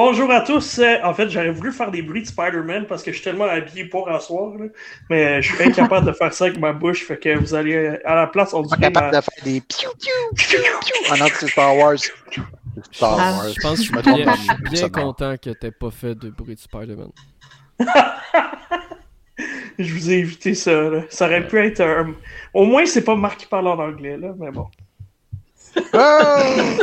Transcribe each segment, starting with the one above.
Bonjour à tous. Euh, en fait, j'aurais voulu faire des bruits de Spider-Man parce que je suis tellement habillé pour un soir, là. mais je suis incapable de faire ça avec ma bouche. Fait que vous allez euh, à la place, on dirait. capable de faire des piou piou piou en anti Star Wars. Star Wars. Je pense que je suis bien, bien content que t'aies pas fait de bruit de Spider-Man. je vous ai évité ça. Là. Ça aurait pu être un. Au moins, c'est pas Marc qui parle en anglais, là, mais bon. Oh!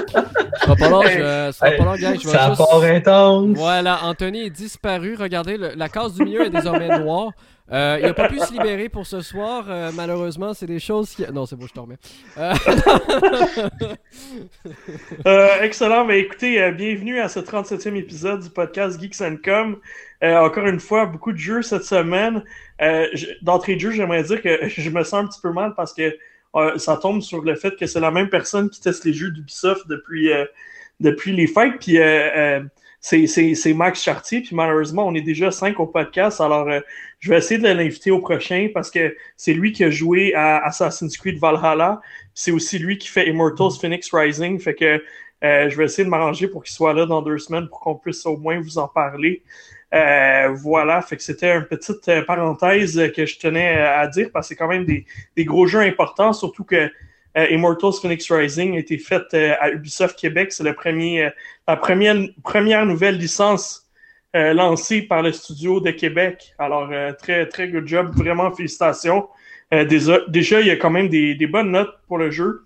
ça pas long, je, ça pas long, gars. Je ça juste... part intense. Voilà, Anthony est disparu. Regardez, la case du milieu est désormais noire. Euh, il n'a pas pu se libérer pour ce soir. Euh, malheureusement, c'est des choses qui. Non, c'est bon, je te remets. Euh... euh excellent. Mais écoutez, bienvenue à ce 37e épisode du podcast Geeks Com. encore une fois, beaucoup de jeux cette semaine. D'entrée de jeu, j'aimerais dire que je me sens un petit peu mal parce que ça tombe sur le fait que c'est la même personne qui teste les jeux d'Ubisoft depuis, euh, depuis les fêtes. Puis euh, euh, c'est Max Chartier. Puis malheureusement, on est déjà cinq au podcast. Alors, je vais essayer de l'inviter au prochain parce que c'est lui qui a joué à Assassin's Creed Valhalla. C'est aussi lui qui fait Immortals Phoenix Rising. Fait que je vais essayer de m'arranger pour qu'il soit là dans deux semaines pour qu'on puisse au moins vous en parler. Euh, voilà, fait que c'était une petite euh, parenthèse que je tenais à dire parce que c'est quand même des, gros jeux importants, surtout que euh, Immortals Phoenix Rising a été fait à Ubisoft Québec. C'est la première, nouvelle licence lancée par le studio de Québec. Alors, très, très good job. Vraiment, félicitations. Déjà, déjà, il y a quand même des, bonnes notes pour le jeu.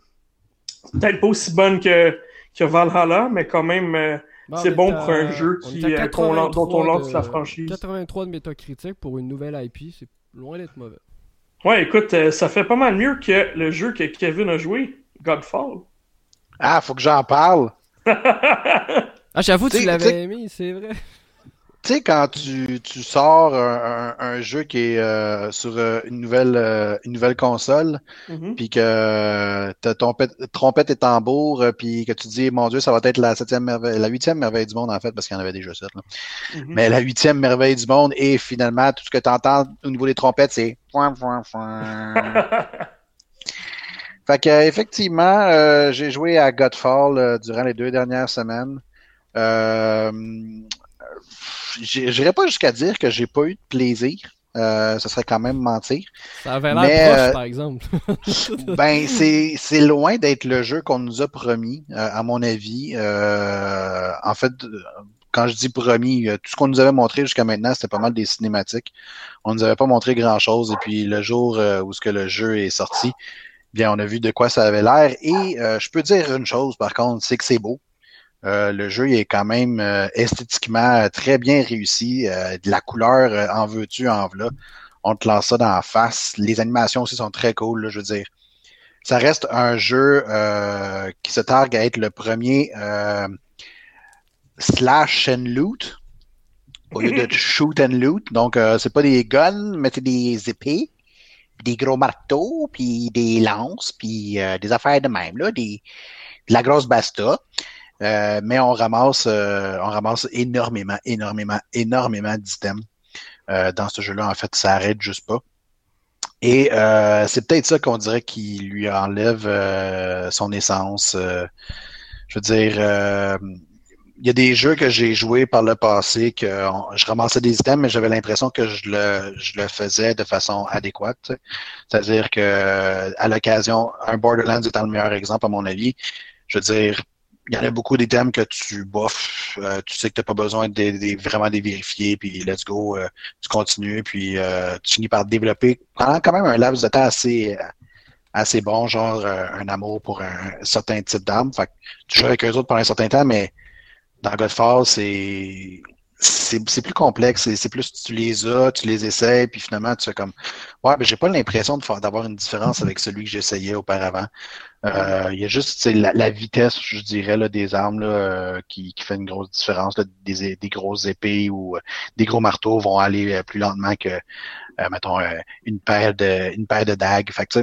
Peut-être pas aussi bonnes que, que Valhalla, mais quand même c'est bon pour un jeu qui, euh, dont on lance la franchise. 83 de métacritique pour une nouvelle IP, c'est loin d'être mauvais. Ouais, écoute, euh, ça fait pas mal mieux que le jeu que Kevin a joué, Godfall. Ah, faut que j'en parle. ah, j'avoue, tu l'avais aimé, c'est vrai. Tu sais, quand tu, tu sors un, un, jeu qui est euh, sur euh, une nouvelle euh, une nouvelle console, mm-hmm. puis que t'as ton trompette et tambour, puis que tu dis mon Dieu, ça va être la septième merveille, la huitième merveille du monde en fait, parce qu'il y en avait déjà sept. Mm-hmm. Mais la huitième merveille du monde et finalement tout ce que tu entends au niveau des trompettes, c'est Fait que effectivement, j'ai joué à Godfall durant les deux dernières semaines. Euh, j'irais pas jusqu'à dire que j'ai pas eu de plaisir. Euh, ce serait quand même mentir. Ça avait l'air proche, euh, par exemple. ben, c'est, c'est loin d'être le jeu qu'on nous a promis, euh, à mon avis. Euh, en fait, quand je dis promis, tout ce qu'on nous avait montré jusqu'à maintenant, c'était pas mal des cinématiques. On nous avait pas montré grand-chose. Et puis, le jour où ce que le jeu est sorti, bien, on a vu de quoi ça avait l'air. Et je peux dire une chose, par contre, c'est que c'est beau. Euh, le jeu est quand même euh, esthétiquement euh, très bien réussi. de la couleur, en veux-tu, en voilà. On te lance ça dans la face. Les animations aussi sont très cool, je veux dire. Ça reste un jeu qui se targue à être le premier slash and loot au lieu de shoot and loot. Donc, c'est pas des guns, mais c'est des épées, des gros marteaux, puis des lances, puis des affaires de même, là, des, de la grosse basta. Euh, mais on ramasse, euh, on ramasse énormément, énormément, énormément d'items euh, dans ce jeu-là. En fait, ça arrête juste pas. Et c'est peut-être ça qu'on dirait qui lui enlève son essence. je veux dire, il y a des jeux que j'ai joués par le passé que je ramassais des items, mais j'avais l'impression que je le, je le faisais de façon adéquate. C'est-à-dire que à l'occasion, un Borderlands étant le meilleur exemple à mon avis, je veux dire, il y en a beaucoup d'items que tu boffes, euh, tu sais que tu n'as pas besoin de, vraiment de vérifier, puis let's go, euh, tu continues, puis euh, tu finis par développer pendant quand même un laps de temps assez assez bon, genre un amour pour un certain type d'arme. Fait que tu joues avec eux autres pendant un certain temps, mais dans Godfall, c'est c'est plus complexe. C'est plus tu les as, tu les essaies, puis finalement tu fais comme Ouais, mais j'ai pas l'impression d'avoir une différence avec celui que j'essayais auparavant. Euh, il y a juste la, la, vitesse, je dirais, là, des armes là, euh, qui, qui fait une grosse différence. des, des grosses épées ou euh, des gros marteaux vont aller plus lentement que mettons une paire de une paire de dagues. Fait que,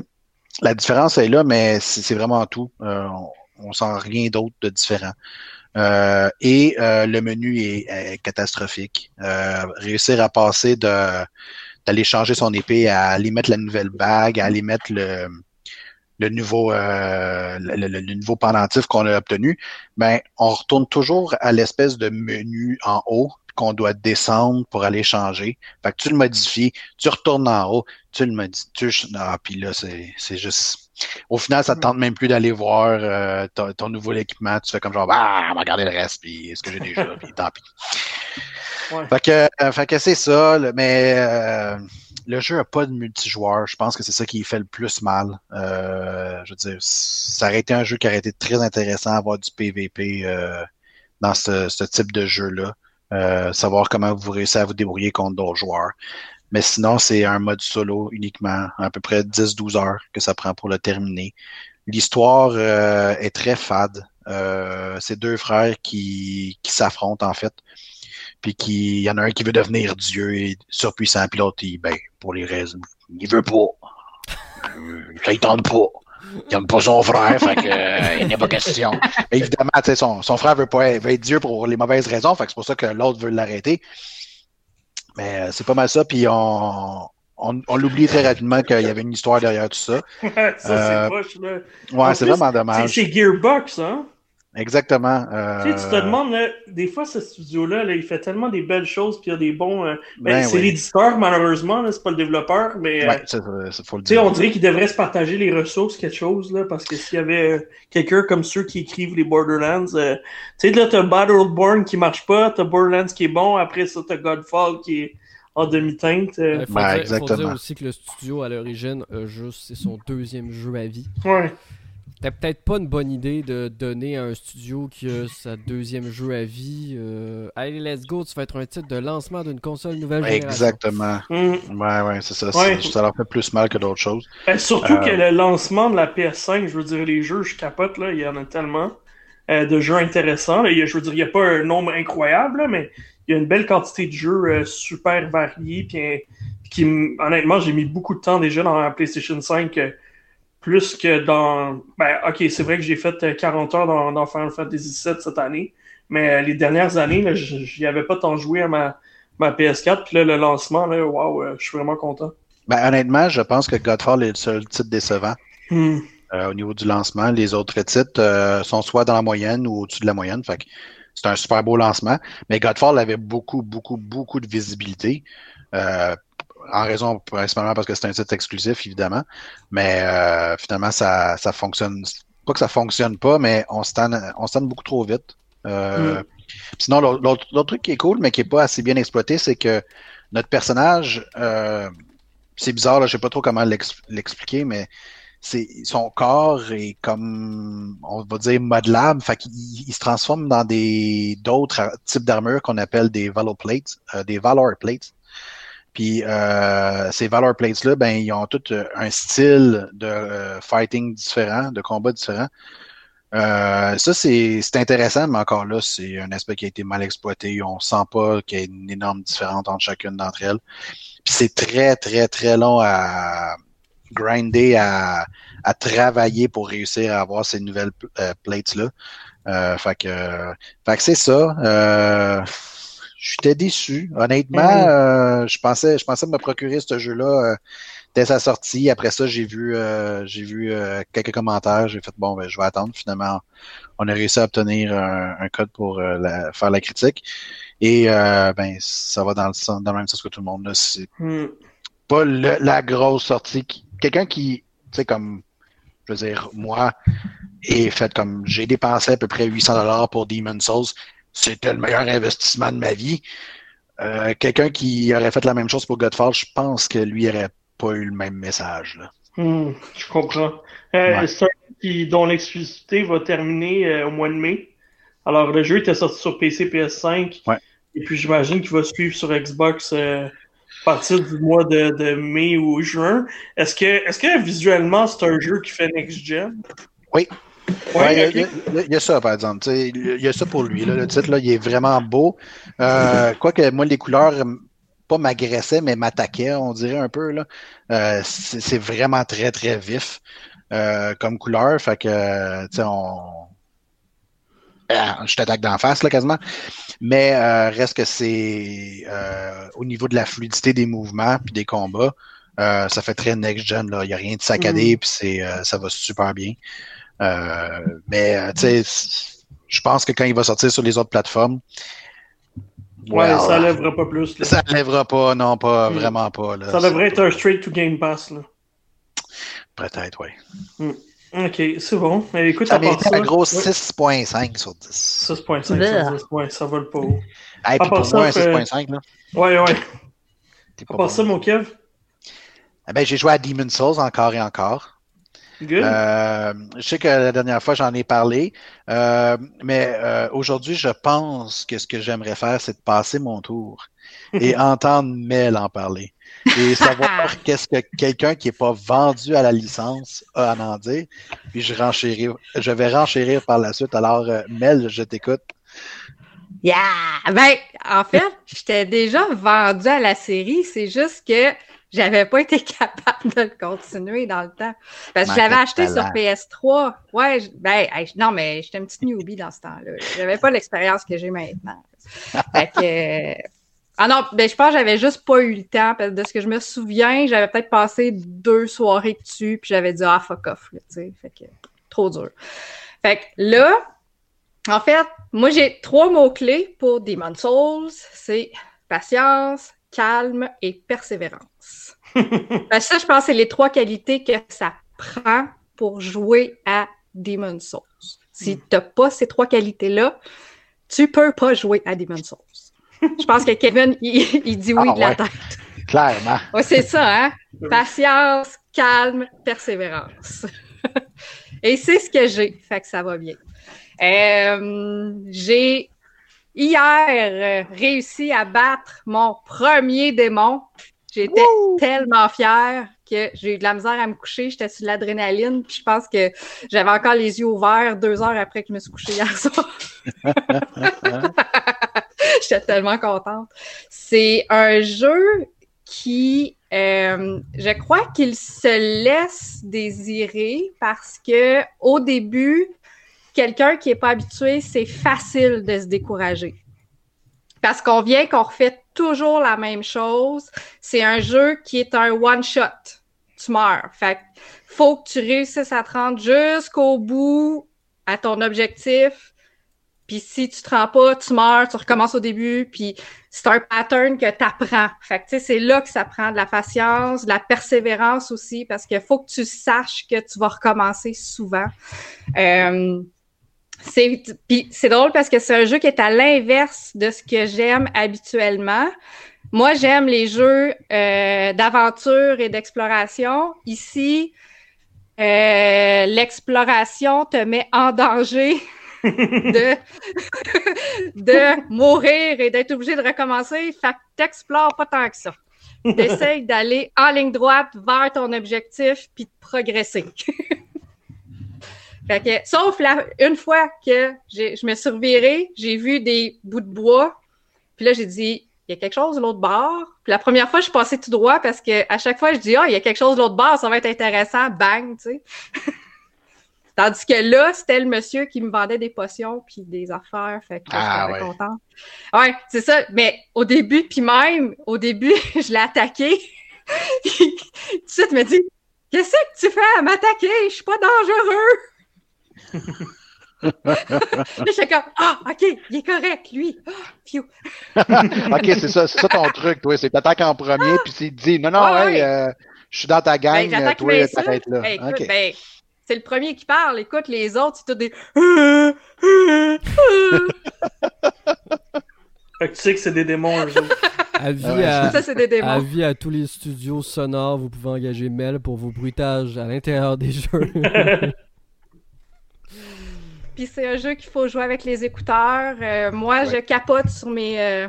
la différence est là, mais c'est vraiment tout. on, on sent rien d'autre de différent. Euh, et euh, le menu est, catastrophique. Euh, réussir à passer de d'aller changer son épée à aller mettre la nouvelle bague, à aller mettre le le nouveau euh, le, le, nouveau pendentif qu'on a obtenu, ben on retourne toujours à l'espèce de menu en haut qu'on doit descendre pour aller changer. Fait que tu le modifies, tu retournes en haut, tu le modifies, tu... Ah, puis là, c'est juste... Au final, ça te tente même plus d'aller voir euh, ton, nouveau équipement. Tu fais comme genre, ah, on va regarder le reste, puis ce que j'ai déjà, puis tant pis. Ouais. Fait que, euh, fait que c'est ça, mais euh, le jeu n'a pas de multijoueur. Je pense que c'est ça qui fait le plus mal. Je veux dire, ça aurait été un jeu qui aurait été très intéressant à avoir du PVP dans ce, ce, type de jeu-là. Savoir comment vous réussissez à vous débrouiller contre d'autres joueurs. Mais sinon, c'est un mode solo uniquement, à peu près 10-12 heures que ça prend pour le terminer. L'histoire euh, est très fade. Euh, c'est deux frères qui, qui s'affrontent en fait. Puis qui, il y en a un qui veut devenir Dieu et surpuissant, puis l'autre, ben, pour les raisons, il veut pas. Ça, il tente pas. Il n'aime pas son frère, fait que, euh, il n'est pas question. Mais évidemment, son, son frère veut, pas, veut être Dieu pour les mauvaises raisons, fait que c'est pour ça que l'autre veut l'arrêter. Mais euh, c'est pas mal ça, puis on, on, on l'oublie très rapidement qu'il y avait une histoire derrière tout ça. ça, c'est euh, poche, là. Ouais, c'est vraiment dommage. C'est Gearbox, hein? Exactement. Euh... Tu, sais, tu te demandes, là, des fois, ce studio-là, là, il fait tellement des belles choses, puis il y a des bons. Euh... Ben, ben, c'est oui. l'éditeur, malheureusement, c'est pas le développeur, mais. Ouais, faut le dire. on dirait qu'il devrait se partager les ressources, quelque chose, là, parce que s'il y avait euh, quelqu'un comme ceux qui écrivent les Borderlands, euh, tu sais, là, t'as Battleborn qui marche pas, t'as Borderlands qui est bon, après ça, t'as Godfall qui est en demi-teinte. Il faut, ben, dire, faut dire aussi que le studio, à l'origine, juste, c'est son deuxième jeu à vie. Ouais. C'était peut-être pas une bonne idée de donner à un studio qui a sa deuxième jeu à vie. Euh, allez, let's go, tu vas être un titre de lancement d'une console nouvelle génération. Exactement. Mm. Ouais, ouais, c'est ça. Ouais. Ça leur fait plus mal que d'autres choses. Ben, surtout euh... que le lancement de la PS5, je veux dire, les jeux, je capote, là, il y en a tellement euh, de jeux intéressants. Là. Je veux dire, il n'y a pas un nombre incroyable, là, mais il y a une belle quantité de jeux euh, super variés. Puis, qui, honnêtement, j'ai mis beaucoup de temps déjà dans la PlayStation 5 plus que dans. Ben, ok, c'est vrai que j'ai fait 40 euh, heures dans, dans Final Fantasy VII cette année, mais euh, les dernières années, j'y avais pas tant joué à ma, ma PS4. Puis là, le lancement, là, waouh, euh, je suis vraiment content. Ben, honnêtement, je pense que Godfall est le seul titre décevant. Hmm. Euh, au niveau du lancement, les autres titres euh, sont soit dans la moyenne ou au-dessus de la moyenne. Fait que c'est un super beau lancement. Mais Godfall avait beaucoup, beaucoup, beaucoup de visibilité. Euh, en raison principalement parce que c'est un titre exclusif, évidemment. Mais euh, finalement, ça, ça fonctionne. Pas que ça fonctionne pas, mais on se on se beaucoup trop vite. Euh, mm. Sinon, l'autre truc qui est cool, mais qui est pas assez bien exploité, c'est que notre personnage, euh, c'est bizarre, là, je sais pas trop comment l'expliquer, mais c'est son corps est comme on va dire modelable, fait qu'il il se transforme dans des d'autres types d'armures qu'on appelle des valor plates, euh, des valor plates. Puis euh, ces Valor Plates-là, ben, ils ont tout euh, un style de euh, fighting différent, de combat différent. Euh, ça, c'est intéressant, mais encore là, c'est un aspect qui a été mal exploité. On sent pas qu'il y a une énorme différence entre chacune d'entre elles. Puis c'est très, très, très long à grinder, à, à travailler pour réussir à avoir ces nouvelles euh, plates-là. Fait que, fait que c'est ça. Euh, J'étais déçu. Honnêtement, mm. euh, je pensais je pensais me procurer ce jeu-là euh, dès sa sortie. Après ça, j'ai vu euh, j'ai vu euh, quelques commentaires. J'ai fait bon ben je vais attendre. Finalement, on a réussi à obtenir un, un code pour euh, la, faire la critique. Et ben ça va dans le dans le même sens que tout le monde. C'est mm. pas le, la grosse sortie. Quelqu'un qui, tu sais, comme je veux dire, moi, et fait comme j'ai dépensé à peu près 800 dollars pour Demon Souls c'était le meilleur investissement de ma vie. Euh, Quelqu'un qui aurait fait la même chose pour Godfall, je pense que lui n'aurait pas eu le même message. Là. Hmm, je comprends. Euh, ouais. C'est un qui, dont l'exclusivité va terminer euh, au mois de mai. Alors, le jeu était sorti sur PC, PS5. Ouais. Et puis, j'imagine qu'il va suivre sur Xbox euh, à partir du mois de, de mai ou juin. Est-ce que, est-ce que visuellement, c'est un jeu qui fait next-gen? Oui, Ouais, il, y a, il, y a, ça, par exemple. Il y a ça pour lui. Là, le titre, là, il est vraiment beau. Euh, Quoique, moi, les couleurs, pas m'agressaient, mais m'attaquaient, on dirait un peu. Là. Euh, c'est vraiment très, très vif euh, comme couleur. Fait que, tu sais, on... Ah, je t'attaque d'en face, là, quasiment. Mais reste que c'est au niveau de la fluidité des mouvements puis des combats, ça fait très next-gen. Il n'y a rien de saccadé, puis c'est, euh, ça va super bien. Euh, mais, euh, tu sais, je pense que quand il va sortir sur les autres plateformes, Ouais, well, ça lèvera pas plus. là. ça lèvera pas, non, pas, Mm. vraiment pas. Là. Ça devrait être un straight to Game Pass. Là. Peut-être, oui. Ok, c'est bon. Mais écoute, Ça un gros ouais, 6.5 sur 10. 6.5 sur Bleh. 10, ouais, ça vole pas haut. Hey, puis pour ça, moi, un fait- 6.5, là, Ouais, ouais. t'es À pas part bon. ça, mon Kev, Eh ben, j'ai joué à Demon's Souls encore et encore. Euh, je sais que la dernière fois, j'en ai parlé, euh, mais euh, aujourd'hui, je pense que ce que j'aimerais faire, c'est de passer mon tour et entendre Mel en parler et savoir qu'est-ce que quelqu'un qui n'est pas vendu à la licence a à en dire. Puis je, renchérir, je vais renchérir par la suite. Alors, Mel, je t'écoute. Yeah! Ben, en fait, j'étais déjà vendue à la série. C'est juste que j'avais pas été capable de le continuer dans le temps. Parce que je l'avais acheté sur talent. PS3. Ouais, je- ben, non, mais j'étais une petite newbie dans ce temps-là. J'avais pas l'expérience que j'ai maintenant. Fait que. euh, Ah non, ben, je pense que j'avais juste pas eu le temps. Parce que de ce que je me souviens, j'avais peut-être passé deux soirées dessus, puis j'avais dit, ah, fuck off, là, tu sais. Fait que, trop dur. Fait que là, en fait, moi, j'ai trois mots-clés pour Demon Souls. C'est patience, calme et persévérance. Que ça, je pense que c'est les trois qualités que ça prend pour jouer à Demon Souls. Si tu n'as pas ces trois qualités-là, tu peux pas jouer à Demon Souls. Je pense que Kevin, il, il dit oui Ah de la ouais. tête. Clairement. Ouais, c'est ça, hein? Patience, calme, persévérance. Et c'est ce que j'ai, fait que ça va bien. Euh, j'ai hier euh, réussi à battre mon premier démon. J'étais tellement fière que j'ai eu de la misère à me coucher. J'étais sur de l'adrénaline, puis je pense que j'avais encore les yeux ouverts deux heures après que je me suis couchée hier soir. J'étais tellement contente. C'est un jeu qui, euh, je crois qu'il se laisse désirer parce que au début, quelqu'un qui est pas habitué, c'est facile de se décourager. Parce qu'on vient qu'on refait toujours la même chose. C'est un jeu qui est un one-shot. Tu meurs. Fait faut que tu réussisses à te rendre jusqu'au bout à ton objectif. Puis si tu te rends pas, tu meurs, tu recommences au début, puis c'est un pattern que tu apprends. Fait que tu sais, c'est là que ça prend de la patience, de la persévérance aussi, parce qu'il faut que tu saches que tu vas recommencer souvent. Euh, c'est c'est drôle parce que c'est un jeu qui est à l'inverse de ce que j'aime habituellement. Moi, j'aime les jeux euh, d'aventure et d'exploration. Ici, euh, l'exploration te met en danger de, de mourir et d'être obligé de recommencer. Fait que t'explores pas tant que ça. T'essayes d'aller en ligne droite vers ton objectif puis de progresser. Fait que, sauf la, une fois que je me suis revirée, j'ai vu des bouts de bois, puis là, j'ai dit, il y a quelque chose de l'autre bord. Puis la première fois, je suis passée tout droit parce que à chaque fois, je dis, ah, il y a quelque chose de l'autre bord, ça va être intéressant, bang, tu sais. Tandis que là, c'était le monsieur qui me vendait des potions puis des affaires, fait que Ah, j'étais ouais. contente. Ouais, c'est ça. Mais au début, puis même, au début, je l'ai attaqué. De suite, il me dit, qu'est-ce que tu fais à m'attaquer? Je suis pas dangereux. Là, j'étais comme, ah, OK, il est correct, lui. Ah. OK, c'est ça, c'est ça ton truc, toi. C'est t'attaques en premier, puis s'il te dit non, non, Ouais, hey, ouais. euh, je suis dans ta gang, Ben, toi, t'arrêtes là. Ben, écoute, ben, c'est le premier qui parle. Écoute, les autres, c'est tout des. Fait que tu sais que c'est des démons, eux autres. Avis, Ah ouais, à, Ça, c'est des démons. avis à tous les studios sonores, vous pouvez engager Mel pour vos bruitages à l'intérieur des jeux. Puis c'est un jeu qu'il faut jouer avec les écouteurs. Euh, moi, je capote sur mes euh,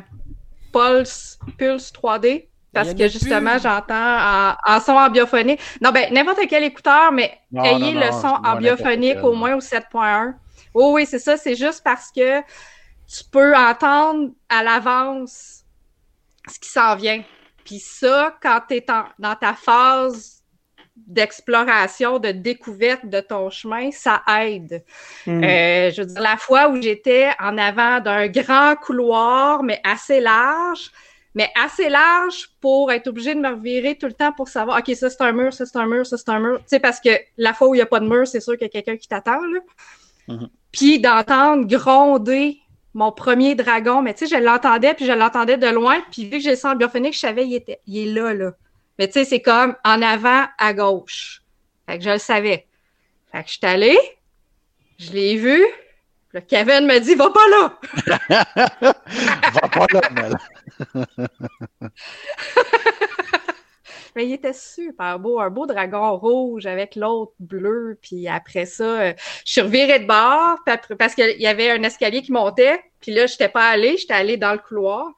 Pulse, Pulse 3D. Parce que justement, j'entends en, en son en biophonique. Non, ben, n'importe quel écouteur, mais Non, ayez non, le son en biophonique au moins au 7.1. Oui, oui, c'est ça. C'est juste parce que tu peux entendre à l'avance ce qui s'en vient. Puis ça, quand tu es dans ta phase d'exploration, de découverte de ton chemin, ça aide. Hmm. Euh, je veux dire, la fois où j'étais en avant d'un grand couloir, mais assez large, mais assez large pour être obligé de me revirer tout le temps pour savoir, OK, ça c'est un mur, ça c'est un mur, ça c'est un mur. Tu sais, parce que la fois où il n'y a pas de mur, c'est sûr qu'il y a quelqu'un qui t'attend, là. Mhm. Puis d'entendre gronder mon premier dragon, mais tu sais, je l'entendais, puis je l'entendais de loin, puis vu que j'ai le sang biophonique, je savais qu'il était, il est là, là. Mais tu sais, c'est comme en avant à gauche. Fait que je le savais. Fait que je suis allée, je l'ai vu, le Kevin me dit, va pas là! Va pas là, Mel. Mais il était super beau, un beau dragon rouge avec l'autre bleu. Puis après ça, euh, je suis revirée de bord parce qu'il y avait un escalier qui montait. Puis là, je n'étais pas allée, j'étais allée dans le couloir.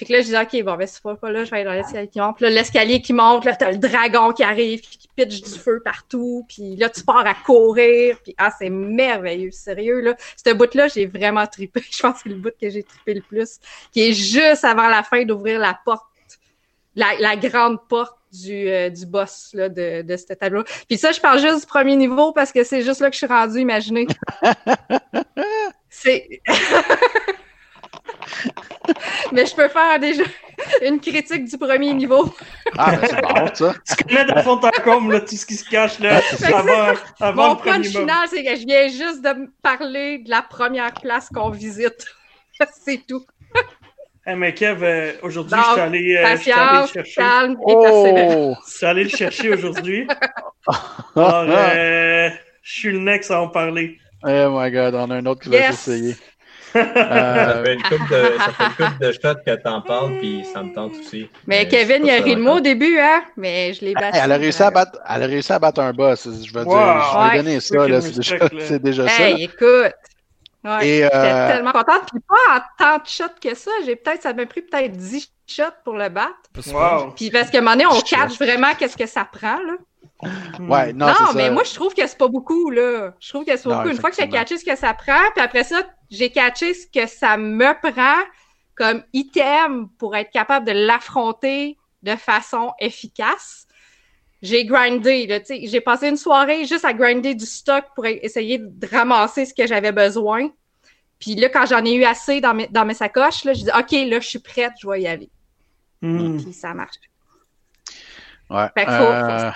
Puis que là, je disais, OK, bon, ben, c'est pas, pas là, je vais aller dans l'escalier qui monte. Puis là, l'escalier qui monte, là, t'as le dragon qui arrive, qui pitche du feu partout. Puis là, tu pars à courir. Puis ah, c'est merveilleux, sérieux, là. Ce bout-là, j'ai vraiment trippé. Je pense que c'est le bout que j'ai trippé le plus, qui est juste avant la fin d'ouvrir la porte, la, la grande porte du, euh, du boss, là, de, de ce tableau. Puis ça, je parle juste du premier niveau parce que c'est juste là que je suis rendue, imaginez. c'est... Mais je peux faire déjà une critique du premier niveau. Ah, ben, c'est bon, ça. Tu connais de fond en comble, là, tout ce qui se cache là, avant, avant Mon le punch final, c'est que je viens juste de me parler de la première place qu'on visite. c'est tout. Hey, mais Kev, euh, aujourd'hui, je suis allé, euh, je suis allé le chercher. calme et persévérance. Oh! Je suis allé le chercher aujourd'hui. Alors, euh, je suis le next à en parler. Oh my god, on a un autre qui va Yes. S'essayer. Ça Euh, fait une couple de, ça fait une couple de shots que t'en parles, puis ça me tente aussi. Mais je Kevin, il a ri de sûr moi au début, hein? Mais je l'ai battu. elle a réussi à battre, elle a réussi à battre un boss. Je veux dire, je vais Ouais. donner ça, là, c'est déjà, respect, là. c'est déjà ça. Hey, écoute. Ouais, Et, J'étais euh, tellement contente. Puis pas en tant de shots que ça. J'ai peut-être, ça m'a pris peut-être 10 shots pour le battre. Wow. Puis parce qu'à un moment donné, on catch vraiment qu'est-ce que ça prend, là. Ouais, non, Non, c'est ça. mais moi, je trouve que c'est pas beaucoup, là. Je trouve que c'est beaucoup. Une fois que j'ai catché ce que ça prend, puis après ça, j'ai catché ce que ça me prend comme item pour être capable de l'affronter de façon efficace. J'ai grindé, là, tu sais, j'ai passé une soirée juste à grinder du stock pour e- essayer de ramasser ce que j'avais besoin. Puis là, quand j'en ai eu assez dans mes, dans mes sacoches, là, je dis, OK, là, je suis prête, je vais y aller. Hmm. Puis ça marche. Ouais. Fait qu'il faut- Euh,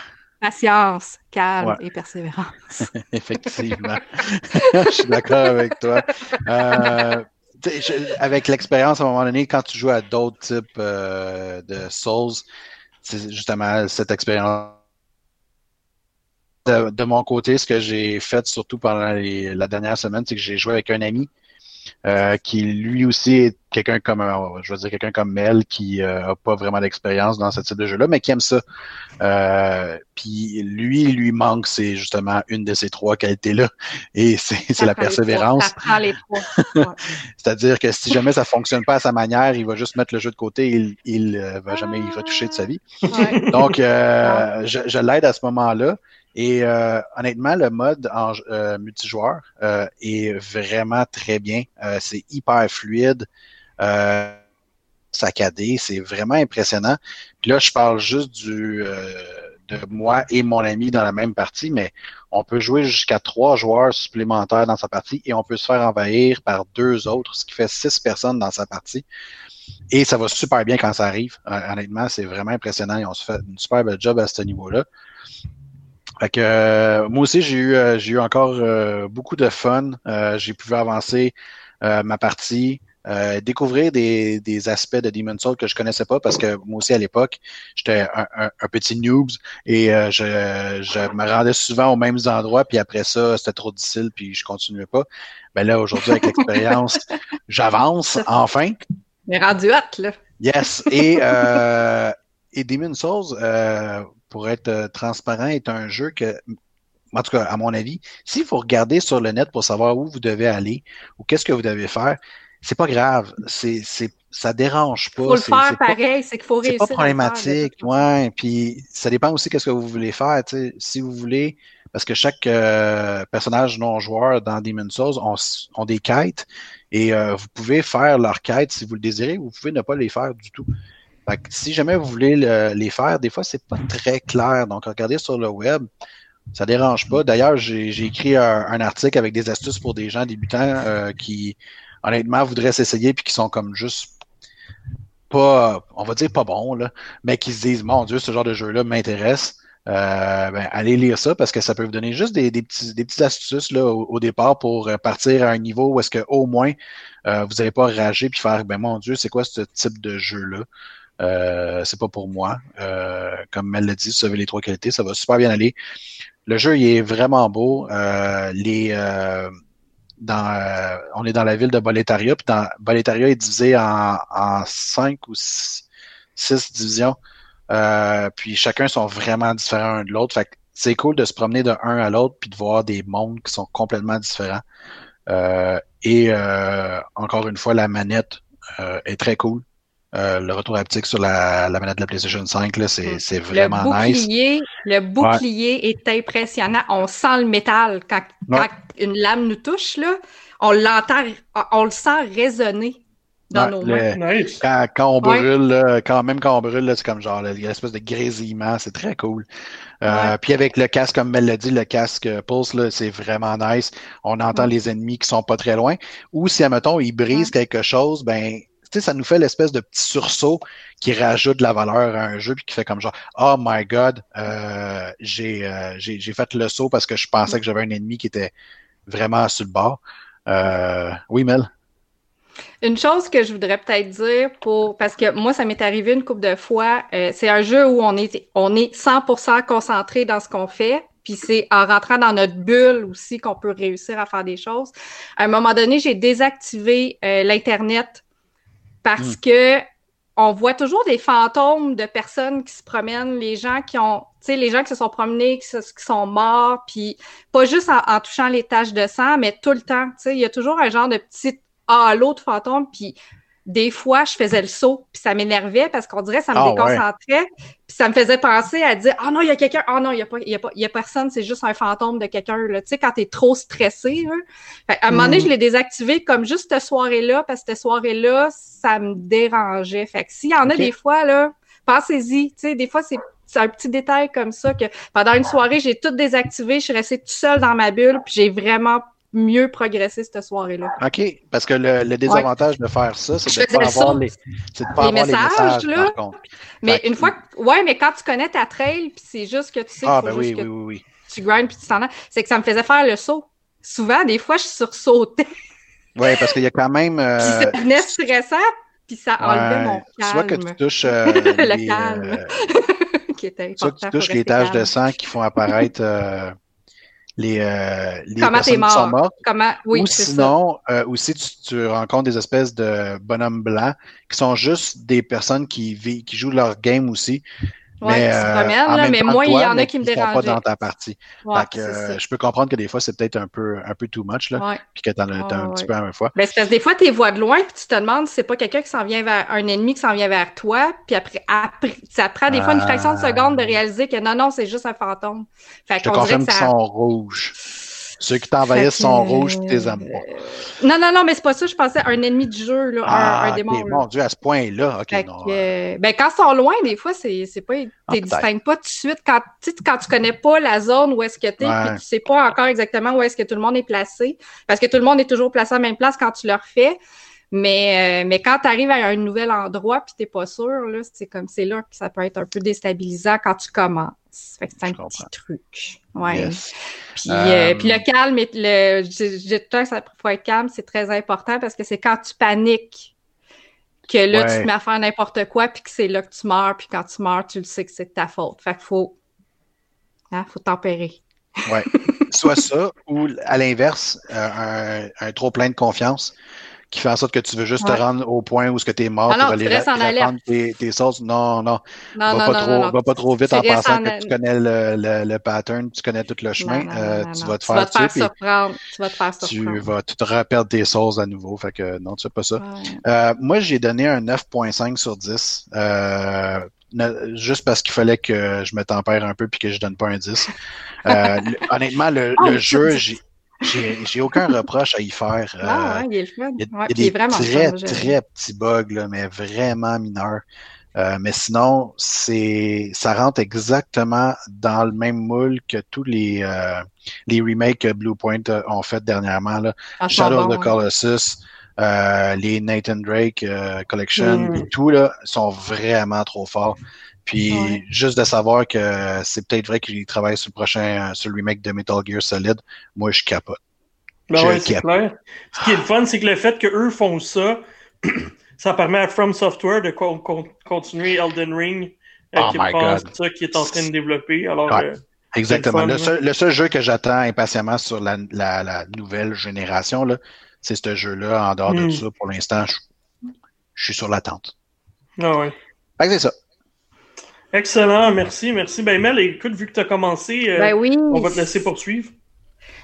Patience, calme Ouais. et persévérance. Effectivement. je suis d'accord avec toi. Euh, je- avec l'expérience, à un moment donné, quand tu joues à d'autres types euh, de Souls, c'est justement cette expérience. De, de mon côté, ce que j'ai fait surtout pendant les- la dernière semaine, c'est que j'ai joué avec un ami euh, qui lui aussi est quelqu'un comme euh, je veux dire quelqu'un comme Mel qui euh, a pas vraiment d'expérience dans ce type de jeu-là, mais qui aime ça. Euh, puis lui, il lui manque, c'est justement une de ces trois qualités-là, et c'est la persévérance. trois. C'est-à-dire que si jamais ça fonctionne pas à sa manière, il va juste mettre le jeu de côté, il, il euh, va jamais y retoucher de sa vie. Ouais. Donc, euh, je, je l'aide à ce moment-là. Et euh, honnêtement, le mode en, euh, multijoueur euh, est vraiment très bien. Euh, c'est hyper fluide, euh, saccadé, c'est vraiment impressionnant. Là, je parle juste du euh, de moi et mon ami dans la même partie, mais on peut jouer jusqu'à trois joueurs supplémentaires dans sa partie et on peut se faire envahir par deux autres, ce qui fait six personnes dans sa partie. Et ça va super bien quand ça arrive. Honnêtement, c'est vraiment impressionnant et on se fait une super belle job à ce niveau-là. Fait que euh, moi aussi, j'ai eu, euh, j'ai eu encore euh, beaucoup de fun. J'ai pu avancer ma partie, découvrir des, des aspects de Demon's Souls que je connaissais pas parce que moi aussi à l'époque, j'étais un, un, un petit noobs et je, je me rendais souvent aux mêmes endroits puis après ça, c'était trop difficile puis je continuais pas. Ben là, aujourd'hui, avec l'expérience, j'avance enfin. Mais rendu hot, là. Yes. Et, et Demon's Souls, pour être euh, transparent, est un jeu que, en tout cas, à mon avis, si vous regardez sur le net pour savoir où vous devez aller ou qu'est-ce que vous devez faire, c'est pas grave. C'est, c'est, ça dérange pas. Il faut le C'est- faire c'est pas- pareil, c'est qu'il faut c'est réussir. pas à le problématique, faire, ouais. Puis ça dépend aussi qu'est-ce que vous voulez faire. Si vous voulez, parce que chaque euh, personnage non joueur dans Demon's Souls ont, ont des quêtes et euh, vous pouvez faire leurs quêtes si vous le désirez, ou vous pouvez ne pas les faire du tout. Fait que si jamais vous voulez le- les faire, des fois c'est pas très clair. Donc regardez sur le web, ça dérange pas. D'ailleurs, j'ai écrit un, article avec des astuces pour des gens débutants euh, qui honnêtement voudraient s'essayer puis qui sont comme juste pas, on va dire pas bons, là, mais qui se disent, mon Dieu, ce genre de jeu-là m'intéresse, euh, ben, allez lire ça parce que ça peut vous donner juste des, petits, petites astuces là, au, départ pour euh, partir à un niveau où est-ce que au moins vous n'allez pas rager puis faire ben mon Dieu, c'est quoi ce type de jeu-là? Euh, c'est pas pour moi. Euh, comme Mel l'a dit, vous avez les trois qualités, ça va super bien aller. Le jeu, il est vraiment beau. Euh, les, euh, dans, euh, on est dans la ville de Boletaria, puis dans, Boletaria est divisé en, en cinq ou six, divisions. Euh, puis chacun sont vraiment différents un de l'autre. Fait c'est cool de se promener de un à l'autre puis de voir des mondes qui sont complètement différents. Et encore une fois, la manette est très cool. Euh, le retour haptique sur la, la manette de la PlayStation 5, là, c'est, Mm. c'est Le vraiment nice. bouclier, le bouclier est impressionnant. On sent le métal quand, Ouais. quand une lame nous touche là. On l'entend, on le sent résonner dans Ouais, nos le- mains. Nice. Quand, quand on Ouais. brûle, là, quand même quand on brûle, là, c'est comme genre, il y a une espèce de grésillement, c'est très cool. Euh, Ouais. Puis avec le casque, comme Mel l'a dit, le casque Pulse, là, c'est vraiment nice. On entend Ouais. les ennemis qui sont pas très loin. Ou si, admettons, ils brisent quelque chose, ben, ça nous fait l'espèce de petit sursaut qui rajoute de la valeur à un jeu puis qui fait comme genre, oh my god, euh, j'ai, euh, j'ai, j'ai fait le saut parce que je pensais que j'avais un ennemi qui était vraiment sur le bord. Euh, oui, Mel? Une chose que je voudrais peut-être dire pour parce que moi ça m'est arrivé une couple de fois, c'est un jeu où on est on est 100% concentré dans ce qu'on fait, puis c'est en rentrant dans notre bulle aussi qu'on peut réussir à faire des choses. À un moment donné, j'ai désactivé l'internet parce que on voit toujours des fantômes de personnes qui se promènent, les gens qui ont, tu sais, les gens qui se sont promenés, qui, se- qui sont morts, puis pas juste en, en touchant les taches de sang, mais tout le temps, tu sais, il y a toujours un genre de petit halo de fantômes, puis des fois, je faisais le saut, puis ça m'énervait parce qu'on dirait que ça me Ah, ouais. déconcentrait, puis ça me faisait penser à dire, ah non, il y a quelqu'un, ah non, il y a pas, il y a pas, il y a personne, c'est juste un fantôme de quelqu'un, là, tu sais, quand t'es trop stressé, là. Fait, à un moment donné, Mm. je l'ai désactivé comme juste cette soirée-là, parce que cette soirée-là, ça me dérangeait. Fait que s'il y en a des fois, là, pensez-y. Tu sais, des fois, c'est c'est un petit détail comme ça que pendant une soirée, j'ai tout désactivé, je suis restée toute seule dans ma bulle, puis j'ai vraiment mieux progressé cette soirée-là. OK, parce que le, le désavantage de faire ça, c'est de ne pas avoir les, c'est de pas Les avoir messages, les messages, là. par. Mais Fait que- une fois que, ouais, mais quand tu connais ta trail, puis c'est juste que tu sais Ah, qu'il faut ben juste oui, que oui, oui, tu grindes puis tu t'en as, c'est que ça me faisait faire le saut. Souvent, des fois, je sursautais, Oui, parce qu'il y a quand même. puis euh, ça devenait stressant, puis ça enlevait ouais, mon calme. soit que tu touches euh, Le les, calme. euh, qui était soit que tu important, touches les taches de sang qui font apparaître euh, les, euh, les Comment t'es personnes qui sont mort? mortes. Comment, oui, Ou ça. sinon, euh, aussi, tu, tu rencontres des espèces de bonhommes blancs qui sont juste des personnes qui, vi- qui jouent leur game aussi. Euh, promènent, en là, même mais que moi, il y en a qui me sont pas dans ta partie. Ouais, Fait que, c'est euh, je peux comprendre que des fois, c'est peut-être un peu, un peu too much, là, Ouais. puis que t'en as un Ouais, petit peu à la fois. Ben, c'est parce que des fois, tu vois de loin, puis tu te demandes si c'est pas quelqu'un qui s'en vient vers un ennemi qui s'en vient vers toi, puis après, après ça prend des fois une fraction de Ah. seconde de réaliser que non, non, c'est juste un fantôme. Fait Je te confirme que qu'ils ça. sont rouges. Ceux qui t'envahissent que, sont rouges, tu les euh, aimes pas. Non, non, non, mais c'est pas ça, je pensais à un ennemi du jeu, là, un, Ah, un démon. là. mon Dieu, à ce point-là, ok, non. que, euh, ben, quand ils sont loin, des fois, c'est, pas, Ah, t'es peut-être. distingues pas tout de suite. Quand, tu quand tu connais pas la zone où est-ce que t'es, Ouais. puis tu sais pas encore exactement où est-ce que tout le monde est placé, parce que tout le monde est toujours placé à la même place quand tu le refais. Mais, euh, mais quand tu arrives à un nouvel endroit puis t'es pas sûr, là, c'est comme, c'est là que ça peut être un peu déstabilisant quand tu commences. Fait que c'est un petit truc. Ouais. Yes. Puis, Euh, euh, puis le calme, et le, tout le temps faut être calme, c'est très important parce que c'est quand tu paniques que là, tu te mets à faire n'importe quoi, puis que c'est là que tu meurs, puis quand tu meurs, tu le sais que c'est de ta faute. Fait qu'il faut, hein, faut tempérer. Ouais. Soit ça, ou à l'inverse, euh, un, un trop plein de confiance qui fait en sorte que tu veux juste Ouais. te rendre au point où ce que tu es mort Ah non, pour tu aller répandre tes, tes sauces. Non, non. Non, va, non, pas trop, va pas trop vite Tu en pensant en- que tu connais le, le, le pattern, tu connais tout le chemin. Euh, tu vas te Tu faire vas te faire surprendre. Tu vas te faire tu surprendre. vas tu te reperdre tes sauces à nouveau. Fait que non, tu fais pas ça. Ouais. Euh, moi, j'ai donné un 9.5 sur 10. Euh, juste parce qu'il fallait que je me tempère un peu puis que je donne pas un 10. Euh, honnêtement, le, Oh, le jeu, j'ai, j'ai, j'ai aucun reproche à y faire. Ah, Euh, ouais, il est le fun. il y a, Ouais, il y a puis il est des vraiment très, très petits bugs, là, mais vraiment mineurs. Euh, mais sinon, c'est ça rentre exactement dans le même moule que tous les, euh, les remakes que Bluepoint euh, ont fait dernièrement. Là. franchement Shadow of bon, the hein. Colossus, euh, les Nathan Drake euh, Collection Mm. et tout, là, sont vraiment trop forts. Puis Ouais. juste de savoir que c'est peut-être vrai qu'ils travaillent sur le prochain, sur le remake de Metal Gear Solid, moi je capote. Ben Je ouais, c'est clair. Ce qui est le fun, c'est que le fait qu'eux font ça, ça permet à From Software de con- con- continuer Elden Ring, euh, Oh qui, God. ça, qui est en train de développer. Alors, Ouais. euh, Exactement. Le seul, le seul jeu que j'attends impatiemment sur la, la, la nouvelle génération, c'est ce jeu-là. En dehors Mm. de ça, pour l'instant, je, je suis sur l'attente. ah ouais. C'est ça. Excellent, merci, merci. Ben Mel, écoute, vu que tu as commencé, euh, Ben oui. on va te laisser poursuivre.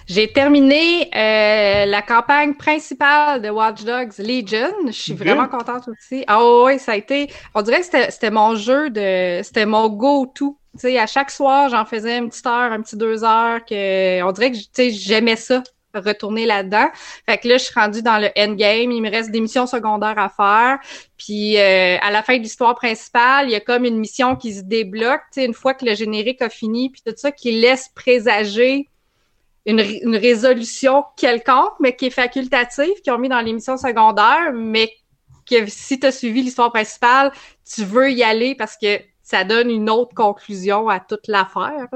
J'ai terminé euh, la campagne principale de Watch Dogs Legion. Je suis vraiment contente aussi. Ah oui, ça a été. On dirait que c'était mon jeu de. C'était mon go-to. Tu sais, à chaque soir, j'en faisais une petite heure, un petit deux heures. Que, on dirait que j'aimais ça, retourner là-dedans. Fait que là, je suis rendue dans le endgame. Il me reste des missions secondaires à faire. Puis euh, à la fin de l'histoire principale, il y a comme une mission qui se débloque. Tu sais, une fois que le générique a fini, puis tout ça, qui laisse présager une, une résolution quelconque, mais qui est facultative, qu'ils ont mis dans l'émission secondaire, mais que si tu as suivi l'histoire principale, tu veux y aller parce que ça donne une autre conclusion à toute l'affaire.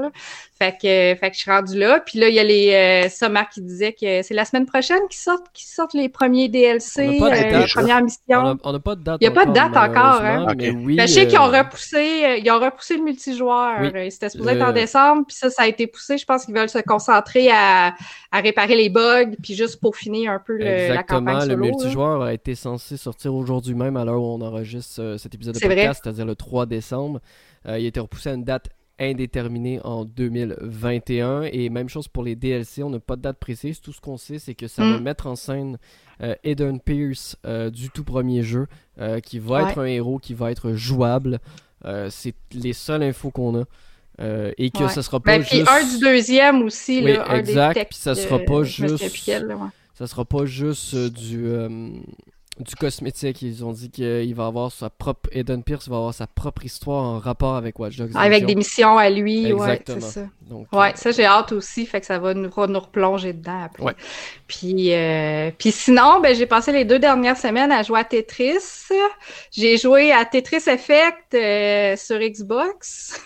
Fait que, fait que je suis rendue là. Puis là, il y a les euh, Summer qui disaient que c'est la semaine prochaine qu'ils sortent, qu'ils sortent les premiers DLC, On n'a pas de euh, date. les premières On missions. on n'a pas de date Il y a pas de date encore, hein. Mais oui, Ben, je sais qu'ils ont euh, repoussé, euh, ils ont repoussé le multijoueur. Oui. Euh, C'était supposé être Le- en décembre, puis ça, ça a été poussé. Je pense qu'ils veulent se concentrer à, à réparer les bugs, puis juste pour finir un peu le, la Exactement, campagne le solo. là. multijoueur a été censé sortir aujourd'hui même à l'heure où on enregistre euh, cet épisode de podcast, c'est-à-dire le 3 décembre. Euh, il a été repoussé à une date indéterminée en 2021 et même chose pour les DLC, on n'a pas de date précise. Tout ce qu'on sait, c'est que ça Mm. va mettre en scène euh, Eden Pierce euh, du tout premier jeu, euh, qui va Ouais. être un héros, qui va être jouable. C'est les seules infos qu'on a. Euh, et que Ouais. ce sera pas Ben, puis juste... un du deuxième aussi, Oui, là, un exact, des puis ça sera pas juste- là, ouais. ça sera pas juste du, euh, du cosmétique. Ils ont dit qu'il va avoir sa propre. Eden Pierce va avoir sa propre histoire en rapport avec Watch Dogs. Avec des missions à lui, ouais, Exactement. c'est ça. Donc, Ouais, euh, ça j'ai hâte aussi, fait que ça va nous, nous replonger dedans après. Ouais. Puis, euh, puis sinon, ben j'ai passé les deux dernières semaines à jouer à Tetris. J'ai joué à Tetris Effect euh, sur Xbox.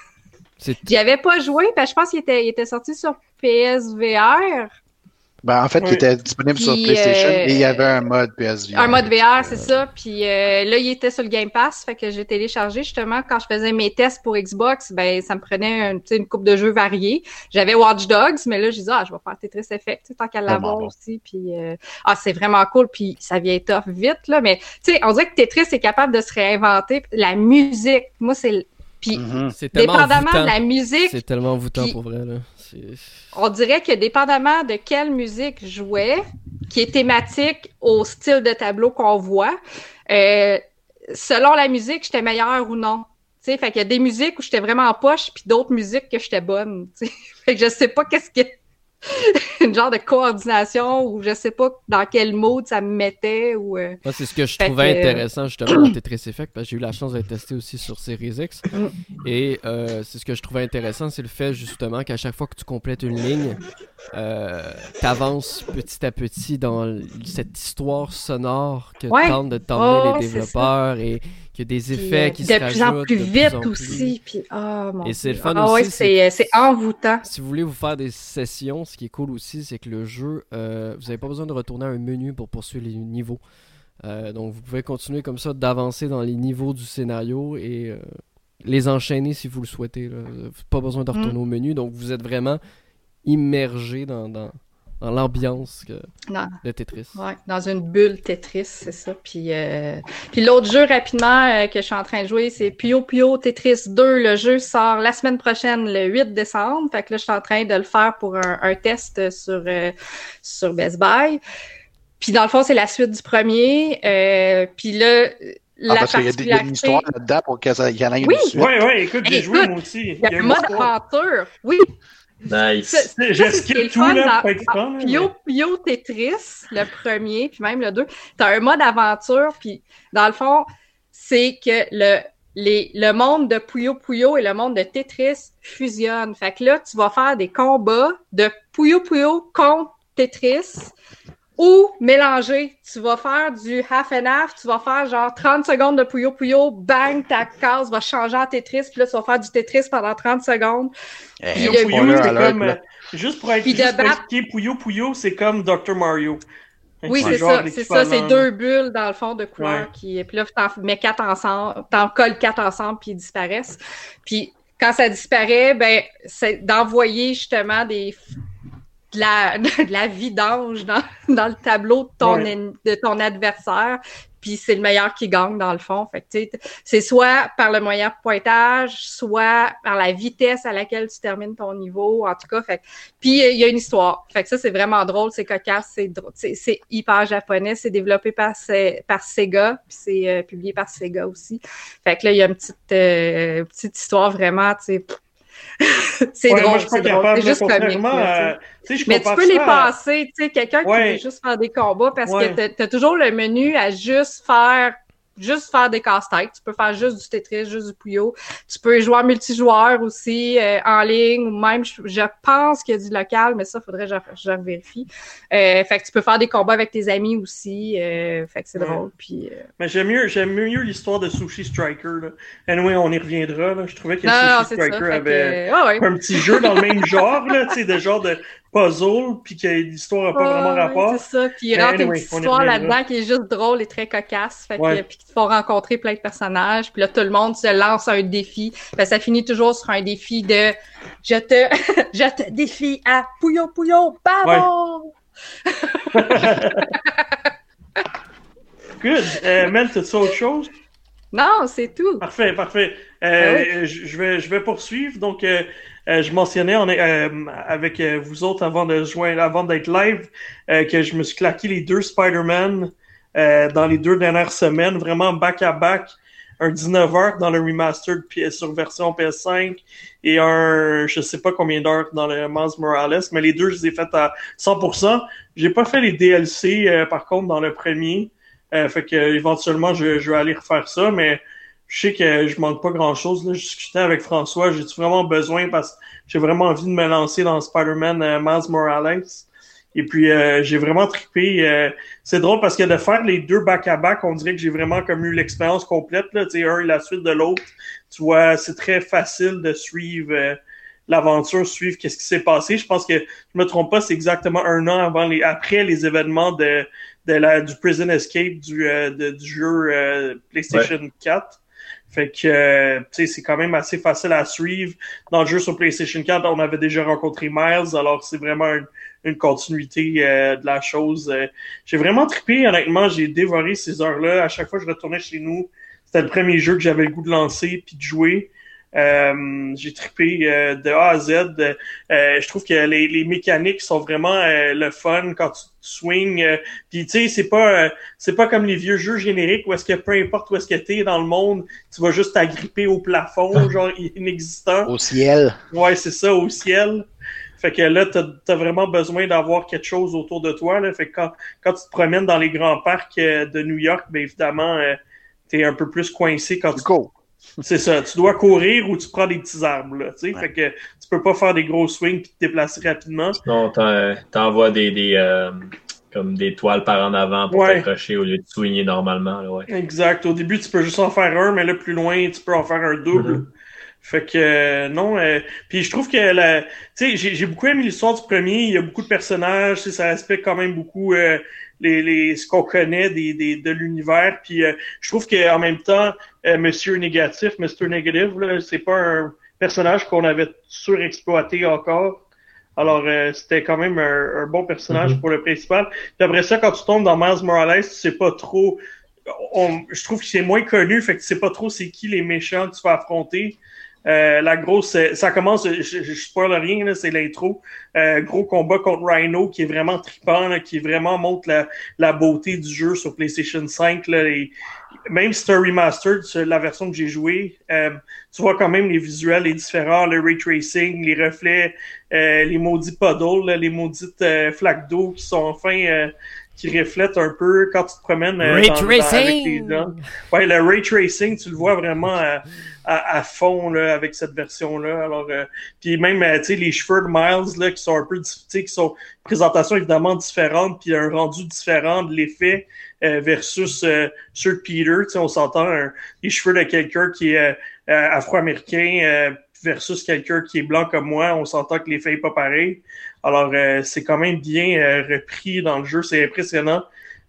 J'y avais pas joué, parce que je pense qu'il était, il était sorti sur PSVR. Ben, en fait, Oui. il était disponible sur PlayStation euh, et il y avait un mode PSVR. Un mode VR, c'est ça. Puis euh, là, il était sur le Game Pass, fait que j'ai téléchargé justement quand je faisais mes tests pour Xbox, ben ça me prenait un, une coupe de jeux variés. J'avais Watch Dogs, mais là, je disais ah, je vais faire Tetris Effect, tant qu'à l'avoir bon. aussi. Puis euh, ah, c'est vraiment cool. Puis ça vient tough vite là, mais tu sais, on dirait que Tetris est capable de se réinventer. La musique, moi c'est, le- puis tellement dépendamment de la musique, C'est tellement envoûtant Puis- pour vrai. Là. On dirait que dépendamment de quelle musique je jouais, qui est thématique au style de tableau qu'on voit, euh, selon la musique, j'étais meilleure ou non. Tu sais, fait qu'il y a des musiques où j'étais vraiment en poche, puis d'autres musiques que j'étais bonne. tu sais. Fait je sais pas qu'est-ce que une genre de coordination ou je sais pas dans quel mode ça me mettait ou euh, Moi, c'est ce que je Fait trouvais que- intéressant justement dans Tetris Effect parce que j'ai eu la chance de tester aussi sur Series X. Mm. Et euh, c'est ce que je trouvais intéressant, c'est le fait justement qu'à chaque fois que tu complètes une ligne, euh, t'avances petit à petit dans cette histoire sonore que Ouais. tentent de t'emmener Ouais, les développeurs et qu'il y a des puis, effets euh, qui se de plus en plus de vite en plus. aussi. Puis oh mon Et c'est le fun ah, ouais, aussi, c'est euh, c'est envoûtant. Si vous voulez vous faire des sessions, ce qui est cool aussi, c'est que le jeu, euh, vous n'avez pas besoin de retourner à un menu pour poursuivre les niveaux. Euh, donc vous pouvez continuer comme ça d'avancer dans les niveaux du scénario et euh, les enchaîner si vous le souhaitez. là. Vous n'avez Pas besoin de retourner au menu, donc vous êtes vraiment immergé dans, dans, dans l'ambiance de Tetris. Ouais, dans une bulle Tetris, c'est ça. Puis, euh, puis l'autre jeu rapidement euh, que je suis en train de jouer, c'est Puyo Puyo Tetris 2. Le jeu sort la semaine prochaine, le 8 décembre. Fait que là, je suis en train de le faire pour un, un test sur, euh, sur Best Buy. Puis dans le fond, c'est la suite du premier. Euh, puis là, Ah, la parce qu'il y a des- il y a une histoire là-dedans pour qu'il y en ait une Oui. suite. Ouais, ouais, écoute, j'ai joué moi aussi. Il y a un une mode aventure. Oui, Nice. Ça- ça, J'ai le tout, là, dans- pour Puyo Puyo Tetris, le premier, puis même le deux, t'as un mode aventure, puis dans le fond, c'est que le, les, le monde de Puyo Puyo et le monde de Tetris fusionnent. Fait que là, tu vas faire des combats de Puyo Puyo contre Tetris Ou mélanger, tu vas faire du half and half, tu vas faire genre 30 secondes de Puyo Puyo, bang, ta case va changer en Tetris, puis là, tu vas faire du Tetris pendant 30 secondes. Eh, Puis Puyo le Puyo, c'est comme, là. euh, juste pour être Puis de juste Puyo Puyo, c'est comme Dr. Mario. Oui, C'est ça, c'est ça, c'est deux bulles dans le fond de couleur Ouais. qui puis là t'en mets quatre ensemble, t'en colles quatre ensemble puis ils disparaissent. Puis quand ça disparaît, ben c'est d'envoyer justement des de la, de la vidange dans, dans le tableau de ton, Ouais. en- de ton adversaire, puis c'est le meilleur qui gagne dans le fond. Fait que, tu sais, c'est soit par le moyen pointage, soit par la vitesse à laquelle tu termines ton niveau, en tout cas. Fait puis il y a une histoire. Fait que ça, c'est vraiment drôle, c'est cocasse, c'est drôle, c'est c'est hyper japonais, c'est développé par Sega, puis c'est euh, publié par Sega aussi. Fait que là, il y a une petite, euh, petite histoire vraiment, tu sais. c'est Ouais, moi, drôle, je suis pas c'est juste comique. là, tu tu je Mais tu peux les à- passer, tu sais, quelqu'un Ouais. qui veut juste faire des combats parce Ouais. que t'as as toujours le menu à juste faire juste faire des casse-têtes. Tu peux faire juste du Tetris, juste du Puyo. Tu peux jouer en multijoueur aussi, euh, en ligne, ou même, je, je pense qu'il y a du local, mais ça, faudrait que je, vérifie. Euh, fait que tu peux faire des combats avec tes amis aussi. euh, fait que c'est Ouais. drôle. Puis, euh, Mais j'aime mieux, j'aime mieux l'histoire de Sushi Striker. Là. Anyway, on y reviendra. Là. Je trouvais que non, Sushi. Striker avait que, ouais, ouais. un petit jeu dans le même genre, là, tu sais, de genre de puzzle, puis que l'histoire n'a pas Ah, vraiment ouais, rapport. C'est ça. Puis il rentre une anyway, petite on y histoire là-dedans qui est juste drôle et très cocasse. Fait que, Ouais. puis qui te font rencontrer plein de personnages. Puis là, tout le monde se lance un défi. Que ça finit toujours sur un défi de je te, je te défie à Puyo Puyo Babo! Good. Euh, Mel, t'as-tu autre chose? Non, c'est tout. Parfait, parfait. Euh, Ah je, je vais, je vais poursuivre. Donc, euh, euh, je mentionnais on est, euh, avec euh, vous autres avant de joindre, avant d'être live, euh, que je me suis claqué les deux Spider-Man euh, dans les deux dernières semaines, vraiment back à back. Un 19 heures dans le remastered sur version PS5 et un je sais pas combien d'heures dans le Miles Morales, mais les deux je les ai faites à 100%. J'ai pas fait les DLC par contre dans le premier. Euh, fait que éventuellement je, je vais aller refaire ça, mais je sais que je manque pas grand chose. Là. Je discutais avec François, j'ai-tu vraiment besoin? Parce que j'ai vraiment envie de me lancer dans Spider-Man euh, Miles Morales. Et puis euh, j'ai vraiment trippé. euh, c'est drôle parce que de faire les deux back-à-back, on dirait que j'ai vraiment comme eu l'expérience complète. Là, un la suite de l'autre. Tu vois, c'est très facile de suivre euh, l'aventure, suivre qu'est-ce qui s'est passé. Je pense que je me trompe pas, c'est exactement un an avant les après les événements de, de la du Prison Escape du, euh, de- du jeu euh, PlayStation 4. Fait que euh, tu sais, c'est quand même assez facile à suivre. Dans le jeu sur PlayStation 4, on avait déjà rencontré Miles, alors c'est vraiment une, continuité euh, de la chose. Euh, j'ai vraiment trippé, honnêtement, j'ai dévoré ces heures-là. À chaque fois que je retournais chez nous, c'était le premier jeu que j'avais le goût de lancer puis de jouer. Euh, j'ai trippé euh, de A à Z. Euh, je trouve que les, les mécaniques sont vraiment euh, le fun quand tu swings. Euh, puis tu sais, c'est pas euh, c'est pas comme les vieux jeux génériques où est-ce que peu importe où est-ce que t'es dans le monde, tu vas juste t'agripper au plafond, genre inexistant. Au ciel. Ouais, c'est ça, au ciel. Fait que là, t'as as vraiment besoin d'avoir quelque chose autour de toi. Là. Fait que quand, quand tu te promènes dans les grands parcs euh, de New York, ben évidemment, euh, t'es un peu plus coincé quand tu Go. C'est ça. Tu dois courir ou tu prends des petits arbres, là, tu sais. Ouais. Fait que tu peux pas faire des gros swings puis te déplacer rapidement. Sinon, t'en- t'envoies des, des, euh, comme des toiles par en avant pour Ouais. t'accrocher au lieu de swinger normalement. Là, ouais. Exact. Au début, tu peux juste en faire un, mais là, plus loin, tu peux en faire un double. Mhm. Fait que euh, non. euh, puis je trouve que la, tu sais, j'ai beaucoup aimé l'histoire du premier. Il y a beaucoup de personnages. tu sais, Ça respecte quand même beaucoup euh, les, les ce qu'on connaît des, des de l'univers. Puis euh, je trouve que en même temps, euh, Monsieur Négatif, Mr. Negative, là, c'est pas un personnage qu'on avait surexploité encore. Alors, euh, c'était quand même un, un bon personnage Mhm. pour le principal. Puis après ça, quand tu tombes dans Miles Morales, tu sais pas trop. On, je trouve que c'est moins connu, fait que tu sais pas trop c'est qui les méchants que tu vas affronter. Euh, la grosse, euh, ça commence, je, je, je spoil rien, là, c'est l'intro. Euh, gros combat contre Rhino qui est vraiment trippant, là, qui vraiment montre la, la beauté du jeu sur PlayStation 5. Là, et même si c'est un remastered, la version que j'ai jouée, euh, tu vois quand même les visuels est différents, le ray tracing, les reflets, euh, les maudits puddles, les maudites euh, flaques d'eau qui sont enfin euh, qui reflète un peu quand tu te promènes euh, Ray dans- dans- avec tracing! les gens. Ouais, le ray tracing, tu le vois vraiment à, à, à fond là, avec cette version-là. Alors, euh, puis même, tu sais, les cheveux de Miles là, qui sont un peu, dif- tu sais, qui sont présentation évidemment différente, puis un rendu différent de l'effet versus euh, ceux de Peter. On s'entend les cheveux de quelqu'un qui est euh, euh, afro-américain euh, versus quelqu'un qui est blanc comme moi. On s'entend que l'effet est pas pareil. Alors, euh, c'est quand même bien euh, repris dans le jeu. C'est impressionnant.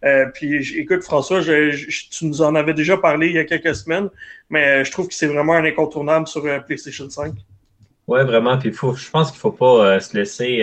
Euh, puis, écoute, François, je, je- tu nous en avais déjà parlé il y a quelques semaines, mais euh, je trouve que c'est vraiment un incontournable sur euh, PlayStation 5. Ouais, vraiment. Puis faut, je pense qu'il faut pas euh, se laisser.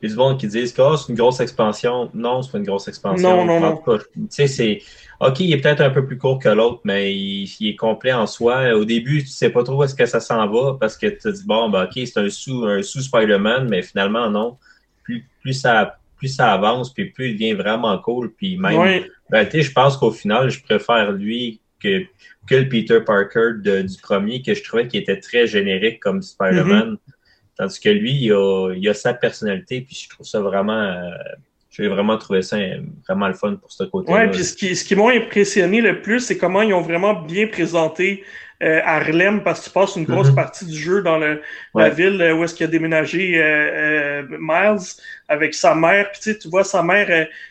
Il y a du monde qui disent que oh, c'est une grosse expansion. Non, c'est pas une grosse expansion. Non, non, non. sais, c'est. OK, il est peut-être un peu plus court que l'autre, mais il, il est complet en soi. Au début, tu sais pas trop où est-ce que ça s'en va parce que tu te dis, bon, ben, OK, c'est un sous, un sous Spider-Man, mais finalement, non. Plus, plus, ça, plus ça avance, puis plus il devient vraiment cool. Puis même, Ouais. en réalité, je pense qu'au final, je préfère lui que, que le Peter Parker de- du premier, que je trouvais qu'il était très générique comme Spider-Man. Mm-hmm. Tandis que lui, il a, il a sa personnalité, puis je trouve ça vraiment. euh, j'ai vraiment trouvé ça euh, vraiment le fun pour ce côté-là. Ouais, puis ce qui, ce qui m'a impressionné le plus, c'est comment ils ont vraiment bien présenté euh, Harlem, parce que tu passes une grosse Mhm. partie du jeu dans le, la ville euh, où est-ce qu'il a déménagé euh, euh, Miles avec sa mère. Puis tu sais, tu vois, sa mère,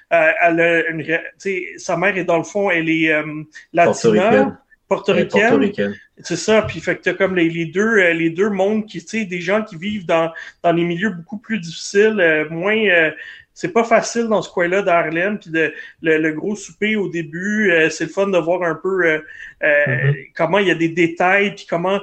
elle a une, ré- tu sais, sa mère est dans le fond, elle est euh, latina, Portoricaine. Ouais, portoricaine. C'est ça, puis fait que t'as comme les, les deux euh, les deux mondes qui tu sais des gens qui vivent dans dans les milieux beaucoup plus difficiles, euh, moins euh, c'est pas facile dans ce coin-là d'Harlem puis de le, le gros souper au début, euh, c'est le fun de voir un peu euh, euh, Mhm. comment il y a des détails puis comment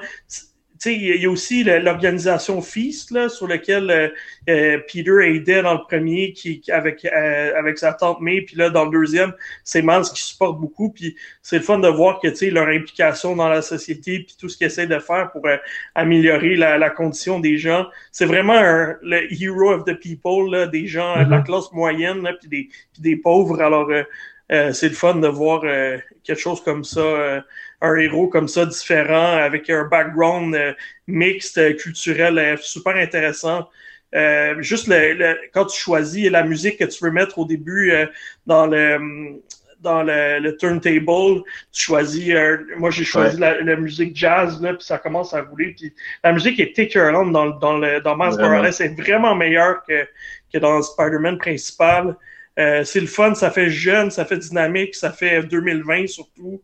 il y a- il y a aussi l'organisation Feast là, sur laquelle euh, euh, Peter aidait dans le premier qui, avec euh, avec sa tante May, puis là dans le deuxième, c'est Miles qui supporte beaucoup, puis c'est le fun de voir que tu sais leur implication dans la société, puis tout ce qu'ils essaient de faire pour euh, améliorer la, la condition des gens. C'est vraiment un, le hero of the people, là, des gens euh, de la Mhm. classe moyenne, là, puis des puis des pauvres. Alors euh, euh, c'est le fun de voir euh, quelque chose comme ça, euh, un héros comme ça différent, avec un background euh, mixte, euh, culturel, euh, super intéressant. Euh, juste le, le- quand tu choisis la musique que tu veux mettre au début euh, dans le dans le, le turntable, tu choisis. euh, moi, j'ai choisi la, la musique jazz là, puis ça commence à rouler. Puis la musique est écœurante dans le- dans le dans Miles. Morales, c'est vraiment meilleur que que dans Spider-Man principal. Euh, c'est le fun, ça fait jeune, ça fait dynamique, ça fait 2020 surtout.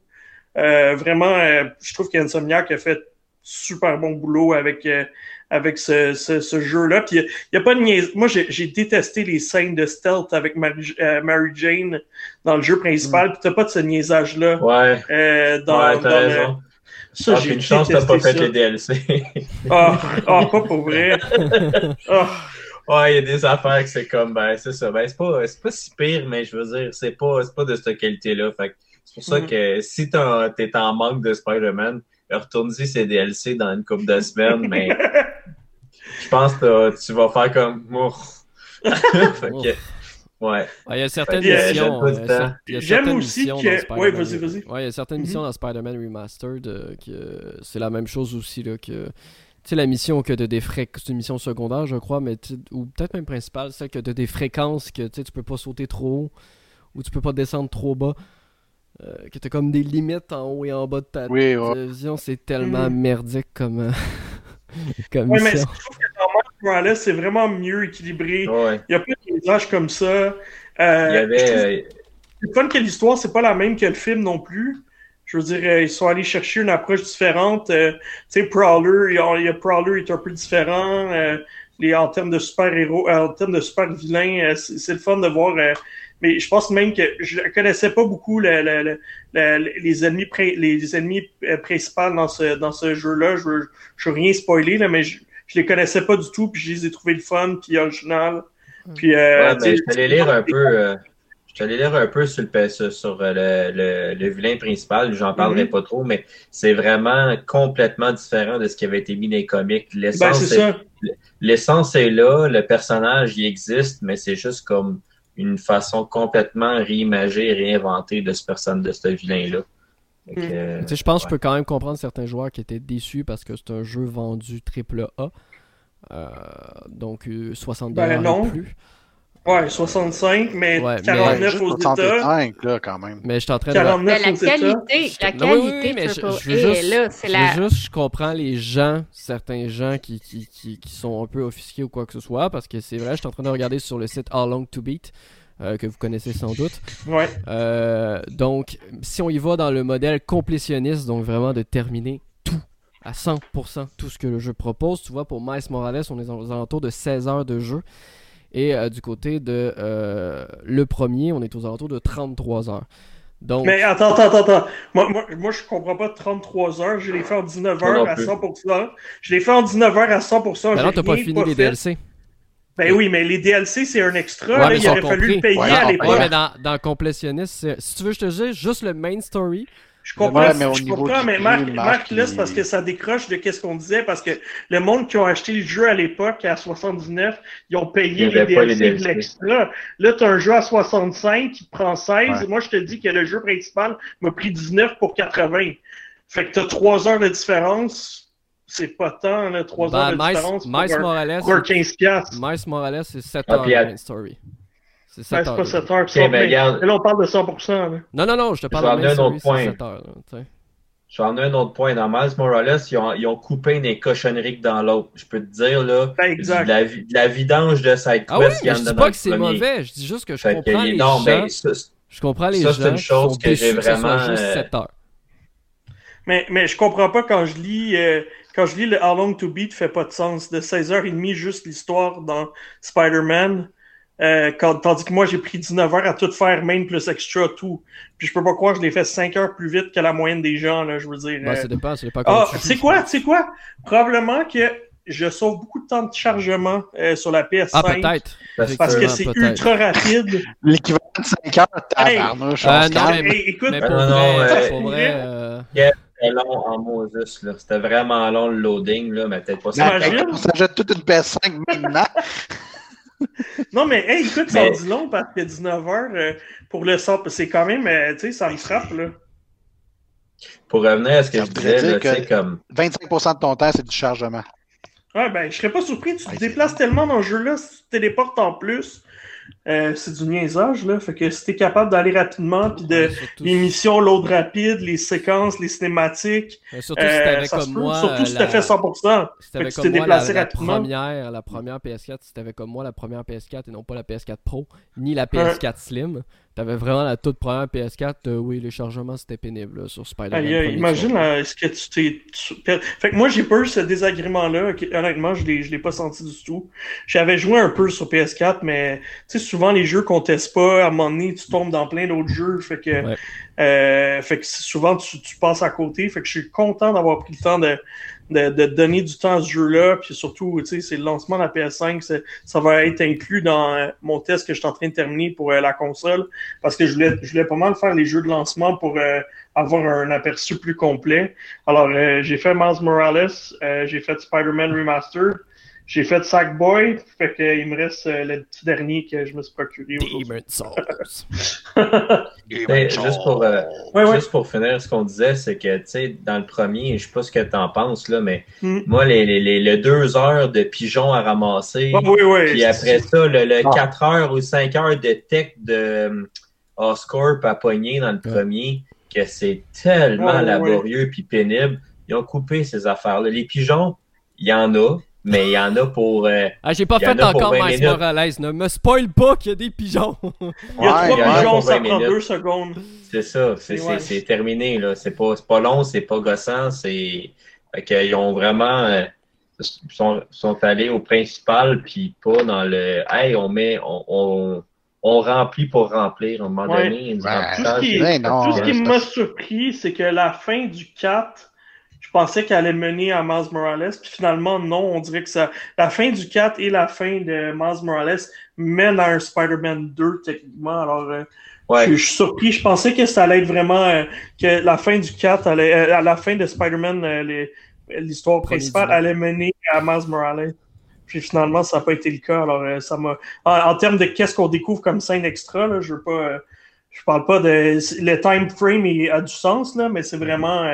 Euh, vraiment, euh, je trouve qu'Insomniac a fait super bon boulot avec euh, avec ce, ce, ce jeu-là. Puis il y a pas de niaise. Moi, j'ai détesté les scènes de stealth avec Mary, Mary Jane dans le jeu principal. Puis t'as pas de ce niaisage-là Ouais, dans, ouais, t'as raison. Ça, Ah, j'ai une chance, t'as pas fait ça. les DLC. Ah, ah, pas pour vrai. Ah, Ouais, il y a des affaires que c'est comme, ben, c'est ça. Ben, c'est pas, pas si pire, mais je veux dire, c'est pas, c'est pas de cette qualité-là. Fait que c'est pour ça Mhm. que si t'es en manque de Spider-Man, retourne-y ces DLC dans une couple de semaines, mais je pense que tu vas faire comme, Ouf. fait que, ouais. Il y a certaines Yeah, missions. j'aime pas euh, du cer- temps. il y a J'aime certaines aussi missions que- dans ouais, Spider-Man- vas-y, vas-y. Ouais, il y a certaines Mhm. missions dans Spider-Man Remastered euh, que c'est la même chose aussi. Là, que... Tu sais, la mission que tu des fréquences, c'est une mission secondaire, je crois, mais ou peut-être même principale, celle que tu as des fréquences que tu sais, tu peux pas sauter trop haut ou tu peux pas descendre trop bas. Euh, que tu as comme des limites en haut et en bas de ta Oui, ouais. vision, c'est tellement Mhm. merdique comme, euh, comme Ouais, mais je trouve que dans Miles Morales, c'est vraiment mieux équilibré. Ouais. Il n'y a pas de paysage comme ça. Euh, Il y avait, euh, C'est fun que l'histoire, c'est pas la même que le film non plus. Je veux dire, euh, ils sont allés chercher une approche différente. Euh, tu sais, Prowler, il y a, il y Prowler est un peu différent. euh, les, en termes de super-héros, euh, en termes de super-vilains, euh, c'est c'est le fun de voir. Mais je pense même que je connaissais pas beaucoup le- le- le- le- les ennemis pri- les ennemis euh, principaux dans ce dans ce jeu-là. Je veux, je veux rien spoiler là, mais je, je les connaissais pas du tout, puis je les ai trouvés le fun, puis original. Puis euh, Ouais, mais je allé lire un peu. euh, je suis allé lire un peu sur le PS sur euh, le, le, le vilain principal. J'en parlerai Mhm. pas trop, mais c'est vraiment complètement différent de ce qui avait été mis dans les comics. ben, L'essence est, est là, le personnage il existe, mais c'est juste comme une façon complètement réimagée, réinventée de ce personne, de ce vilain-là. Mhm. euh, je pense que je peux quand même comprendre certains joueurs qui étaient déçus parce que c'est un jeu vendu triple A. Euh, donc euh, 60 Ben dollars non. et plus. Ouais, 65, mais Ouais, mais- 49 Juste aux États. 65, là, quand même. Mais je suis en train de. 49 Mais la aux États. qualité, la Non, oui, oui, qualité mais je- je veux juste- là, c'est Je la... juste, je comprends les gens, certains gens qui, qui, qui, qui sont un peu offusqués ou quoi que ce soit, parce que c'est vrai, je suis en train de regarder sur le site How Long to Beat, euh, que vous connaissez sans doute. Ouais. Euh, donc, si on y va dans le modèle complétionniste, donc vraiment de terminer tout à 100%, tout ce que le jeu propose, tu vois, pour Miles Morales, on est aux alentours de 16 heures de jeu. Et euh, du côté de euh, le premier, on est aux alentours de 33 heures. Donc, Mais attends, attends, attends, attends. Moi, moi, moi, je comprends pas 33 heures. Je l'ai fait en 19 Moi non heures à plus. 100%. Je l'ai fait en 19 heures à 100%. maintenant, j'ai t'as pas fini les fait. DLC. Ben oui, mais les DLC, c'est un extra. Ouais, là, mais il aurait fallu le payer Ouais, à non, l'époque. Ouais, mais dans, dans complétionniste, si tu veux, je te dis juste le main story. Je comprends, Ouais, mais au je comprends, mais prix, Marc, Marc, Marc, là, c'est parce que ça décroche de qu'est-ce qu'on disait, parce que le monde qui ont acheté le jeu à l'époque, à 79, ils ont payé Il les DLC de l'extra. Là, tu as un jeu à 65 qui prend 16. Ouais. Moi, je te dis que le jeu principal m'a pris 19 pour 80. Fait que tu as 3 heures de différence. C'est pas tant, là, 3 Ben, heures de Miles, différence pour, un, Morales, pour un 15 piastres. Miles Morales, c'est 7 Ah, heures de story. C'est Ben, 7 c'est heures. pas de- 7 heures. Ok, ça, mais regarde. là, on parle de 100%. Là. Non, non, non, je te parle vais de amener main un story, autre c'est point. 7 heures. là. J'en ai un autre point. Dans Miles Morales, ils ont, ils ont coupé des cochonneries que dans l'autre. Je peux te dire, là, Ben, exact. de la, de la vidange de side Ah oui, quest qu'il y mais en je a dis dans pas le que c'est premier. mauvais, je dis juste que je Fait que, comprends les non, gens. ben, ça, c'est- Je comprends les ça, c'est gens une qui chose sont que j'ai déçus que ce soit vraiment, juste euh, 7 heures. Mais, mais je comprends pas quand je lis euh, quand je lis le How Long to Beat fait pas de sens. De 16h30 juste l'histoire dans Spider-Man. Euh, quand- tandis que moi j'ai pris 19 heures à tout faire main plus extra tout. Puis je peux pas croire que je l'ai fait 5 heures plus vite que la moyenne des gens là, je veux dire. Ben, euh. ça dépend, ça dépend Ah, c'est quoi, c'est quoi? Probablement que je sauve beaucoup de temps de chargement euh, sur la PS5 Ah, peut-être. parce parce que c'est ultra rapide. L'équivalent de 5 heures, on Euh, non, mais- Hey, écoute, Mais pour non, non, vrai, euh, pour vrai, euh, c'était long en Moses. là. C'était vraiment long le loading, là, mais peut-être pas ça. Imagine. On s'achète toute une PS5 maintenant. Non, mais hey, écoute, ça Mais- en dit long parce que 19 heures euh, pour le sort, c'est quand même, euh, tu sais, ça me frappe, là. Pour revenir à ce que Ça je disais, tu sais, comme 25% de ton temps, c'est du chargement. Ouais, ben, je serais pas surpris, tu te Ouais, déplaces tellement dans le jeu-là, si tu te téléportes en plus, euh, c'est du niaisage, là. Fait que si t'es capable d'aller rapidement, puis de surtout, les missions load rapide, les séquences, les cinématiques, mais surtout si euh, t'avais se comme moi. surtout euh, si t'as la- fait 100%. Si t'avais comme moi la, première, la première PS4, si t'avais comme moi la première PS4 et non pas la PS4 Pro, ni la PS4 Slim, t'avais vraiment la toute première PS4, euh, oui, les chargements c'était pénible là, sur Spider-Man. Imagine est-ce que tu t'es. Fait que moi, j'ai eu ce désagrément-là. Honnêtement, je l'ai pas senti du tout. J'avais joué un peu sur PS4, mais tu sais, souvent les jeux qu'on teste pas, à un moment donné, tu tombes dans plein d'autres jeux. Fait que, Ouais. euh, fait que souvent tu, tu passes à côté. Fait que je suis content d'avoir pris le temps de, de, de donner du temps à ce jeu-là. Puis surtout, tu sais, c'est le lancement de la PS5. c'est- Ça va être inclus dans euh, mon test que je suis en train de terminer pour euh, la console. Parce que je voulais, je voulais pas mal faire les jeux de lancement pour euh, avoir un aperçu plus complet. Alors, euh, j'ai fait Miles Morales, euh, j'ai fait Spider-Man Remastered, j'ai fait Sackboy, fait que il me reste euh, le petit dernier que je me suis procuré. Demon Souls. Ben, juste pour, euh, Ouais, ouais. Juste pour finir, ce qu'on disait, c'est que, tu sais, dans le premier, je sais pas ce que t'en penses, là, mais Hmm. moi, les, les, les, les deux heures de pigeons à ramasser, Ah, oui, oui. puis après ça, le, le Ah. 4 heures ou 5 heures de tech de euh, Oscorp à pogner dans le Ouais. premier, que c'est tellement Ouais, ouais, laborieux puis pénible. Ils ont coupé ces affaires-là. Les pigeons, il y en a, mais il y en a pour... euh, Ah, j'ai pas en fait encore 20 Miles. Morales, ne me spoil pas qu'il y a des pigeons. Il y a trois pigeons, ça 20 prend deux secondes. C'est ça, c'est ouais. terminé, là. C'est pas, c'est pas long, c'est pas gossant, c'est. Fait qu'ils ont vraiment. euh, sont, sont allés au principal, puis pas dans le. Hey, on met. On, on, on remplit pour remplir. À un moment Ouais. donné, Ouais. Tout ce qui, Ouais, non, tout ce qui ouais, m'a surpris, c'est que la fin du 4, je pensais qu'elle allait mener à Miles Morales, puis finalement, non, on dirait que ça. La fin du 4 et la fin de Miles Morales mènent à un Spider-Man 2, techniquement. Alors, euh, Ouais. je, je suis surpris. Je pensais que ça allait être vraiment. euh, que la fin du 4 allait. euh, à la fin de Spider-Man, euh, l'histoire principale allait mener à Miles Morales. Puis finalement, ça n'a pas été le cas. Alors, euh, ça m'a. En, en termes de qu'est-ce qu'on découvre comme scène extra, là, je veux pas. euh, je parle pas de. Le time frame il a du sens, là, mais c'est vraiment.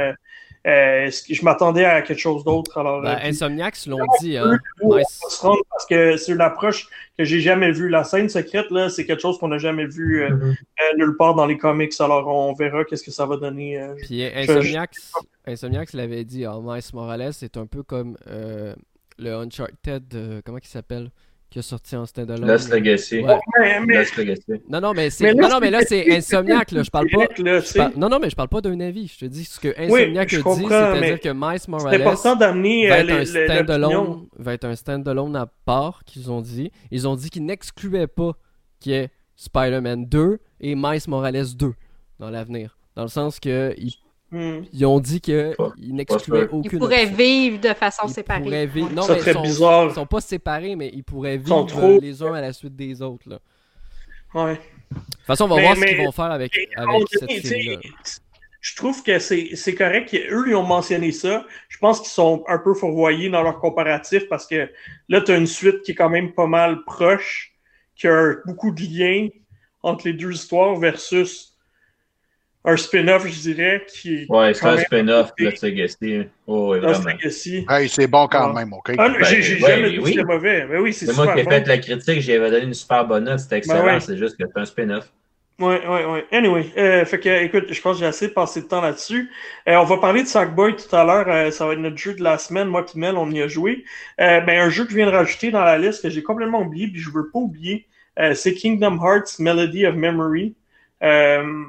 Euh, euh, je m'attendais à quelque chose d'autre? Alors, ben, euh, Insomniacs l'ont dit. Hein. Parce que c'est une approche que j'ai jamais vue. La scène secrète, là, c'est quelque chose qu'on n'a jamais vu euh, mm-hmm. nulle part dans les comics. Alors, on verra qu'est-ce que ça va donner. Puis Insomniacs, l'avait dit. Ah, Miles Morales, c'est un peu comme le Uncharted. comment il s'appelle? Qui a sorti en standalone. Lost Legacy. Legacy. Non, non, mais, c'est... non, non, mais là, c'est Insomniac. Là. Je parle pas. Non, non, mais je parle pas d'un avis. Je te dis ce que Insomniac a dit, c'est-à-dire que Miles Morales. important d'amener va, être un stand-alone, va être un stand-alone à part, qu'ils ont dit. Ils ont dit qu'ils n'excluaient pas qu'il y ait Spider-Man 2 et Miles Morales 2 dans l'avenir. Dans le sens qu'ils Hmm. Ils ont dit qu'ils n'excluaient aucune. Ils pourraient vivre de façon séparée. Vivre... Non, mais ils sont... sont pas séparés, mais ils pourraient vivre les uns à la suite des autres. Là. Ouais. De toute façon, on va voir ce qu'ils vont faire avec, avec cette série-là. Je trouve que c'est correct. Eux, ils ont mentionné ça. Je pense qu'ils sont un peu fourvoyés dans leur comparatif parce que là, tu as une suite qui est quand même pas mal proche, qui a beaucoup de liens entre les deux histoires versus un spin-off, je dirais, qui Ouais, c'est un spin-off de Lost Legacy. Oh, ouais, vraiment. Hey, c'est bon quand même, OK? Ah, j'ai ben, jamais dit que c'était mauvais. Mais oui, c'est moi qui ai fait la critique, j'avais donné une super bonne note, c'était ben excellent, c'est juste que c'est un spin-off. Ouais, ouais, ouais. Anyway, euh, fait que, écoute, je pense que j'ai assez passé de temps là-dessus. Euh, on va parler de Sackboy tout à l'heure. Euh, ça va être notre jeu de la semaine. Moi et Mel, on y a joué. Euh, ben, un jeu que je viens de rajouter dans la liste que j'ai complètement oublié, puis je veux pas oublier, c'est Kingdom Hearts Melody of Memory. Euh,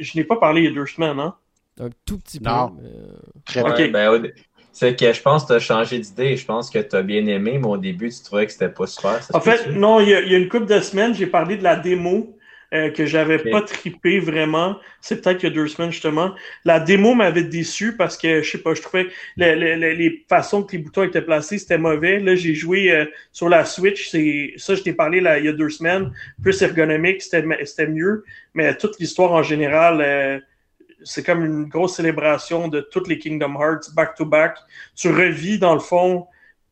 je n'ai pas parlé il y a deux semaines, hein? Un tout petit peu. Mais... Ben, c'est que je pense que tu as changé d'idée. Je pense que tu as bien aimé, mais au début, tu trouvais que c'était pas super. En fait, non, il y, a, il y, a, une couple de semaines, j'ai parlé de la démo euh, que j'avais pas trippé vraiment. C'est peut-être il y a deux semaines justement. La démo m'avait déçu parce que je sais pas, je trouvais les, les, les façons que les boutons étaient placés, c'était mauvais. Là, j'ai joué euh, sur la Switch, c'est ça, je t'ai parlé là, il y a deux semaines, plus ergonomique, c'était mieux. Mais toute l'histoire en général. Euh, c'est comme une grosse célébration de toutes les Kingdom Hearts back to back. Tu revis dans le fond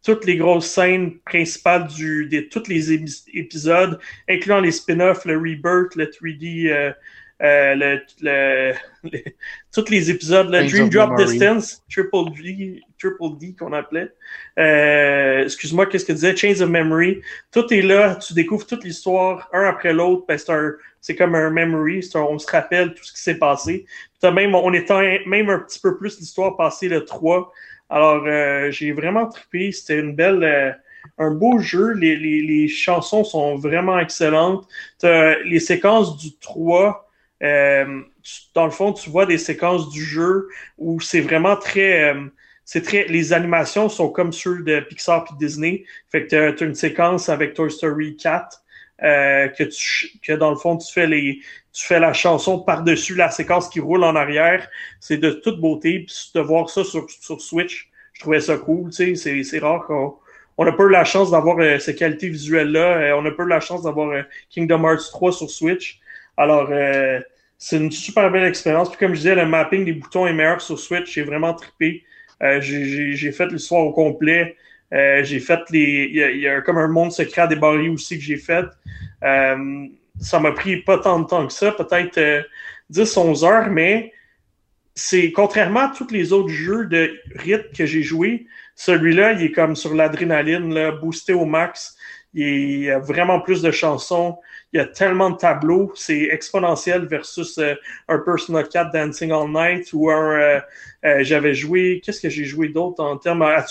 toutes les grosses scènes principales du, de tous les épisodes, incluant les spin-offs, le Rebirth, le 3D, euh, euh, le, le, tous les épisodes, le Dream Drop Distance, Triple D, Triple D qu'on appelait. Euh, excuse-moi, qu'est-ce que tu disais? Chains of Memory. Tout est là, tu découvres toute l'histoire, un après l'autre. Ben, c'est comme un memory, on se rappelle tout ce qui s'est passé. Même, on étend même un petit peu plus l'histoire passée le 3. Alors, euh, j'ai vraiment trippé. C'était une belle, euh, un beau jeu. Les, les, les, chansons sont vraiment excellentes. les séquences du 3, euh, dans le fond, tu vois des séquences du jeu où c'est vraiment très, c'est très, les animations sont comme ceux de Pixar et Disney. Fait que tu as, une séquence avec Toy Story 4 que tu, que dans le fond tu fais les, tu fais la chanson par-dessus la séquence qui roule en arrière. C'est de toute beauté. Puis de voir ça sur, sur Switch, je trouvais ça cool. C'est rare qu'on on n'a pas eu la chance d'avoir euh, ces qualités visuelles-là. Euh, on n'a pas eu la chance d'avoir euh, Kingdom Hearts 3 sur Switch. Alors, c'est une super belle expérience. Puis comme je disais, le mapping des boutons est meilleur sur Switch. J'ai vraiment trippé. j'ai fait l'histoire au complet. j'ai fait les. Il y, a, y, a, comme un monde secret à débarrer aussi que j'ai fait ça m'a pris pas tant de temps que ça, peut-être 10-11 euh, heures, mais c'est contrairement à tous les autres jeux de rythme que j'ai joué, celui-là, il est comme sur l'adrénaline, boosté au max. Il y a vraiment plus de chansons. Il y a tellement de tableaux. C'est exponentiel versus euh, un Persona 4 Dancing All Night ou un. Euh, j'avais joué. Qu'est-ce que j'ai joué d'autre en termes à?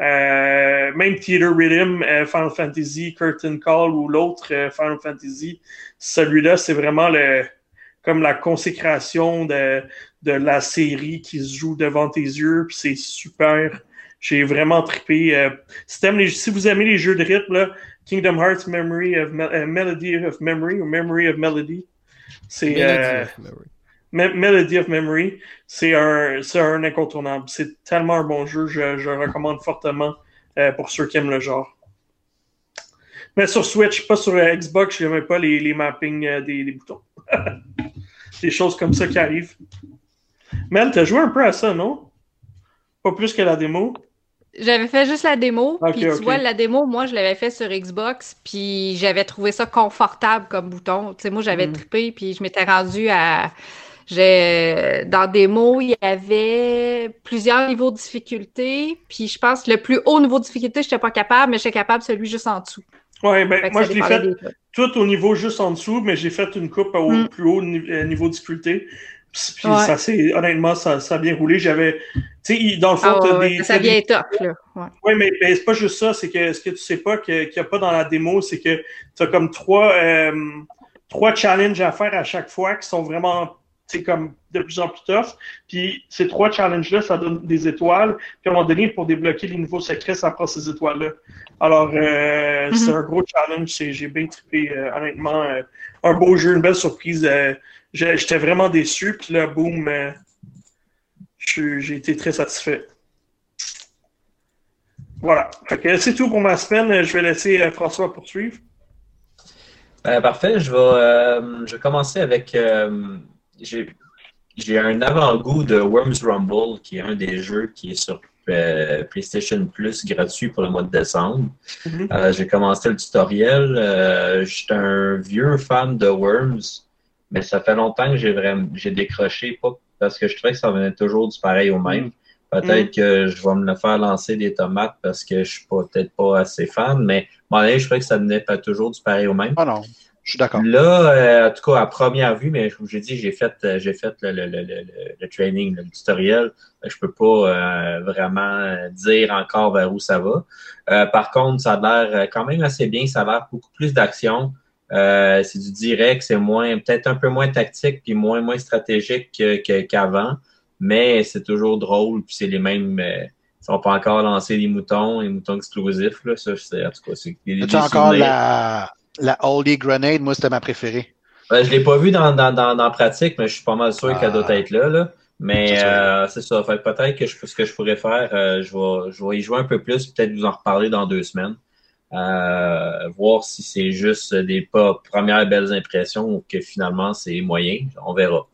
Euh, même Theater Rhythm, euh, Final Fantasy, Curtain Call ou l'autre euh, Final Fantasy, celui-là, c'est vraiment le comme la consécration de, de la série qui se joue devant tes yeux, puis c'est super. J'ai vraiment trippé. si, si, vous aimez les jeux de rythme, là, Kingdom Hearts Memory of Melody of Memory ou Memory of Melody, c'est Melody of Memory, c'est un, un incontournable. C'est tellement un bon jeu, je, je recommande fortement euh, pour ceux qui aiment le genre. Mais sur Switch, pas sur euh, Xbox, je n'aime pas les, les mappings euh, des, des, boutons. des choses comme ça qui arrivent. Mel, t'as joué un peu à ça, non? Pas plus que la démo? J'avais fait juste la démo, puis tu vois, la démo, moi, je l'avais fait sur Xbox, puis j'avais trouvé ça confortable comme bouton. Tu sais, moi, j'avais mm. trippé, puis je m'étais rendu à j'ai dans démo, il y avait plusieurs niveaux de difficulté, puis je pense que le plus haut niveau de difficulté, je n'étais pas capable, mais j'étais capable celui juste en dessous. Ouais, ben, moi, je l'ai fait tout au niveau juste en dessous, mais j'ai fait une coupe au mm. plus haut euh, niveau de difficulté. Puis ça c'est honnêtement, ça, ça, a bien roulé. J'avais, tu sais, dans le fond, ah, des, ça vient top, là. Ouais, mais, mais c'est pas juste ça. C'est que ce que tu sais pas qu'il n'y a pas dans la démo, c'est que tu as comme trois, euh, trois challenges à faire à chaque fois qui sont vraiment c'est comme de plus en plus tough. Puis ces trois challenges-là, ça donne des étoiles. Puis à un moment donné, pour débloquer les niveaux secrets, ça prend ces étoiles-là. Alors, euh, mhm. c'est un gros challenge. J'ai bien trippé, euh, honnêtement. Euh, un beau jeu, une belle surprise. J'étais vraiment déçu. Puis là, boum, j'ai été très satisfait. Voilà. C'est tout pour ma semaine. Je vais laisser François poursuivre. parfait. Je vais, je vais commencer avec j'ai un avant-goût de Worms Rumble, qui est un des jeux qui est sur euh, PlayStation Plus gratuit pour le mois de décembre. Mm-hmm. Euh, j'ai commencé le tutoriel. Euh, J'étais un vieux fan de Worms, mais ça fait longtemps que j'ai vraiment j'ai décroché, pas parce que je trouvais que ça venait toujours du pareil au même. Peut-être mm. que je vais me le faire lancer des tomates parce que je suis peut-être pas assez fan, mais bon, je trouvais que ça venait pas toujours du pareil au même. Ah non. Je suis d'accord. Là, euh, en tout cas, à première vue, mais comme j'ai dit, j'ai fait, euh, j'ai fait le, le, le, le, training, le tutoriel. Je peux pas euh, vraiment dire encore vers où ça va. par contre, ça a l'air quand même assez bien. Ça a l'air beaucoup plus d'action. c'est du direct, c'est moins, peut-être un peu moins tactique puis moins, moins stratégique qu'avant. mais c'est toujours drôle. Puis c'est les mêmes. ils pas encore lancé les moutons, les moutons explosifs. Là. Ça, en tout cas, c'est des, encore la la Holy Grenade, moi, c'était ma préférée. Ben, je ne l'ai pas vu dans, dans, dans, pratique, mais je suis pas mal sûr qu'elle doit ah. être là. là. Mais euh, c'est ça. Fait peut-être que je, ce que je pourrais faire, euh, je, vais, je vais y jouer un peu plus, peut-être vous en reparler dans deux semaines. Euh, voir si c'est juste des pas premières belles impressions ou que finalement c'est moyen. On verra.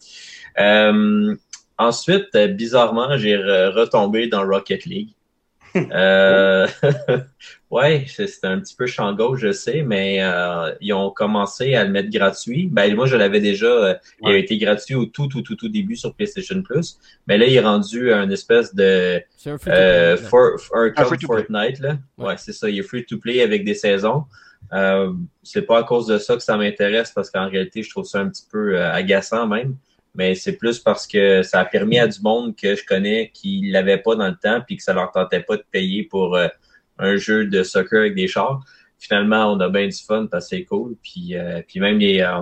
ensuite, bizarrement, j'ai retombé dans Rocket League. Euh, ouais, c'est un petit peu champ gauche, je sais, mais euh, ils ont commencé à le mettre gratuit. Ben moi, je l'avais déjà. Euh, il a été gratuit au tout, tout, tout, tout début sur PlayStation Plus, mais là, il est rendu un espèce de un, euh, for, un, Fortnite là. Ouais, c'est ça. Il est free to play avec des saisons. Euh, c'est pas à cause de ça que ça m'intéresse parce qu'en réalité, je trouve ça un petit peu agaçant même mais c'est plus parce que ça a permis à du monde que je connais qui l'avait pas dans le temps puis que ça leur tentait pas de payer pour euh, un jeu de soccer avec des chars. Finalement, on a bien du fun parce que c'est cool. Puis, euh, puis même les, euh,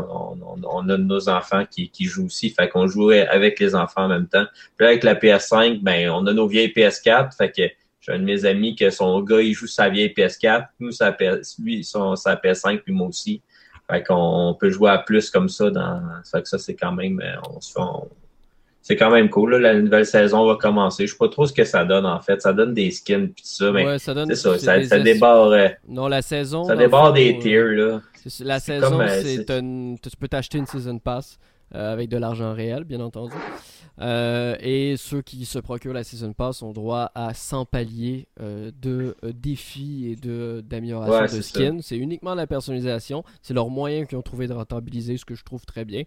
on, a nos enfants qui, qui jouent aussi. Fait qu'on jouait avec les enfants en même temps. Puis avec la PS5, ben on a nos vieilles PS4. Fait que j'ai un de mes amis que son gars il joue sa vieille PS4, nous sa lui son, sa PS5 puis moi aussi. Fait qu'on peut jouer à plus comme ça dans. Fait que ça, c'est quand même. Euh, on se C'est quand même cool. La nouvelle saison va commencer. Je sais pas trop ce que ça donne en fait. Ça donne des skins puis tout ça, mais ça c'est ça. Ça, ça débarre. Euh, non, la saison. Ça débarre des tiers là. La saison, euh, c'est tu peux t'acheter une season pass avec de l'argent réel, bien entendu. Euh, et ceux qui se procurent la Season Pass ont droit à 100 paliers euh, de euh, défis et de, d'amélioration de skins. C'est uniquement la personnalisation. C'est leur moyen qu'ils ont trouvé de rentabiliser, ce que je trouve très bien.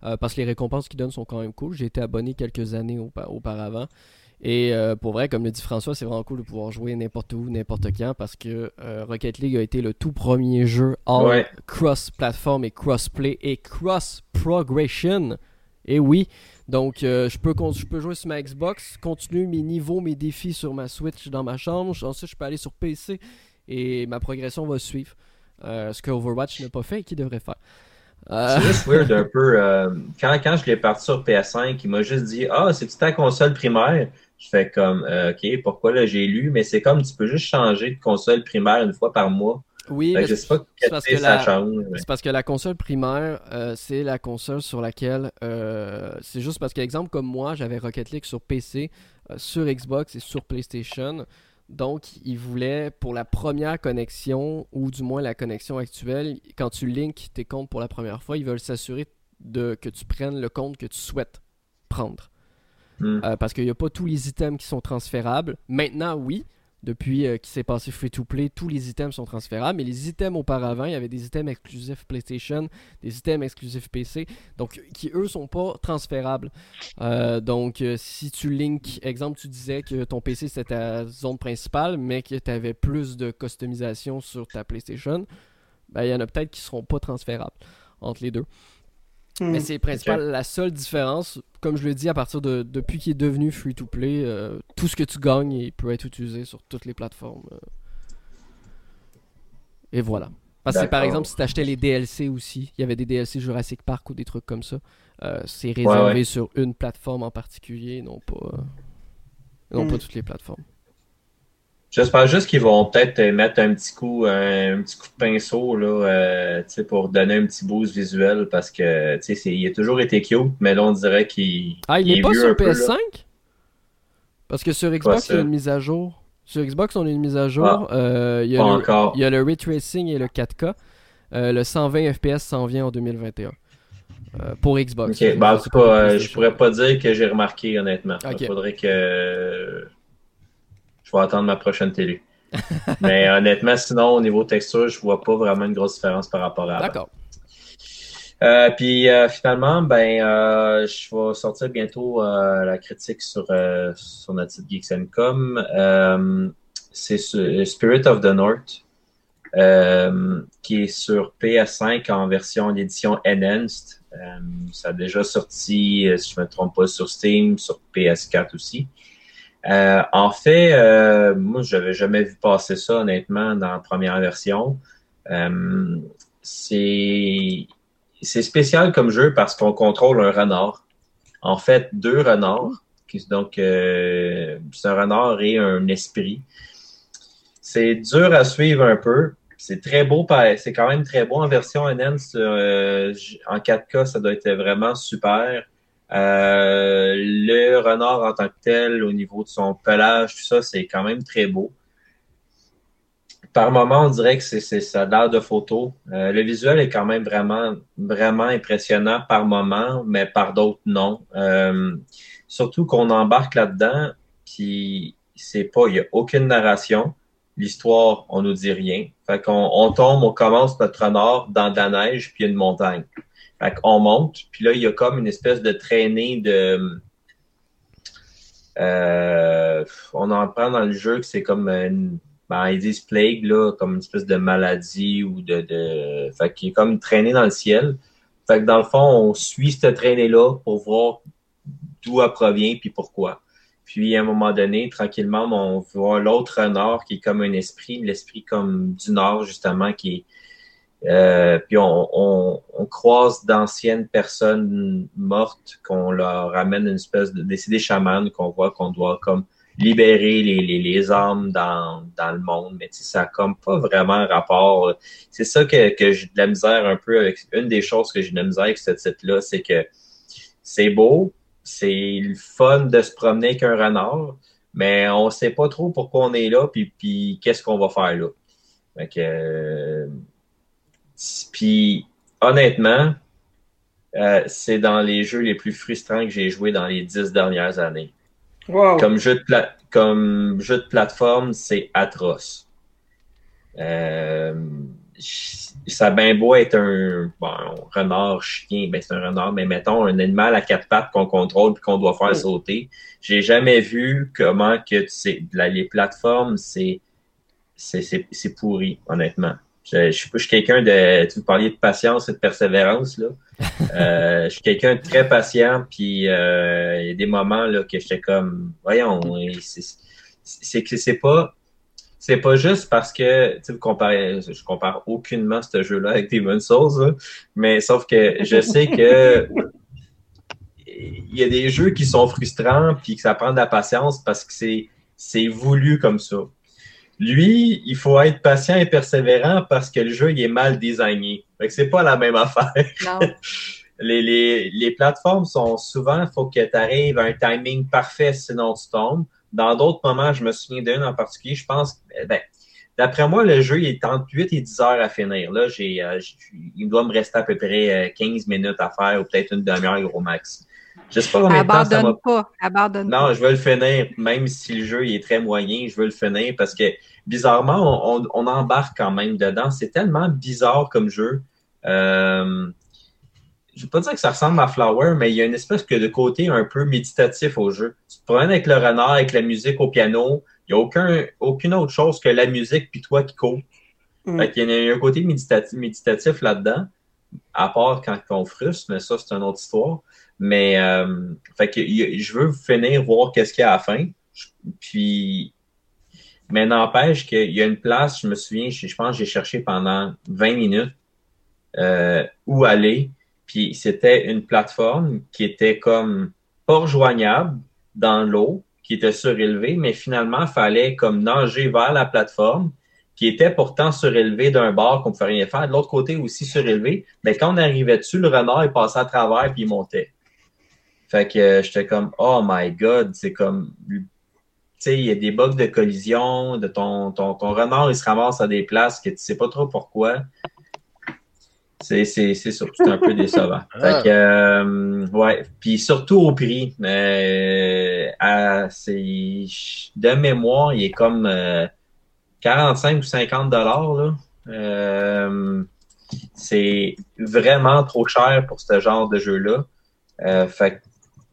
Parce que les récompenses qu'ils donnent sont quand même cool. J'ai été abonné quelques années auparavant. Et pour vrai, comme le dit François, c'est vraiment cool de pouvoir jouer n'importe où, n'importe quand, parce que Rocket League a été le tout premier jeu en cross-platform et cross-play et cross-progression. Et oui, donc, euh, je, peux, je peux jouer sur ma Xbox, continuer mes niveaux, mes défis sur ma Switch dans ma chambre. Ensuite, je peux aller sur PC et ma progression va suivre. Euh, ce que Overwatch n'a pas fait et qu'il devrait faire. Euh, c'est juste weird un peu. quand, quand je l'ai parti sur PS5, il m'a juste dit Ah, c'est ta console primaire? Je fais comme OK, pourquoi là j'ai lu, mais c'est comme tu peux juste changer de console primaire une fois par mois. Oui, c'est parce, que la, parce que la console primaire, euh, c'est la console sur laquelle. Euh, c'est juste parce qu'exemple, comme moi, j'avais Rocket League sur PC, euh, sur Xbox et sur PlayStation. Donc, ils voulaient, pour la première connexion, ou du moins la connexion actuelle, quand tu links tes comptes pour la première fois, ils veulent s'assurer de, que tu prennes le compte que tu souhaites prendre. Hmm. parce qu'il n'y a pas tous les items qui sont transférables. Maintenant, oui, Depuis euh, qu'il s'est passé free-to-play, tous les items sont transférables. Mais les items auparavant, il y avait des items exclusifs PlayStation, des items exclusifs PC, donc qui eux sont pas transférables. Euh, donc euh, si tu link, exemple, tu disais que ton PC c'était ta zone principale, mais que tu avais plus de customisation sur ta PlayStation, ben, il y en a peut-être qui seront pas transférables entre les deux. Hmm. Mais c'est principal la seule différence, comme je le dis, à partir de depuis qu'il est devenu free to play, euh, tout ce que tu gagnes il peut être utilisé sur toutes les plateformes. euh. Et voilà. Parce que par exemple, si tu achetais les DLC aussi, il y avait des DLC Jurassic Park ou des trucs comme ça, euh, c'est réservé ouais. sur une plateforme en particulier, non pas, euh, non Hmm. pas toutes les plateformes. J'espère juste qu'ils vont peut-être euh, mettre un petit coup, un, un petit coup de pinceau là, euh, pour donner un petit boost visuel parce que il a toujours été cute, mais là on dirait qu'il Ah, il il est pas sur un peu, là. PS5 Parce que sur Xbox, il y a une mise à jour. Sur Xbox, on a une mise à jour. Ah. Euh, il, y a Pas le, encore. il y a le ray tracing et le 4K. Euh, le 120 FPS s'en vient en 2021. Euh, pour Xbox. Ok, ben, en tout cas, euh, je pourrais pas dire que j'ai remarqué honnêtement. Il faudrait que euh, je vais attendre ma prochaine télé. mais honnêtement, sinon au niveau texture, je vois pas vraiment une grosse différence par rapport à. D'accord. Euh, puis euh, finalement, ben, euh, je vais sortir bientôt la critique sur, sur notre site Geeks Com. Euh, c'est Spirit of the North, qui est sur PS5 en version d'édition Enhanced. Ça a déjà sorti, si je me trompe pas, sur Steam, sur PS4 aussi. Euh, en fait, euh, moi, j'avais jamais vu passer ça, honnêtement, dans la première version. Euh, c'est spécial comme jeu parce qu'on contrôle un renard. En fait, deux renards. Donc, c'est un renard et un esprit. C'est dur à suivre un peu. C'est très beau, c'est quand même très beau en version NN. en 4K, ça doit être vraiment super. Euh, le renard en tant que tel, au niveau de son pelage, tout ça, c'est quand même très beau. Par moment, on dirait que c'est, ça a l'air de photo. Euh, le visuel est quand même vraiment, vraiment impressionnant par moment, mais par d'autres non. Euh, surtout qu'on embarque là-dedans, puis c'est pas, il y a aucune narration. L'histoire, on nous dit rien. Fait qu'on on tombe, on commence notre renard dans de la neige, puis une montagne. Fait qu'on monte, puis là, il y a comme une espèce de traînée de... Euh, on en prend dans le jeu que c'est comme une... Ben, ils disent plague, là, comme une espèce de maladie ou de... Fait qu'il est comme une traînée dans le ciel. Fait que dans le fond, on suit cette traînée-là pour voir d'où elle provient puis pourquoi. Puis à un moment donné, tranquillement, on voit l'autre renard qui est comme un esprit, l'esprit comme du nord, justement, qui est euh, puis on, on, on croise d'anciennes personnes mortes qu'on leur ramène une espèce de décidé chaman qu'on voit qu'on doit comme libérer les, les, les âmes dans, dans le monde. Mais ça a comme pas vraiment rapport. C'est ça que, que j'ai de la misère un peu avec. Une des choses que j'ai de la misère avec ce titre-là, c'est que c'est beau, c'est le fun de se promener avec un renard, mais on sait pas trop pourquoi on est là, puis, puis qu'est-ce qu'on va faire là. Fait que, euh, puis honnêtement, euh, c'est dans les jeux les plus frustrants que j'ai joué dans les dix dernières années. Wow. Comme jeu de, pla- comme jeu de plateforme, c'est atroce. Euh, ça a bien beau être un bon, renard, chien, ben c'est un renard, mais mettons un animal à quatre pattes qu'on contrôle puis qu'on doit faire sauter. J'ai jamais vu comment que tu sais, la- les plateformes, c'est c'est c'est- c'est pourri, honnêtement. Je, je, suis- je suis quelqu'un de. Tu me parlais de patience et de persévérance, là. Euh, je suis quelqu'un de très patient, puis euh, il y a des moments là, que j'étais comme voyons, c'est que c'est pas. C'est pas juste parce que tu comparez, je compare aucunement ce jeu-là avec Demon's Souls, là, mais sauf que je sais que il y a des jeux qui sont frustrants puis que ça prend de la patience parce que c'est c'est voulu comme ça. Lui, il faut être patient et persévérant parce que le jeu il est mal designé. Fait que c'est pas la même affaire. Non. Les, les, les plateformes sont souvent, il faut que tu arrives à un timing parfait, sinon tu tombes. Dans d'autres moments, je me souviens d'une en particulier, je pense, eh ben, d'après moi, le jeu il est entre 8 et 10 heures à finir. Là, j'ai, euh, il doit me rester à peu près euh, 15 minutes à faire ou peut-être une demi-heure gros max. Je sais pas combien de temps ça va. Abandonne pas. Abandonne Non, je veux le finir, même si le jeu il est très moyen, je veux le finir parce que bizarrement, on, on- on embarque quand même dedans. C'est tellement bizarre comme jeu. Euh, je vais pas dire que ça ressemble à Flower, mais il y a une espèce que de côté un peu méditatif au jeu. Tu te promènes avec le renard, avec la musique au piano. Il n'y a aucun, aucune autre chose que la musique puis toi qui cours. Mm. Fait qu'il y a un côté méditatif, méditatif là-dedans, à part quand on frustre, mais ça, c'est une autre histoire. Mais, euh, fait que je veux finir, voir qu'est-ce qu'il y a à la fin. Puis, mais n'empêche qu'il y a une place, je me souviens, je, pense que j'ai cherché pendant 20 minutes euh, où aller. Puis c'était une plateforme qui était comme pas rejoignable dans l'eau, qui était surélevée, mais finalement, il fallait comme nager vers la plateforme, qui était pourtant surélevée d'un bord qu'on ne pouvait rien faire. De l'autre côté aussi surélevé. Mais quand on arrivait dessus, le renard, il passait à travers puis il montait. Fait que euh, j'étais comme, oh my god, c'est comme, tu sais, il y a des bugs de collision, de ton, ton, ton renard, il se ramasse à des places que tu sais pas trop pourquoi. C'est, c'est, c'est un peu décevant. Ah. Fait que, euh, ouais, puis surtout au prix, euh, à, c'est, de mémoire, il est comme euh, 45 ou 50 dollars, là. Euh, c'est vraiment trop cher pour ce genre de jeu-là. Fait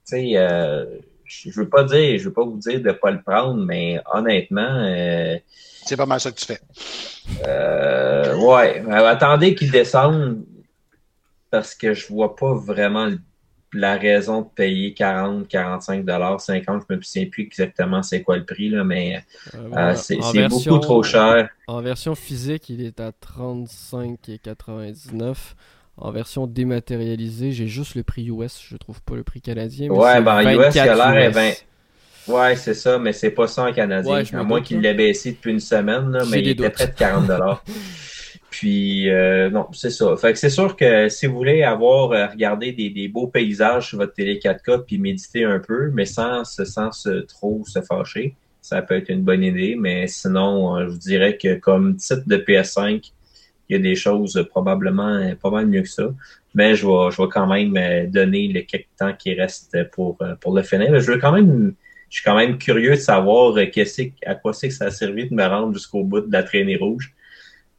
sais, euh, je veux pas dire, je veux pas vous dire de pas le prendre, mais honnêtement, euh, C'est pas mal ça que tu fais. euh, ouais, Euh, attendez qu'il descende parce que je vois pas vraiment la raison de payer 40, 45 dollars, 50, je me souviens plus exactement c'est quoi le prix là, mais Euh, euh, voilà. c'est En c'est version- beaucoup trop cher. En version physique, il est à 35,99. En version dématérialisée, j'ai juste le prix US, je trouve pas le prix canadien. mais Ouais, ben, US, il a 24 l'air US. ben, Ouais, c'est ça, mais c'est pas ça en canadien. Ouais, à moins qu'il là. l'ait baissé depuis une semaine, là, mais il était doutes. près de 40 dollars. Puis euh, non, c'est ça. Fait que c'est sûr que si vous voulez avoir euh, regardé des, des beaux paysages sur votre télé 4K puis méditer un peu, mais sans se sans se trop se fâcher, ça peut être une bonne idée. Mais sinon, euh, je vous dirais que comme titre de PS5, il y a des choses probablement pas mal mieux que ça. Mais je vais, je vais quand même euh, donner le quelques temps qui reste pour, euh, pour le finir. Je veux quand même je suis quand même curieux de savoir euh, qu'est-ce que- à quoi c'est que ça a servi de me rendre jusqu'au bout de la traînée rouge.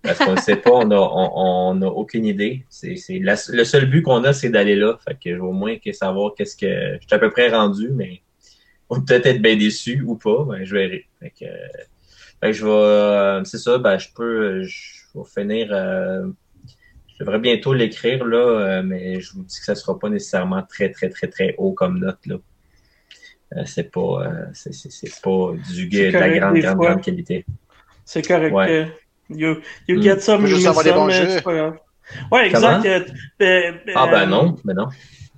Parce qu'on ne sait pas, on a, on, on a aucune idée. C'est, le seul but qu'on a, c'est d'aller là. Fait que je veux au moins que savoir qu'est-ce que. Je suis à peu près rendu, mais on peut peut-être être bien déçu ou pas. Ben, je verrai. Fait que, fait que je vais. c'est ça, ben je peux. Je vais finir. euh, je devrais bientôt l'écrire, là, euh, mais je vous dis que ça sera pas nécessairement très, très, très, très haut comme note. Là. Euh, c'est pas, euh, c'est, c'est, c'est pas du de la grande, grande, fois. grande qualité. C'est correct. Ouais. you you Mm. get some, you miss some, mais c'est pas grave. Ouais, exact. Euh, euh, Ah ben non, ben non.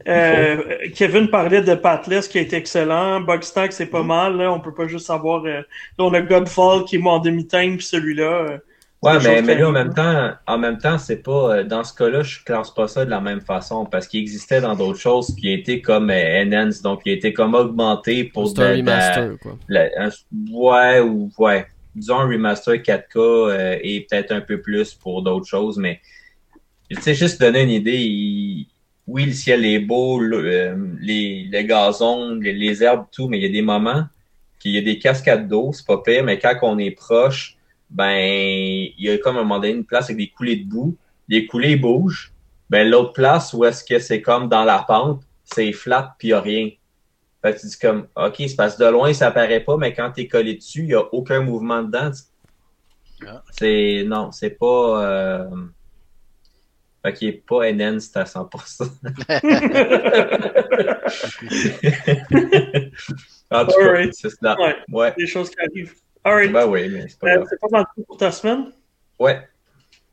Euh, Kevin parlait de Patless qui est excellent. Bugstack, c'est pas mal. Là. On peut pas juste avoir. Euh, là, on a Godfall qui est en demi-teinte, puis celui-là. Ouais, mais, mais là, en même temps, en même temps, c'est pas, euh, dans ce cas-là, je classe pas ça de la même façon parce qu'il existait dans d'autres choses qui étaient comme euh, enhanced, donc qui étaient comme augmentés pour C'est un remaster, quoi. la- un- ouais, ou, ouais, disons un remaster 4K euh, et peut-être un peu plus pour d'autres choses, mais, tu sais, juste donner une idée, il- oui, le ciel est beau, le, euh, les, les gazons, les, les herbes, tout, mais il y a des moments qu'il y a des cascades d'eau, c'est pas pire, mais quand on est proche, ben, il y a comme à un moment donné une place avec des coulées de boue, les coulées bougent, ben, l'autre place où est-ce que c'est comme dans la pente, c'est flat puis il y a rien. Fait que tu dis comme, OK, c'est parce que de loin, ça apparaît pas, mais quand tu es collé dessus, il n'y a aucun mouvement dedans. Ah. C'est, non, c'est pas, euh... fait qu'il est pas enhanced à 100%. en tout cas, c'est ça. Ouais. Ouais. Des choses qui arrivent. Alright. Ben oui, mais c'est pas Euh, grave. c'est pas pour ta semaine? Ouais.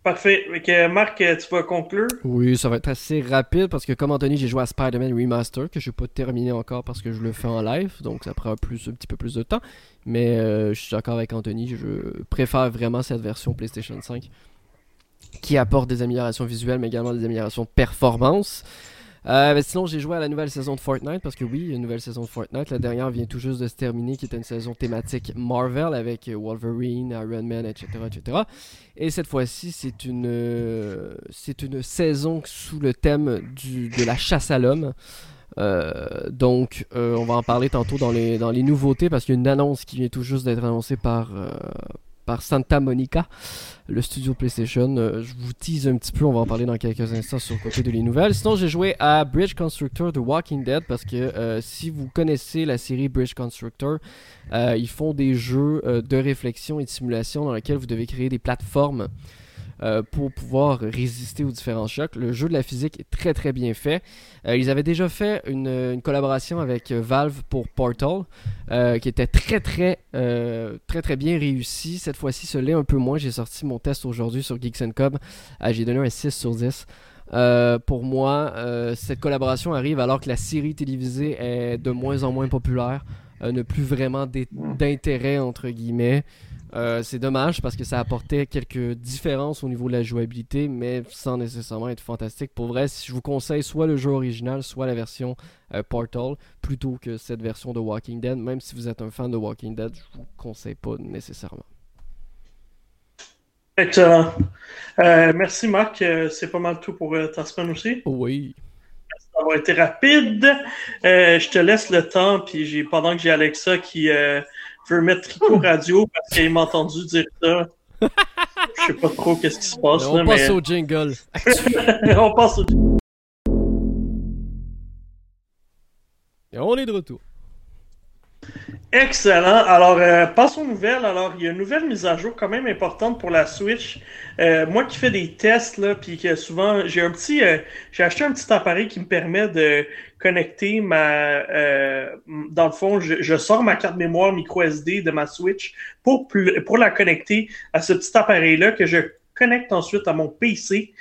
Parfait. Marc, tu vas conclure. Oui, ça va être assez rapide parce que comme Anthony, j'ai joué à Spider-Man Remaster que je n'ai pas terminé encore parce que je le fais en live, donc ça prend plus, un petit peu plus de temps. Mais euh, je suis d'accord avec Anthony, je préfère vraiment cette version PlayStation 5 qui apporte des améliorations visuelles mais également des améliorations de performance. Euh, sinon, j'ai joué à la nouvelle saison de Fortnite parce que oui, une nouvelle saison de Fortnite. La dernière vient tout juste de se terminer, qui était une saison thématique Marvel avec Wolverine, Iron Man, etc., etc. Et cette fois-ci, c'est une, euh, c'est une saison sous le thème du, de la chasse à l'homme. Euh, donc, on va en parler tantôt dans les, dans les nouveautés parce qu'il y a une annonce qui vient tout juste d'être annoncée par, par Santa Monica, le studio PlayStation. Euh, je vous tease un petit peu, on va en parler dans quelques instants sur le côté de les nouvelles. Sinon, j'ai joué à Bridge Constructor de Walking Dead parce que euh, si vous connaissez la série Bridge Constructor, euh, ils font des jeux de réflexion et de simulation dans lesquels vous devez créer des plateformes euh, pour pouvoir résister aux différents chocs. Le jeu de la physique est très très bien fait. Euh, ils avaient déjà fait une, collaboration avec euh, Valve pour Portal, qui était très très très très bien réussi. Cette fois-ci, ce l'est un peu moins. J'ai sorti mon test aujourd'hui sur Geeks Com. Euh, J'ai donné un 6 sur 10. Euh, pour moi, cette collaboration arrive alors que la série télévisée est de moins en moins populaire, euh, n'a plus vraiment d'intérêt entre guillemets. Euh, c'est dommage parce que ça apportait quelques différences au niveau de la jouabilité, mais sans nécessairement être fantastique. Pour vrai, si je vous conseille soit le jeu original, soit la version euh, Portal, plutôt que cette version de Walking Dead. Même si vous êtes un fan de Walking Dead, je vous conseille pas nécessairement. Excellent. Euh, merci Marc, c'est pas mal tout pour ta semaine aussi. Oui. Ça va été rapide. Je te laisse le temps, puis j'ai pendant que j'ai Alexa qui euh, veut mettre Tricot Radio parce qu'elle m'a entendu dire ça. Je sais pas trop qu'est-ce qui se passe on là, passe mais au jingle. on passe au Et on est de retour. Excellent. Alors, euh, passons aux nouvelles. Alors, il y a une nouvelle mise à jour quand même importante pour la Switch. Euh, moi qui fais des tests, là, puis que souvent, j'ai un petit, euh, j'ai acheté un petit appareil qui me permet de connecter ma, dans le fond, je, sors ma carte mémoire micro SD de ma Switch pour, pour la connecter à ce petit appareil-là que je connecte ensuite à mon PC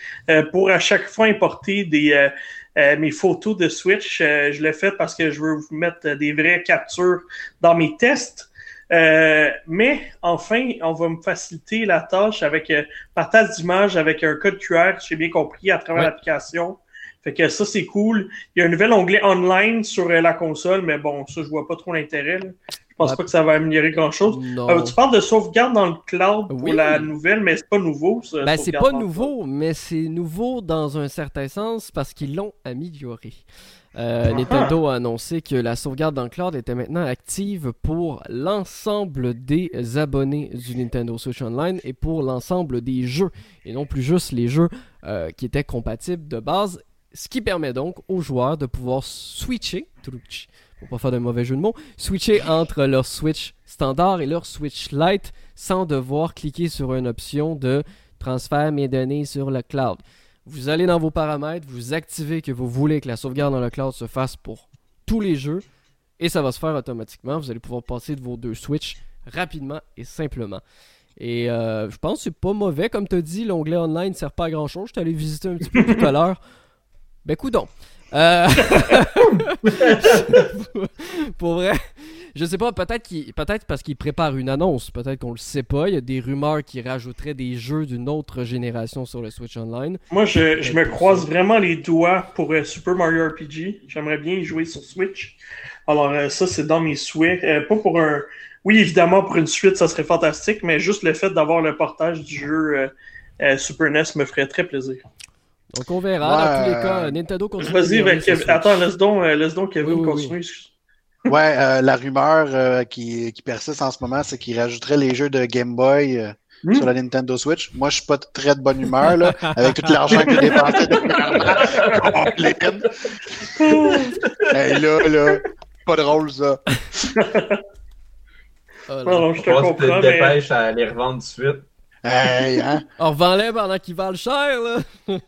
pour à chaque fois importer des, euh, euh, mes photos de Switch. Euh, je l'ai fait parce que je veux vous mettre des vraies captures dans mes tests. Euh, mais enfin, on va me faciliter la tâche avec euh, partage d'image avec un code QR, j'ai bien compris, à travers Ouais. l'application. Fait que ça, c'est cool. Il y a un nouvel onglet online sur euh, la console, mais bon, ça, je vois pas trop l'intérêt. Je pense pas que ça va améliorer grand-chose? Euh, tu parles de sauvegarde dans le cloud pour Oui. la nouvelle, mais c'est pas nouveau. Ça, Ben, c'est pas nouveau, mais c'est nouveau dans un certain sens parce qu'ils l'ont amélioré. Euh, Ah. Nintendo a annoncé que la sauvegarde dans le cloud était maintenant active pour l'ensemble des abonnés du Nintendo Switch Online et pour l'ensemble des jeux, et non plus juste les jeux euh, qui étaient compatibles de base, ce qui permet donc aux joueurs de pouvoir switcher, pour pas faire de mauvais jeu de mots, switcher entre leur Switch standard et leur Switch Lite sans devoir cliquer sur une option de transfert mes données sur le cloud. Vous allez dans vos paramètres, vous activez que vous voulez que la sauvegarde dans le cloud se fasse pour tous les jeux et ça va se faire automatiquement. Vous allez pouvoir passer de vos deux Switch rapidement et simplement. Et euh, je pense que c'est pas mauvais. Comme tu as dit, l'onglet online ne sert pas à grand chose. Je suis allé visiter un petit peu tout à l'heure. Ben, coudon. Euh... pour vrai, je sais pas, peut-être qu'il, peut-être parce qu'il prépare une annonce, peut-être qu'on le sait pas. Il y a des rumeurs qui rajouteraient des jeux d'une autre génération sur le Switch Online. Moi, je, je me croise vraiment les doigts pour euh, Super Mario RPG. J'aimerais bien y jouer sur Switch. Alors, euh, ça, c'est dans mes souhaits. Pas pour un. Oui, évidemment, pour une suite, ça serait fantastique, mais juste le fait d'avoir le portage du jeu euh, Super NES me ferait très plaisir. Donc on verra. Dans Ouais, tous les cas, Nintendo continue. Vas-y, Switch. attends, laisse donc, euh, laisse donc Kevin Oui, oui, continuer. Ouais, euh, la rumeur euh, qui, qui persiste en ce moment, c'est qu'ils rajouteraient les jeux de Game Boy euh, Hmm? sur la Nintendo Switch. Moi, je suis pas très de bonne humeur, là, avec tout l'argent que j'ai dépensé depuis longtemps. hey, là, là, pas drôle, ça. Oh là. Non, non, je te comprends, mais... dépêches à les revendre tout de suite. Hey, hein? On revend-les pendant qu'ils valent cher, là.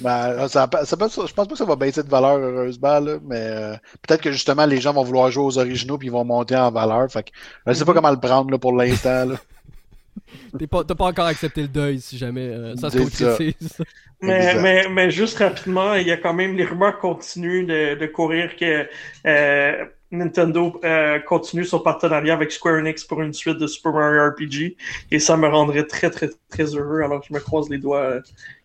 Ben, ça, ça je pense pas que ça va baisser de valeur, heureusement, là, mais euh, peut-être que justement, les gens vont vouloir jouer aux originaux puis ils vont monter en valeur. Fait que, je sais pas comment le prendre là, pour l'instant. là. T'es pas, t'as pas encore accepté le deuil si jamais euh, ça se concrétise. Mais, mais, mais juste rapidement, il y a quand même les rumeurs continuent de, de courir que euh, Nintendo euh, continue son partenariat avec Square Enix pour une suite de Super Mario RPG et ça me rendrait très très très heureux alors je me croise les doigts euh,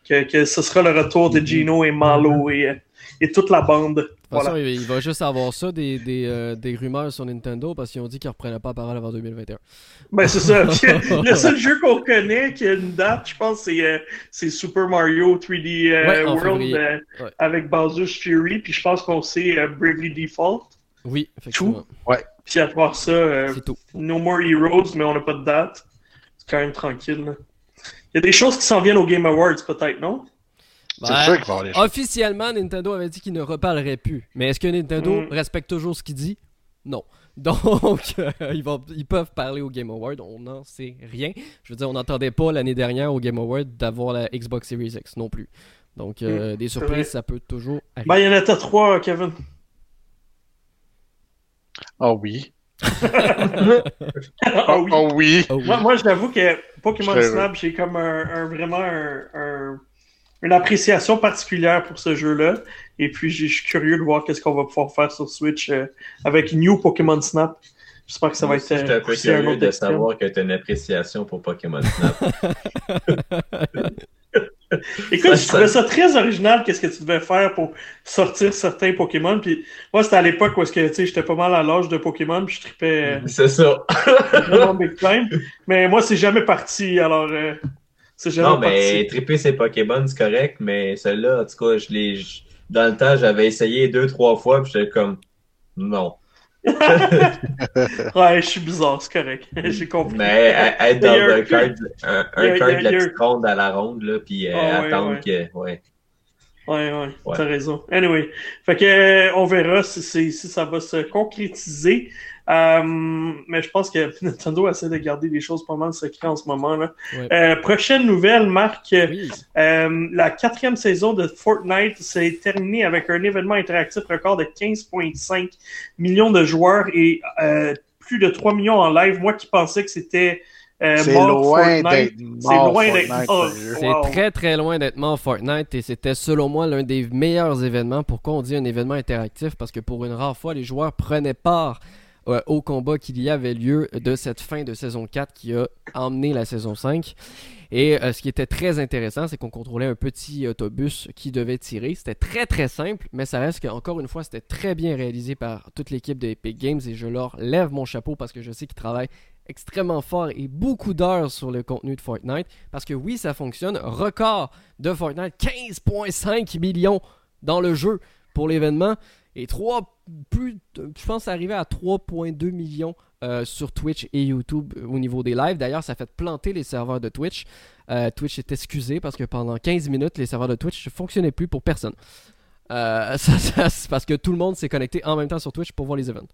que, que ce sera le retour de Gino et Malo et, euh, et toute la bande. Façon, il, il va juste avoir ça, des, des, euh, des rumeurs sur Nintendo, parce qu'ils ont dit qu'ils reprenaient pas la parole avant 2021. Ben, c'est ça. le seul jeu qu'on connaît qui a une date, je pense, c'est c'est Super Mario 3D euh, Ouais, en World Ouais. avec Bowser's Fury, puis je pense qu'on sait Bravely Default. Oui, effectivement. Puis à part ça, euh, C'est tout. No More Heroes, mais on n'a pas de date. C'est quand même tranquille. là. Il y a des choses qui s'en viennent au Game Awards, peut-être, non? C'est Ben, sûr qu'il va y avoir des choses. Officiellement, Nintendo avait dit qu'il ne reparlerait plus. Mais est-ce que Nintendo Mm. respecte toujours ce qu'il dit? Non. Donc, euh, ils, vont- ils peuvent parler au Game Award, on n'en sait rien. Je veux dire, on n'entendait pas l'année dernière au Game Award d'avoir la Xbox Series X non plus. Donc, euh, des vrai. surprises, ça peut toujours arriver. Ben, il y en a trois, Kevin. Oh oui. ah oui. Oh oui. Oh oui. Moi, moi, je l'avoue que Pokémon Je- Snap, j'ai comme un, un- vraiment un, un- une appréciation particulière pour ce jeu-là. Et puis, je suis curieux de voir qu'est-ce qu'on va pouvoir faire sur Switch euh, avec New Pokémon Snap. J'espère que ça va être aussi, j'étais un peu un curieux de extrême. savoir que tu as une appréciation pour Pokémon Snap. Écoute, Ça, je trouvais ça très original, qu'est-ce que tu devais faire pour sortir certains Pokémon. Puis moi, c'était à l'époque où est-ce que, tu sais, j'étais pas mal à l'âge de Pokémon, puis je tripais euh, C'est ça. Mais moi, c'est jamais parti, alors euh, c'est jamais Non, parti. mais triper ses Pokémon, c'est correct, mais celle-là, en tout cas, je l'ai. Dans le temps, j'avais essayé deux, trois fois, puis j'étais comme. Non. Ouais, je suis bizarre, c'est correct. J'ai compris. Mais être dans un un card, un, un de la petite ronde à la ronde, là, puis euh, Ah, ouais, attendre ouais. que. Ouais. Ouais, ouais, Ouais. t'as raison. Anyway, fait que euh, on verra si, si, si ça va se concrétiser. Euh, mais je pense que Nintendo essaie de garder les choses pas mal secrètes en ce moment. Là. Ouais. Euh, prochaine nouvelle, Marc. Oui. Euh, la quatrième saison de Fortnite s'est terminée avec un événement interactif record de 15,5 millions de joueurs et euh, plus de 3 millions en live. Moi qui pensais que c'était euh, C'est mort loin Fortnite, d'être c'est mort, loin d'être Fortnite, mort. ce jeu. C'est Wow. très très loin d'être mort Fortnite et c'était selon moi l'un des meilleurs événements. Pourquoi on dit un événement interactif? Parce que pour une rare fois, les joueurs prenaient part euh, au combat qu'il y avait lieu de cette fin de saison 4 qui a emmené la saison 5. Et euh, ce qui était très intéressant, c'est qu'on contrôlait un petit autobus qui devait tirer. C'était très très simple, mais ça reste qu'encore une fois, c'était très bien réalisé par toute l'équipe de Epic Games et je leur lève mon chapeau parce que je sais qu'ils travaillent extrêmement fort et beaucoup d'heures sur le contenu de Fortnite. Parce que oui, ça fonctionne. Record de Fortnite, 15,5 millions dans le jeu pour l'événement. Et 3, plus, je pense arriver à 3,2 millions euh, sur Twitch et YouTube euh, au niveau des lives. D'ailleurs, ça fait planter les serveurs de Twitch. Euh, Twitch est excusé parce que pendant 15 minutes, les serveurs de Twitch ne fonctionnaient plus pour personne. C'est parce que tout le monde s'est connecté en même temps sur Twitch pour voir les events.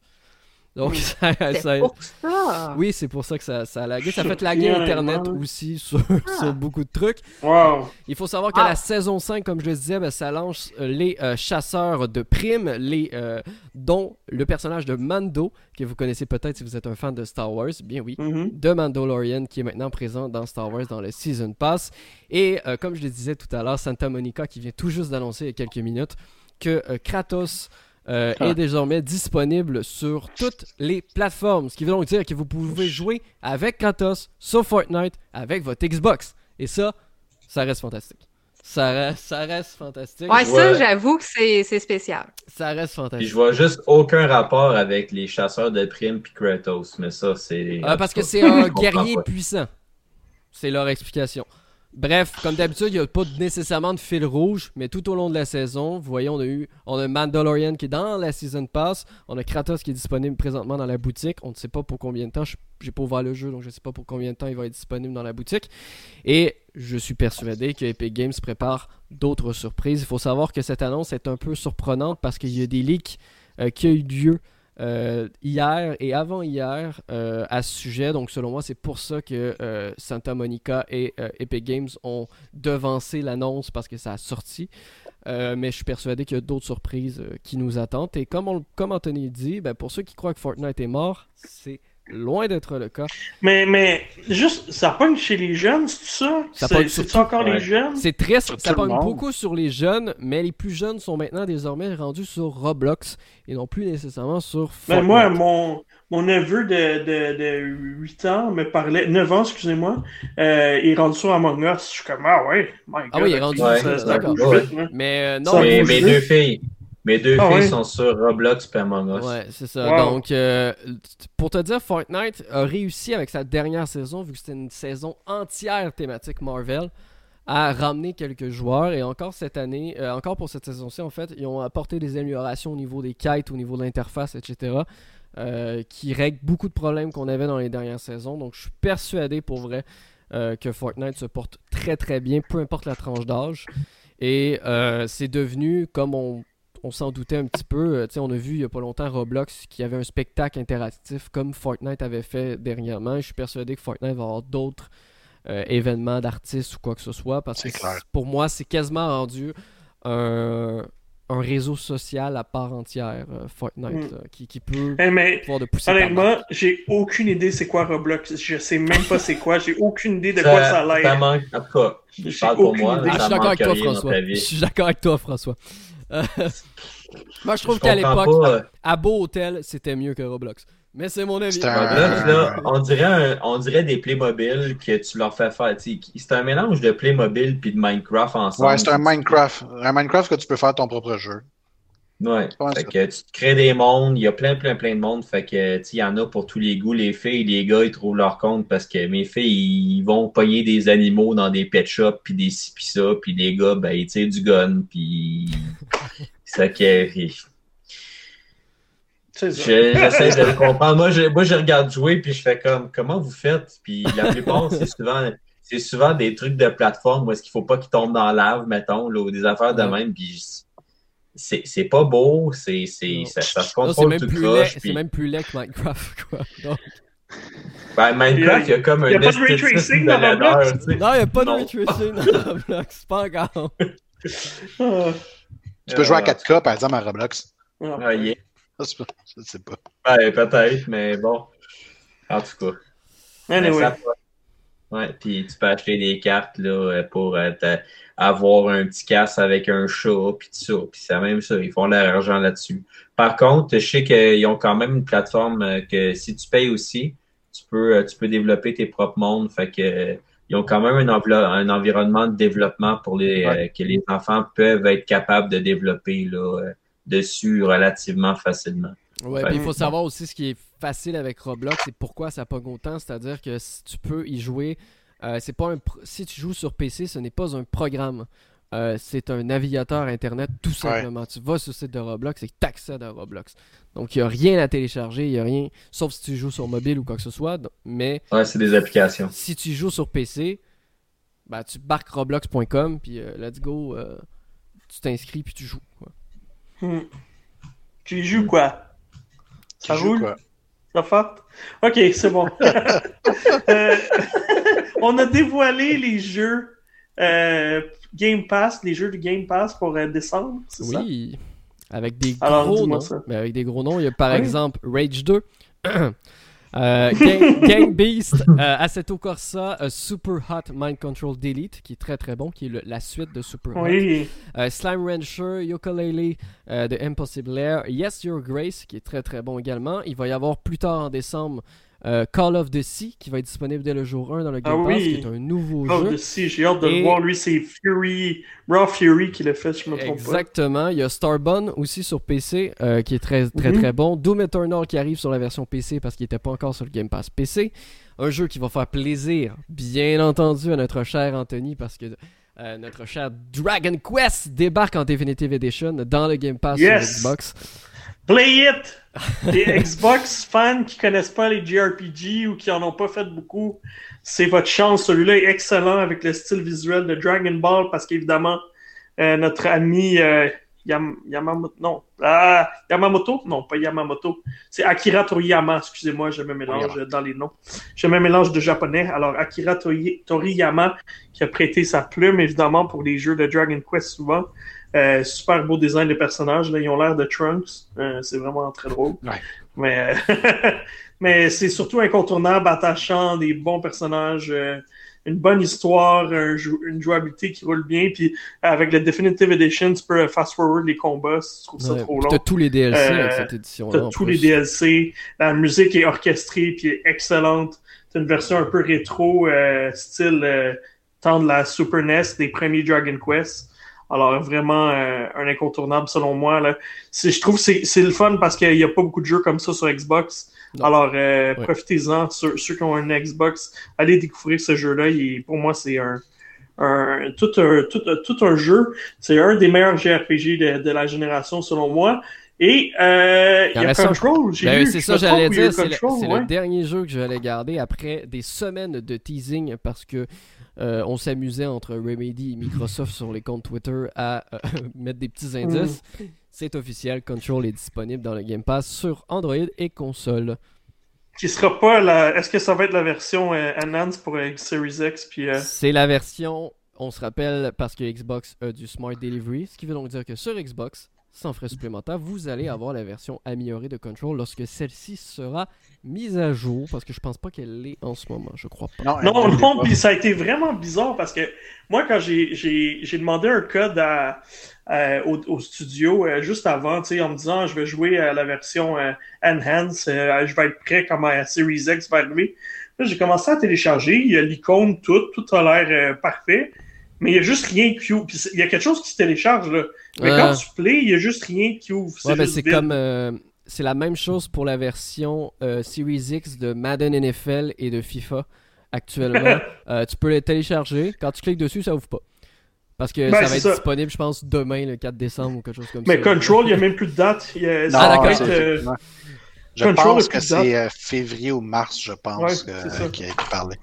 Donc, ça, C'est ça- pour ça. oui, c'est pour ça que ça, ça a lagué. Ça a fait laguer Internet aussi sur, sur beaucoup de trucs. Wow. Il faut savoir que Ah. la saison 5, comme je le disais, ben, ça lance euh, les euh, chasseurs de primes, les, euh, dont le personnage de Mando, que vous connaissez peut-être si vous êtes un fan de Star Wars. Bien oui. Mhm. De Mandalorian qui est maintenant présent dans Star Wars dans le Season Pass. Et euh, comme je le disais tout à l'heure, Santa Monica qui vient tout juste d'annoncer il y a quelques minutes que euh, Kratos euh, Ah. est désormais disponible sur toutes les plateformes. Ce qui veut donc dire que vous pouvez jouer avec Kratos sur Fortnite avec votre Xbox. Et ça, ça reste fantastique. Ça reste, ça reste fantastique. Ouais, ça, Ouais. j'avoue que c'est c'est spécial. Ça reste Puis fantastique. je vois juste aucun rapport avec les chasseurs de primes puis Kratos, mais ça, c'est. Ah, parce que c'est un guerrier puissant. C'est leur explication. Bref, comme d'habitude, il n'y a pas nécessairement de fil rouge, mais tout au long de la saison, vous voyez, on a eu on a Mandalorian qui est dans la Season Pass, on a Kratos qui est disponible présentement dans la boutique, on ne sait pas pour combien de temps, j'ai pas ouvert le jeu, donc je ne sais pas pour combien de temps il va être disponible dans la boutique. Et je suis persuadé que Epic Games prépare d'autres surprises. Il faut savoir que cette annonce est un peu surprenante parce qu'il y a des leaks euh, qui ont eu lieu euh, hier et avant-hier euh, à ce sujet. Donc, selon moi, c'est pour ça que euh, Santa Monica et Epic Games ont devancé l'annonce parce que ça a sorti. Mais je suis persuadé qu'il y a d'autres surprises qui nous attendent. Et comme, on- comme Anthony dit, ben, pour ceux qui croient que Fortnite est mort, c'est loin d'être le cas. Mais, mais juste, ça pogne chez les jeunes, c'est ça? Ça C'est- pogne encore les jeunes? C'est triste, Sur ça pogne beaucoup sur les jeunes, mais les plus jeunes sont maintenant désormais rendus sur Roblox et non plus nécessairement sur Ben Fortnite. moi, mon, mon neveu de, de, de 8 ans me parlait, 9 ans, excusez-moi, euh, il est rendu sur Among Us. Je suis comme, ah ouais, my God. Ah oui, il est rendu ok, Ouais, hein. Mais euh, non, Mais mes deux filles, Mes deux Ah filles sont sur Roblox et Among Us. Ouais, c'est ça. Wow. Donc, euh, pour te dire, Fortnite a réussi avec sa dernière saison, vu que c'était une saison entière thématique Marvel, à ramener quelques joueurs. Et encore cette année, euh, encore pour cette saison-ci, en fait, ils ont apporté des améliorations au niveau des kites, au niveau de l'interface, etc. euh, qui règlent beaucoup de problèmes qu'on avait dans les dernières saisons. Donc, je suis persuadé pour vrai euh, que Fortnite se porte très très bien, peu importe la tranche d'âge. Et euh, c'est devenu, comme on, on s'en doutait un petit peu, euh, tu sais, on a vu il y a pas longtemps Roblox qui avait un spectacle interactif comme Fortnite avait fait dernièrement. Je suis persuadé que Fortnite va avoir d'autres euh, événements d'artistes ou quoi que ce soit parce que pour moi, c'est quasiment rendu un, un réseau social à part entière, euh, Fortnite, Mm. qui, qui peut Eh, mais pouvoir de pousser honnêtement, j'ai aucune idée c'est quoi Roblox. Je sais même pas c'est quoi. J'ai aucune idée de quoi ça a ça l'air. manque, en tout cas, J'ai je parle pour aucune moi, idée. Ah, je suis d'accord avec toi, François. Je suis d'accord avec toi, François. Moi, je trouve Je qu'à l'époque, pas, euh, Abo Hotel, c'était mieux que Roblox. Mais c'est mon avis. C'est un- Roblox, là, on dirait, un- on dirait des Playmobil que tu leur fais faire. C'est un mélange de Playmobil puis de Minecraft ensemble. Ouais, c'est un Minecraft. Un Minecraft que tu peux faire ton propre jeu. Ouais. Fait que tu te crées des mondes, il y a plein, plein, plein de mondes. Fait que, il y en a pour tous les goûts. Les filles, les gars, ils trouvent leur compte parce que mes filles, ils vont pogner des animaux dans des pet shops, puis des ci, puis ça. Puis les gars, ben, ils tirent du gun, puis. C'est ça que. Je- J'essaie de le comprendre. Moi, je, moi, je regarde jouer, puis je fais comme, comment vous faites? Puis la plupart, c'est souvent, c'est souvent des trucs de plateforme où est-ce qu'il faut pas qu'ils tombent dans la lave, mettons, là, ou des affaires de Ouais. même. Puis c'est c'est pas beau, c'est c'est ça, ça se Non, c'est contrôle même, tout croche. c'est Puis, même plus laid que Minecraft, quoi. Donc- ben, Minecraft, il y a comme un Il y a pas de ray esthétisme tracing de dans Roblox? tu sais. Non, il n'y a pas de Non. ray tracing dans Roblox. Pas encore. Ah. Tu peux jouer à Euh, 4K, par exemple, à Roblox. Ah. ah, yeah. Ça, c'est Je sais pas. Ouais, peut-être, mais bon. En tout cas. Anyway. Ça. Ouais, puis tu peux acheter des cartes là, euh, pour euh, te- avoir un petit casse avec un chat, puis tout ça. Puis c'est même ça, ils font leur argent là-dessus. Par contre, je sais qu'ils ont quand même une plateforme euh, que si tu payes aussi, tu peux, euh, tu peux développer tes propres mondes. Fait que euh, ils ont quand même un, un environnement de développement pour les euh, que les enfants peuvent être capables de développer là, euh, dessus relativement facilement. Puis il faut savoir aussi ce qui est facile avec Roblox et pourquoi ça pogne autant. C'est-à-dire que si tu peux y jouer, euh, c'est pas un si tu joues sur PC, ce n'est pas un programme. Euh, c'est un navigateur internet tout simplement. Tu vas sur le site de Roblox et tu accèdes à Roblox. Donc il n'y a rien à télécharger, il n'y a rien, sauf si tu joues sur mobile ou quoi que ce soit. Mais Ouais, c'est des applications. si tu joues sur PC, bah, tu barques roblox.com puis euh, let's go, euh, tu t'inscris puis tu joues. quoi. Hmm. Tu y joues quoi? Ça Tu joues roule? quoi? Forte? Ok, c'est bon. Euh, on a dévoilé les jeux euh, Game Pass, les jeux de Game Pass pour euh, décembre, c'est ça? Oui, avec des Alors, gros dis-moi noms. ça. Mais avec des gros noms, il y a par Oui. exemple Rage 2, euh, Gang, Gang Beast, euh, Assetto Corsa, euh, Super Hot Mind Control Delete, qui est très très bon, qui est le- la suite de Super Hot. Oui. Euh, Slime Rancher, euh, de Impossible Air, Yes Your Grace, qui est très très bon également. Il va y avoir plus tard en décembre euh, Call of the Sea, qui va être disponible dès le jour 1 dans le Game Ah Pass, oui. qui est un nouveau Oh, jeu. de- si, j'ai hâte de Et- le voir. Lui, c'est Fury, Raw Fury qui l'a fait, si je me trompe Exactement. Il y a Starbun aussi sur PC, euh, qui est très très Mhm. très bon. Doom Eternal qui arrive sur la version PC parce qu'il n'était pas encore sur le Game Pass PC. Un jeu qui va faire plaisir, bien entendu, à notre cher Anthony parce que euh, notre cher Dragon Quest débarque en Definitive Edition dans le Game Pass Yes. sur Xbox. pas. Play it! Les Xbox fans qui connaissent pas les JRPG ou qui en ont pas fait beaucoup, c'est votre chance. Celui-là est excellent avec le style visuel de Dragon Ball parce qu'évidemment, euh, notre ami euh, Yam- Yamamoto, non, ah, Yamamoto, non, pas Yamamoto, c'est Akira Toriyama, excusez-moi, je me mélange Toriyama. dans les noms. Je me mélange de japonais. Alors, Akira Tori- Toriyama qui a prêté sa plume, évidemment, pour les jeux de Dragon Quest souvent. Euh, super beau design de personnages, là, ils ont l'air de Trunks. Euh, c'est vraiment très drôle. Ouais. Mais, mais c'est surtout incontournable, attachant, des bons personnages, euh, une bonne histoire, un jou- une jouabilité qui roule bien. Puis avec le Definitive Edition, tu peux fast-forward les combats si tu trouves ça Ouais. trop long. T'as tous les DLC Euh, avec cette édition-là. T'as en tous plus. les DLC, la musique est orchestrée puis est excellente. T'as une version un peu rétro, euh, style euh, temps de la Super NES, des premiers Dragon Quest. Alors, vraiment, euh, un incontournable selon moi. Là. Je trouve que c'est le fun parce qu'il n'y a pas beaucoup de jeux comme ça sur Xbox. Alors, euh, profitez-en. Ceux, ceux, qui ont un Xbox, allez découvrir ce jeu-là. Pour moi, c'est un, un, tout, un, tout, tout un jeu. C'est un des meilleurs JRPG de, de, la génération, selon moi. Et euh, il y a Control, j'ai ben, C'est ça, j'allais dire. C'est le, dernier jeu que j'allais garder après des semaines de teasing parce que euh, on s'amusait entre Remedy et Microsoft sur les comptes Twitter à euh, mettre des petits indices. Mm. C'est officiel, Control est disponible dans le Game Pass sur Android et console. Qui sera pas la. Est-ce que ça va être la version euh, Enhanced pour Series X puis C'est la version. On se rappelle parce que Xbox a du Smart Delivery, ce qui veut donc dire que sur Xbox, sans frais supplémentaires, vous allez avoir la version améliorée de Control lorsque celle-ci sera mise à jour, parce que je pense pas qu'elle l'est en ce moment, je crois pas. Non, non, non puis ça a été vraiment bizarre parce que moi, quand j'ai demandé un code à, au, studio euh, juste avant, en me disant je vais jouer à la version euh, Enhance, euh, je vais être prêt comme à Series X va arriver. j'ai commencé à télécharger, il y a l'icône, tout, tout a l'air parfait. Mais il n'y a juste rien qui ouvre. il y a quelque chose qui se télécharge, là. Mais quand tu play, il n'y a juste rien qui ouvre. Ouais, ben c'est comme. Euh, c'est la même chose pour la version euh, Series X de Madden NFL et de FIFA actuellement. Euh, tu peux les télécharger. Quand tu cliques dessus, ça ouvre pas. Parce que ben, ça va être disponible, je pense, demain, le 4 décembre ou quelque chose comme ça. Mais Control, il n'y a même plus de date. ah, d'accord. Je pense que c'est février ou mars, je pense, qu'il parlait.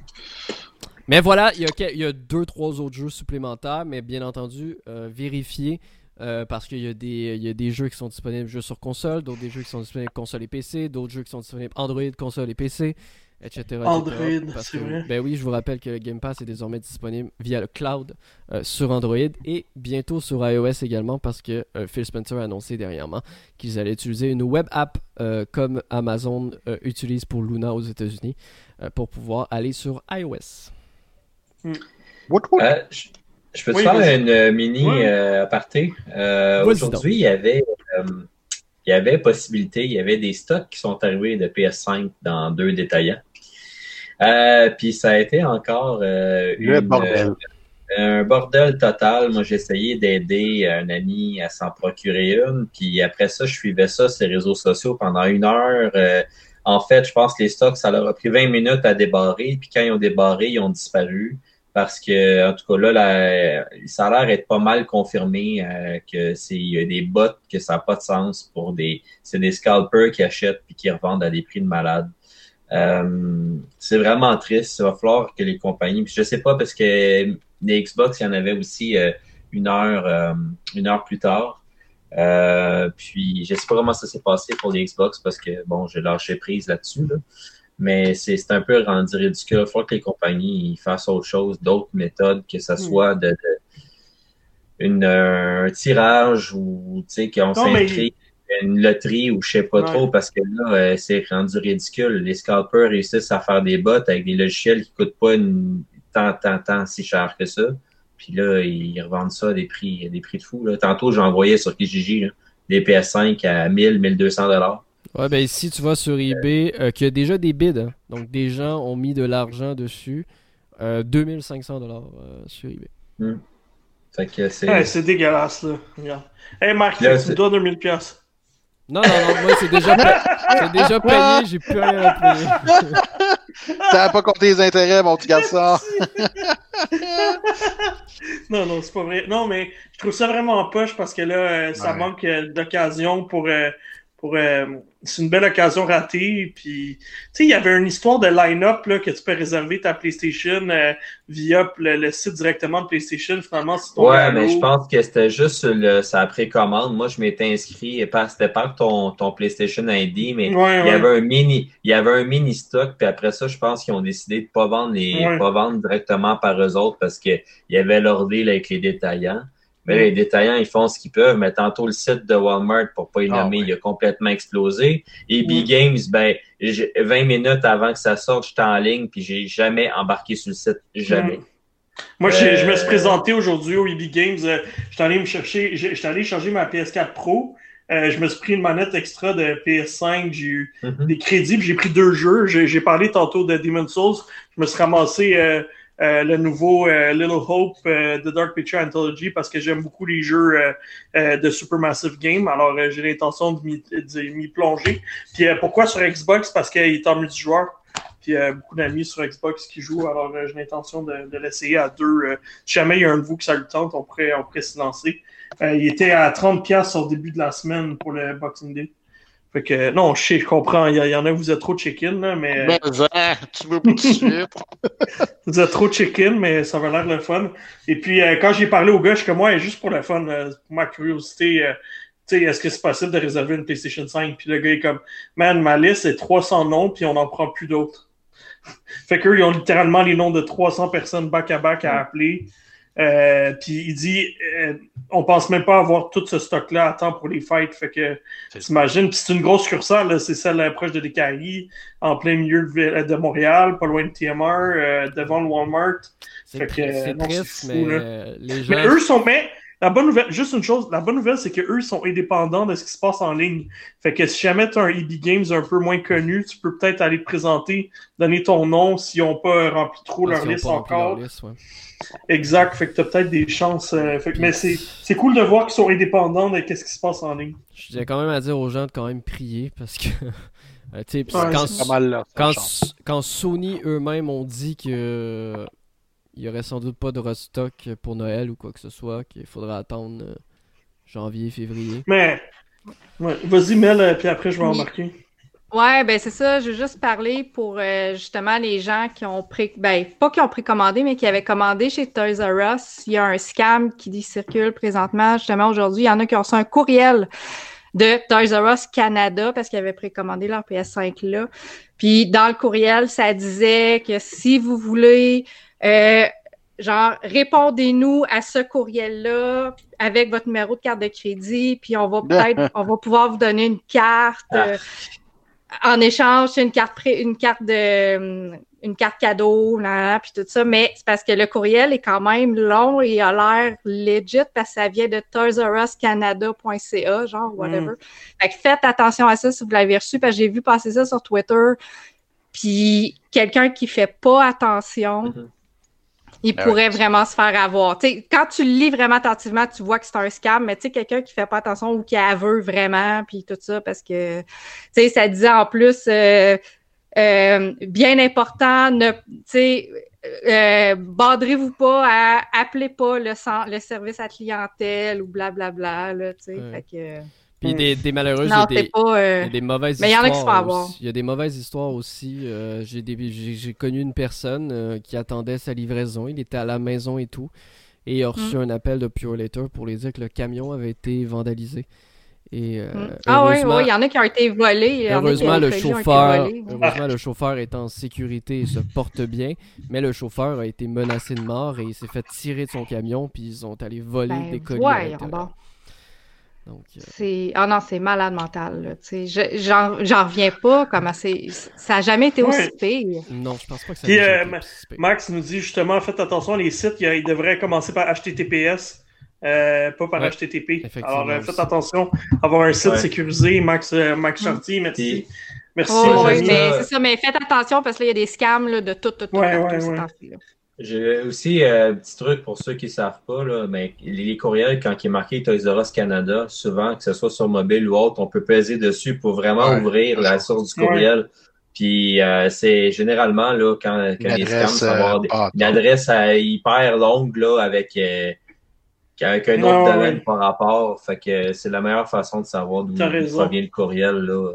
Mais voilà, il y a, il y a deux, trois autres jeux supplémentaires, mais bien entendu, euh, vérifiez. Euh, parce qu'il y, a des, il y a des jeux qui sont disponibles juste sur console, d'autres des jeux qui sont disponibles console et PC, d'autres jeux qui sont disponibles Android, console et PC, etc. Android, c'est vrai. Ben oui, je vous rappelle que le Game Pass est désormais disponible via le cloud euh, sur Android et bientôt sur iOS également parce que Phil Spencer a annoncé dernièrement qu'ils allaient utiliser une web app comme Amazon utilise pour Luna aux États-Unis pour pouvoir aller sur iOS. Euh, je, peux te faire une euh, mini euh, aparté? Aujourd'hui, il y avait il y avait possibilité, il y avait des stocks qui sont arrivés de PS5 dans deux détaillants. puis ça a été encore une, bordel. un bordel total. Moi, j'ai essayé d'aider un ami à s'en procurer une. Puis après ça, je suivais ça sur les réseaux sociaux pendant une heure. en fait, je pense que les stocks, ça leur a pris 20 minutes à débarrer. Puis quand ils ont débarré, ils ont disparu parce que, en tout cas, là, ça a l'air d'être pas mal confirmé euh, que c'est y a des bots que ça n'a pas de sens pour des. C'est des scalpers qui achètent puis qui revendent à des prix de malade. Euh, c'est vraiment triste. Il va falloir que les compagnies. Puis je sais pas parce que les Xbox, il y en avait aussi euh, une heure une heure plus tard. puis je sais pas comment ça s'est passé pour les Xbox parce que bon, j'ai lâché prise là-dessus. Là. Mais c'est un peu rendu ridicule. Il faut que les compagnies fassent autre chose, d'autres méthodes, que ce hmm. soit de, une, un tirage ou qu'on s'inscrit une loterie ou je sais pas trop parce que là, euh, c'est rendu ridicule. Les scalpers réussissent à faire des bots avec des logiciels qui coûtent pas une, tant, tant, tant si cher que ça. Puis là, ils revendent ça à des prix, des prix de fou. Là. Tantôt, j'envoyais sur Kijiji des PS5 à 1000, 1200 dollars. Ouais, ben ici, tu vois sur eBay euh, qu'il y a déjà des bids. Hein. Donc, des gens ont mis de l'argent dessus. Euh, 2500 dollars euh, sur eBay. Hmm. Fait que c'est... c'est dégueulasse, là. Regarde. Hey, Marc, tu me donnes 2000 pièces. Non, non, non, moi, c'est déjà, c'est déjà payé, j'ai plus rien à payer. T'as pas compté les intérêts, mon petit garçon. non, non, c'est pas vrai. Non, mais je trouve ça vraiment poche parce que là, euh, ça manque d'occasion pour euh, c'est une belle occasion ratée. Puis, tu sais, il y avait une histoire de line-up que tu peux réserver ta PlayStation euh, via le, site directement de PlayStation. Finalement, c'est Ouais, mais je pense que c'était juste le, sa précommande. Moi, je m'étais inscrit, c'était pas ton, ton PlayStation ID, mais il y avait un mini, il y avait un mini stock. Puis après ça, je pense qu'ils ont décidé de pas vendre les, pas vendre directement par eux autres parce qu'il y avait leur avec les détaillants. Mais les détaillants, ils font ce qu'ils peuvent. Mais tantôt, le site de Walmart, pour pas y ah nommer, il a complètement explosé. Et B Games, ben, 20 minutes avant que ça sorte, j'étais en ligne, puis j'ai jamais embarqué sur le site. Jamais. Moi, je me suis euh, présenté aujourd'hui au EB Games. Euh, j'étais allé me chercher, j'étais allé changer ma PS4 Pro. Euh, je me suis pris une manette extra de PS5. J'ai eu mm-hmm. des crédits, j'ai pris deux jeux. J'ai parlé tantôt de Demon's Souls. Je me suis ramassé euh, le nouveau euh, Little Hope euh, The Dark Picture Anthology parce que j'aime beaucoup les jeux euh, euh, de Supermassive Game. Alors, euh, j'ai l'intention de m'y- de plonger. Puis euh, pourquoi sur Xbox? Parce qu'il est en multijoueur. Puis a beaucoup d'amis sur Xbox qui jouent. Alors, euh, j'ai l'intention de, de l'essayer à deux. Euh, si jamais il y a un de vous qui ça le tente, on pourrait, on pourrait s'y lancer. Euh, il était à 30$ au début de la semaine pour le Boxing Day. Fait que, non, je sais, je comprends. Il y, en a, vous êtes trop chicken, là, mais. Mais, hein, tu veux pas de sucre? Vous êtes trop chicken, mais ça va l'air le fun. Et puis, euh, quand j'ai parlé au gars, je suis comme, ouais, juste pour le fun, euh, pour ma curiosité, euh, tu sais, est-ce que c'est possible de réserver une PlayStation 5? Puis le gars est comme, man, ma liste est 300 noms, puis on n'en prend plus d'autres. fait qu'eux, ils ont littéralement les noms de 300 personnes back-à-back à appeler. Euh, puis il dit, euh, on pense même pas avoir tout ce stock-là à temps pour les fights. Fait que, C'est- t'imagines, puis c'est une grosse succursale, là, c'est celle euh, proche de DKI, en plein milieu de, Montréal, pas loin de TMR, euh, devant le Walmart. C'est Fait que, c'est non, c'est triste, fou, mais là. euh, les gens. Mais eux sont, mais la bonne nouvelle, juste une chose, la bonne nouvelle, c'est que eux sont indépendants de ce qui se passe en ligne. Fait que si jamais tu as un EB Games un peu moins connu, tu peux peut-être aller te présenter, donner ton nom s'ils n'ont pas rempli trop ils leur liste leur encore. liste, ouais. Exact. Fait que tu as peut-être des chances. euh, fait que- mais c'est c'est cool de voir qu'ils sont indépendants de ce qui se passe en ligne. Je tiens quand même à dire aux gens de quand même prier parce que. euh, tu sais, puis Ouais, quand, c'est Pas mal là. quand, Sony eux-mêmes ont dit que euh, il y aurait sans doute pas de restock pour Noël ou quoi que ce soit, qu'il faudrait attendre euh, janvier, février. Mais ouais, vas-y, Mel, euh, puis après je vais Oui. embarquer. Ouais, ben c'est ça. Je veux juste parler pour euh, justement les gens qui ont pré... ben pas qui ont précommandé, mais qui avaient commandé chez Toys R Us. Il y a un scam qui dit circule présentement. Justement, aujourd'hui, il y en a qui ont reçu un courriel de Toys R Us Canada parce qu'ils avaient précommandé leur PS5 là. Puis dans le courriel, ça disait que si vous voulez euh, genre répondez-nous à ce courriel-là avec votre numéro de carte de crédit, puis on va peut-être on va pouvoir vous donner une carte. euh, en échange, une carte une carte de hum, une carte cadeau, là, puis tout ça, mais c'est parce que le courriel est quand même long et a l'air legit parce que ça vient de toysruscanada.ca, genre whatever. Fait que faites attention à ça si vous l'avez reçu parce que j'ai vu passer ça sur Twitter. Puis quelqu'un qui fait pas attention, Mhm. Il Ah pourrait vraiment se faire avoir. Tu sais, quand tu le lis vraiment attentivement, tu vois que c'est un scam, mais tu sais, quelqu'un qui fait pas attention ou qui aveu vraiment, puis tout ça, parce que, tu sais, ça disait en plus, euh, euh, bien important, ne, tu sais, euh, badrez-vous pas à appeler pas le, le service à clientèle ou blablabla, là, tu sais, Ouais. fait que... Puis des, des malheureux, il y a des, pas... euh, il y a des mauvaises mais il y en a qui se histoires. font avoir. Il y a des mauvaises histoires aussi. Euh, j'ai, connu une personne euh, qui attendait sa livraison. Il était à la maison et tout. Et il a reçu un appel de Pure Later pour lui dire que le camion avait été vandalisé. Et euh, Mm. Ah oui, il y en a qui ont été volés. Heureusement, le volés, chauffeur, heureusement, le chauffeur est en sécurité et se porte bien, mais le chauffeur a été menacé de mort et il s'est fait tirer de son camion, puis ils ont allé voler Ben, des colis. voyons l'intérieur. donc. Donc, euh, C'est ah non, c'est malade mental. Là, tu sais. Je- J'en j'en reviens pas comment c'est. Ça a jamais été aussi Ouais. pire. non, je pense pas que ça Puis, euh. Max nous dit justement, faites attention, les sites, ils devraient commencer par HTTPS, euh, pas par Ouais, HTTP. effectivement Alors, euh, faites attention, avoir un site Ouais. sécurisé. Max, euh, Max. Chartier, merci. Merci, Oh, oui, mais c'est ça, mais faites attention parce que là, il y a des scams là, de tout, tout, tout Ouais, là. J'ai aussi euh, un petit truc pour ceux qui ne savent pas, là, mais les courriels, quand il est marqué Toys R Us Canada, souvent, que ce soit sur mobile ou autre, on peut peser dessus pour vraiment Ouais. ouvrir la source du courriel. Puis euh, c'est généralement là, quand, quand les scams, adresse, ça va avoir euh, des- ah, une adresse euh, hyper longue là, avec, euh, avec un autre Ouais, domaine ouais. par rapport. Fait que c'est la meilleure façon de savoir d'où provient le courriel. Là.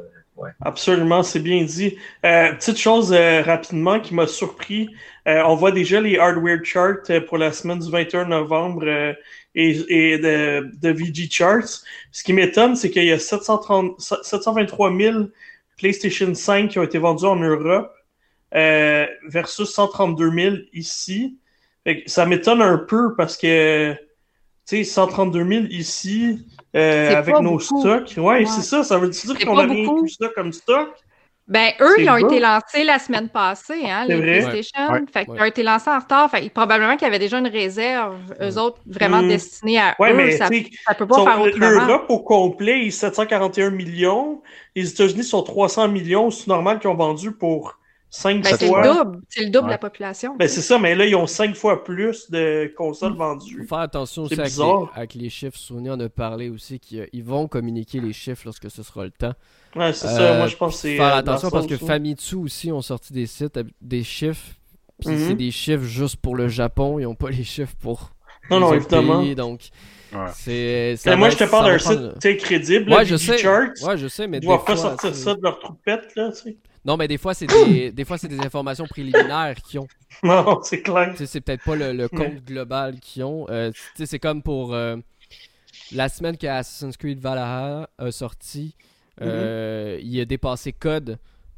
Absolument, c'est bien dit. Euh, petite chose euh, rapidement qui m'a surpris. Euh, on voit déjà les hardware charts euh, pour la semaine du 21 novembre euh, et, et de, de VG Charts. Ce qui m'étonne, c'est qu'il y a 730, 723 000 PlayStation 5 qui ont été vendus en Europe euh, versus 132 000 ici. Ça m'étonne un peu parce que, sais, 132 000 ici, euh, avec nos beaucoup. stocks. Ouais, Ouais. c'est ça. Ça veut dire qu'on a rien beaucoup. tout ça comme stock. Ben, eux, ils ont été lancés la semaine passée, hein, C'est les vrai? PlayStation. Ouais. Fait qu'ils Ouais. ont été lancés en retard. Fait probablement qu'il y avait déjà une réserve, eux autres, vraiment Mm. destinée à Ouais, eux. mais ça, ça peut pas faire autrement. l'Europe au complet est 741 millions. Les États-Unis sont 300 millions. C'est normal qu'ils ont vendu pour cinq Ben, c'est fois. le double. C'est le double de Ouais. la population. Ben, c'est ça, mais là, ils ont cinq fois plus de consoles faut vendues. faire attention aussi C'est avec les, bizarre. avec les chiffres. Sony en a parlé aussi qu'ils vont communiquer les chiffres lorsque ce sera le temps. Ouais, c'est Euh, ça. Moi, je pense que c'est. Faire euh, attention ce parce que. Famitsu aussi ont sorti des sites, des chiffres. Puis Mhm. c'est des chiffres juste pour le Japon. Ils n'ont pas les chiffres pour Non, les non, évidemment. pays. Donc, Ouais. c'est. moi, je te parle d'un prendre- site crédible, Ouais, là, je sais. Charts. Ouais, je sais, mais Ils doivent pas fois, sortir ça de leur troupette, là, tu sais. Non, mais des fois, c'est des, des fois, c'est des informations préliminaires qu'ils ont. Non, c'est clair. C'est peut-être pas le, le compte global qu'ils ont. Euh, c'est comme pour euh, la semaine que Assassin's Creed Valhalla a sorti, euh, il a dépassé code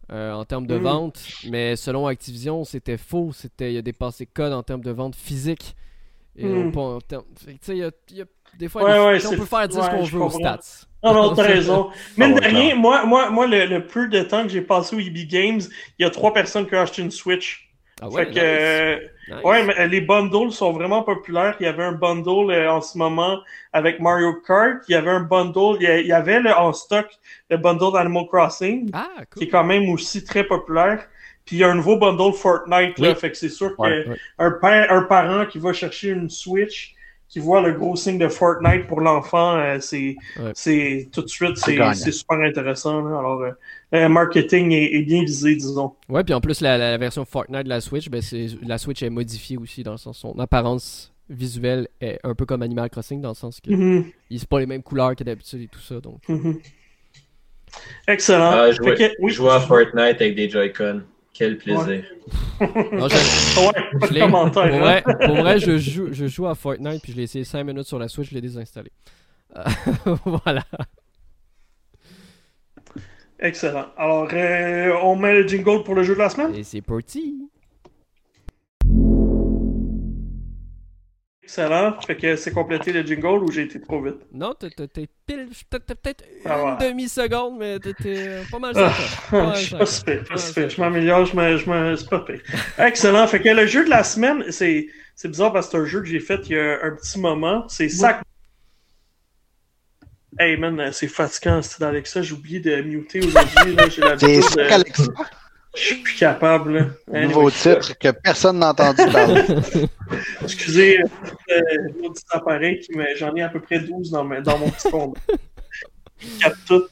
en termes de Mhm. vente, mais selon Activision, c'était faux. C'était, il a dépassé code en termes de vente physique. Et non pas en termes. fait que, Tu sais, il y a, il y a- des fois, Ouais, des- ouais, tu sais, on peut faire dire ce qu'on veut aux stats. Non, non, t'as raison. Mine de rien, moi, moi, moi le, le peu de temps que j'ai passé au EB Games, il y a trois personnes qui ont acheté une Switch. Ah ouais, fait que, nice, euh, nice. ouais, mais les bundles sont vraiment populaires. Il y avait un bundle euh, en ce moment avec Mario Kart. Il y avait un bundle, il y, a- il y avait le- en stock le bundle d'Animal Crossing, Ah, qui est quand même aussi très populaire. Puis il y a un nouveau bundle Fortnite, là, Oui. fait que c'est sûr Ouais. que Ouais. un père, un parent qui va chercher une Switch, qui voit le gros signe de Fortnite pour l'enfant, euh, c'est, Ouais. tout de suite, c'est, super intéressant. là. Alors, euh, le marketing est, est bien visé, disons. Ouais, puis en plus, la, la version Fortnite de la Switch, ben c'est, la Switch est modifiée aussi dans le sens son apparence visuelle est un peu comme Animal Crossing dans le sens que il c'est pas les mêmes couleurs que d'habitude et tout ça. Donc, mhm. Excellent. Ah, Fait jouer, que- oui, jouer à Fortnite avec des Joy-Con. Quel plaisir. non, Ouais, pas je de l'ai- commentaire. pour hein. vrai, pour vrai, je joue, je joue à Fortnite puis je l'ai essayé 5 minutes sur la Switch, je l'ai désinstallé. Euh, voilà. Excellent. Alors, euh, on met le jingle pour le jeu de la semaine? Et c'est parti. Excellent. Fait que c'est complété le jingle ou j'ai été trop vite? Non, t'es pile, t'as peut-être Ah une ouais. demi-seconde, mais t'es- pas mal Ah. Pas mal je suis pas si pire, Pas si pire. Je m'améliore, je me, c'est pas pire. Excellent. Fait que le jeu de la semaine, c'est, c'est bizarre parce que c'est un jeu que j'ai fait il y a un petit moment. C'est Sac. Hey man, c'est fatigant, c'est Alexa. J'ai oublié de muter aujourd'hui. C'est de... qu'Alexa, Je suis plus capable. là. Anyway. nouveau titre que personne n'a entendu parler. Excusez, euh, mon petit appareil, me- j'en ai à peu près 12 dans, ma- dans mon petit compte. Ils captent tout.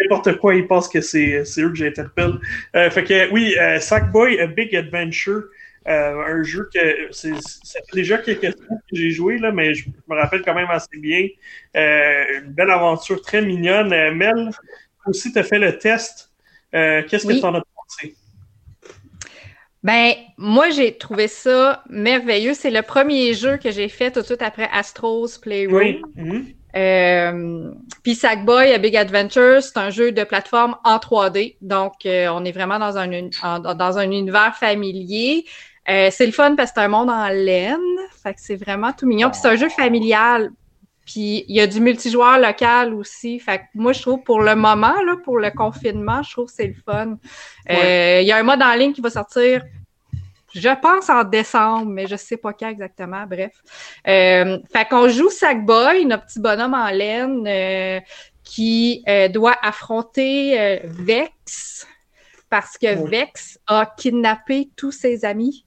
N'importe quoi, ils pensent que c'est c'est eux que j'interpelle. Euh, fait que oui, euh, Sackboy A Big Adventure, euh, un jeu que c'est- ça fait déjà quelques temps que j'ai joué, là, mais je me rappelle quand même assez bien. Euh, une belle aventure très mignonne. Euh, Mel, toi aussi, tu as fait le test. Euh, Qu'est-ce que tu en as pensé? Ben, moi, j'ai trouvé ça merveilleux. C'est le premier jeu que j'ai fait tout de suite après Astro's Playroom. Oui. Mhm. Euh, Puis Sackboy, A Big Adventure, c'est un jeu de plateforme en 3D. Donc, euh, on est vraiment dans un, dans un univers familier. Euh, c'est le fun parce que c'est un monde en laine. Fait que c'est vraiment tout mignon. Puis c'est un jeu familial. Puis il y a du multijoueur local aussi. Fait que moi, je trouve pour le moment, là, pour le confinement, je trouve que c'est le fun. Euh, Il y a un mode en ligne qui va sortir, je pense en décembre, mais je sais pas quand exactement. Bref. Euh, fait qu'on joue Sackboy, notre petit bonhomme en laine euh, qui doit affronter Vex parce que. Vex a kidnappé tous ses amis.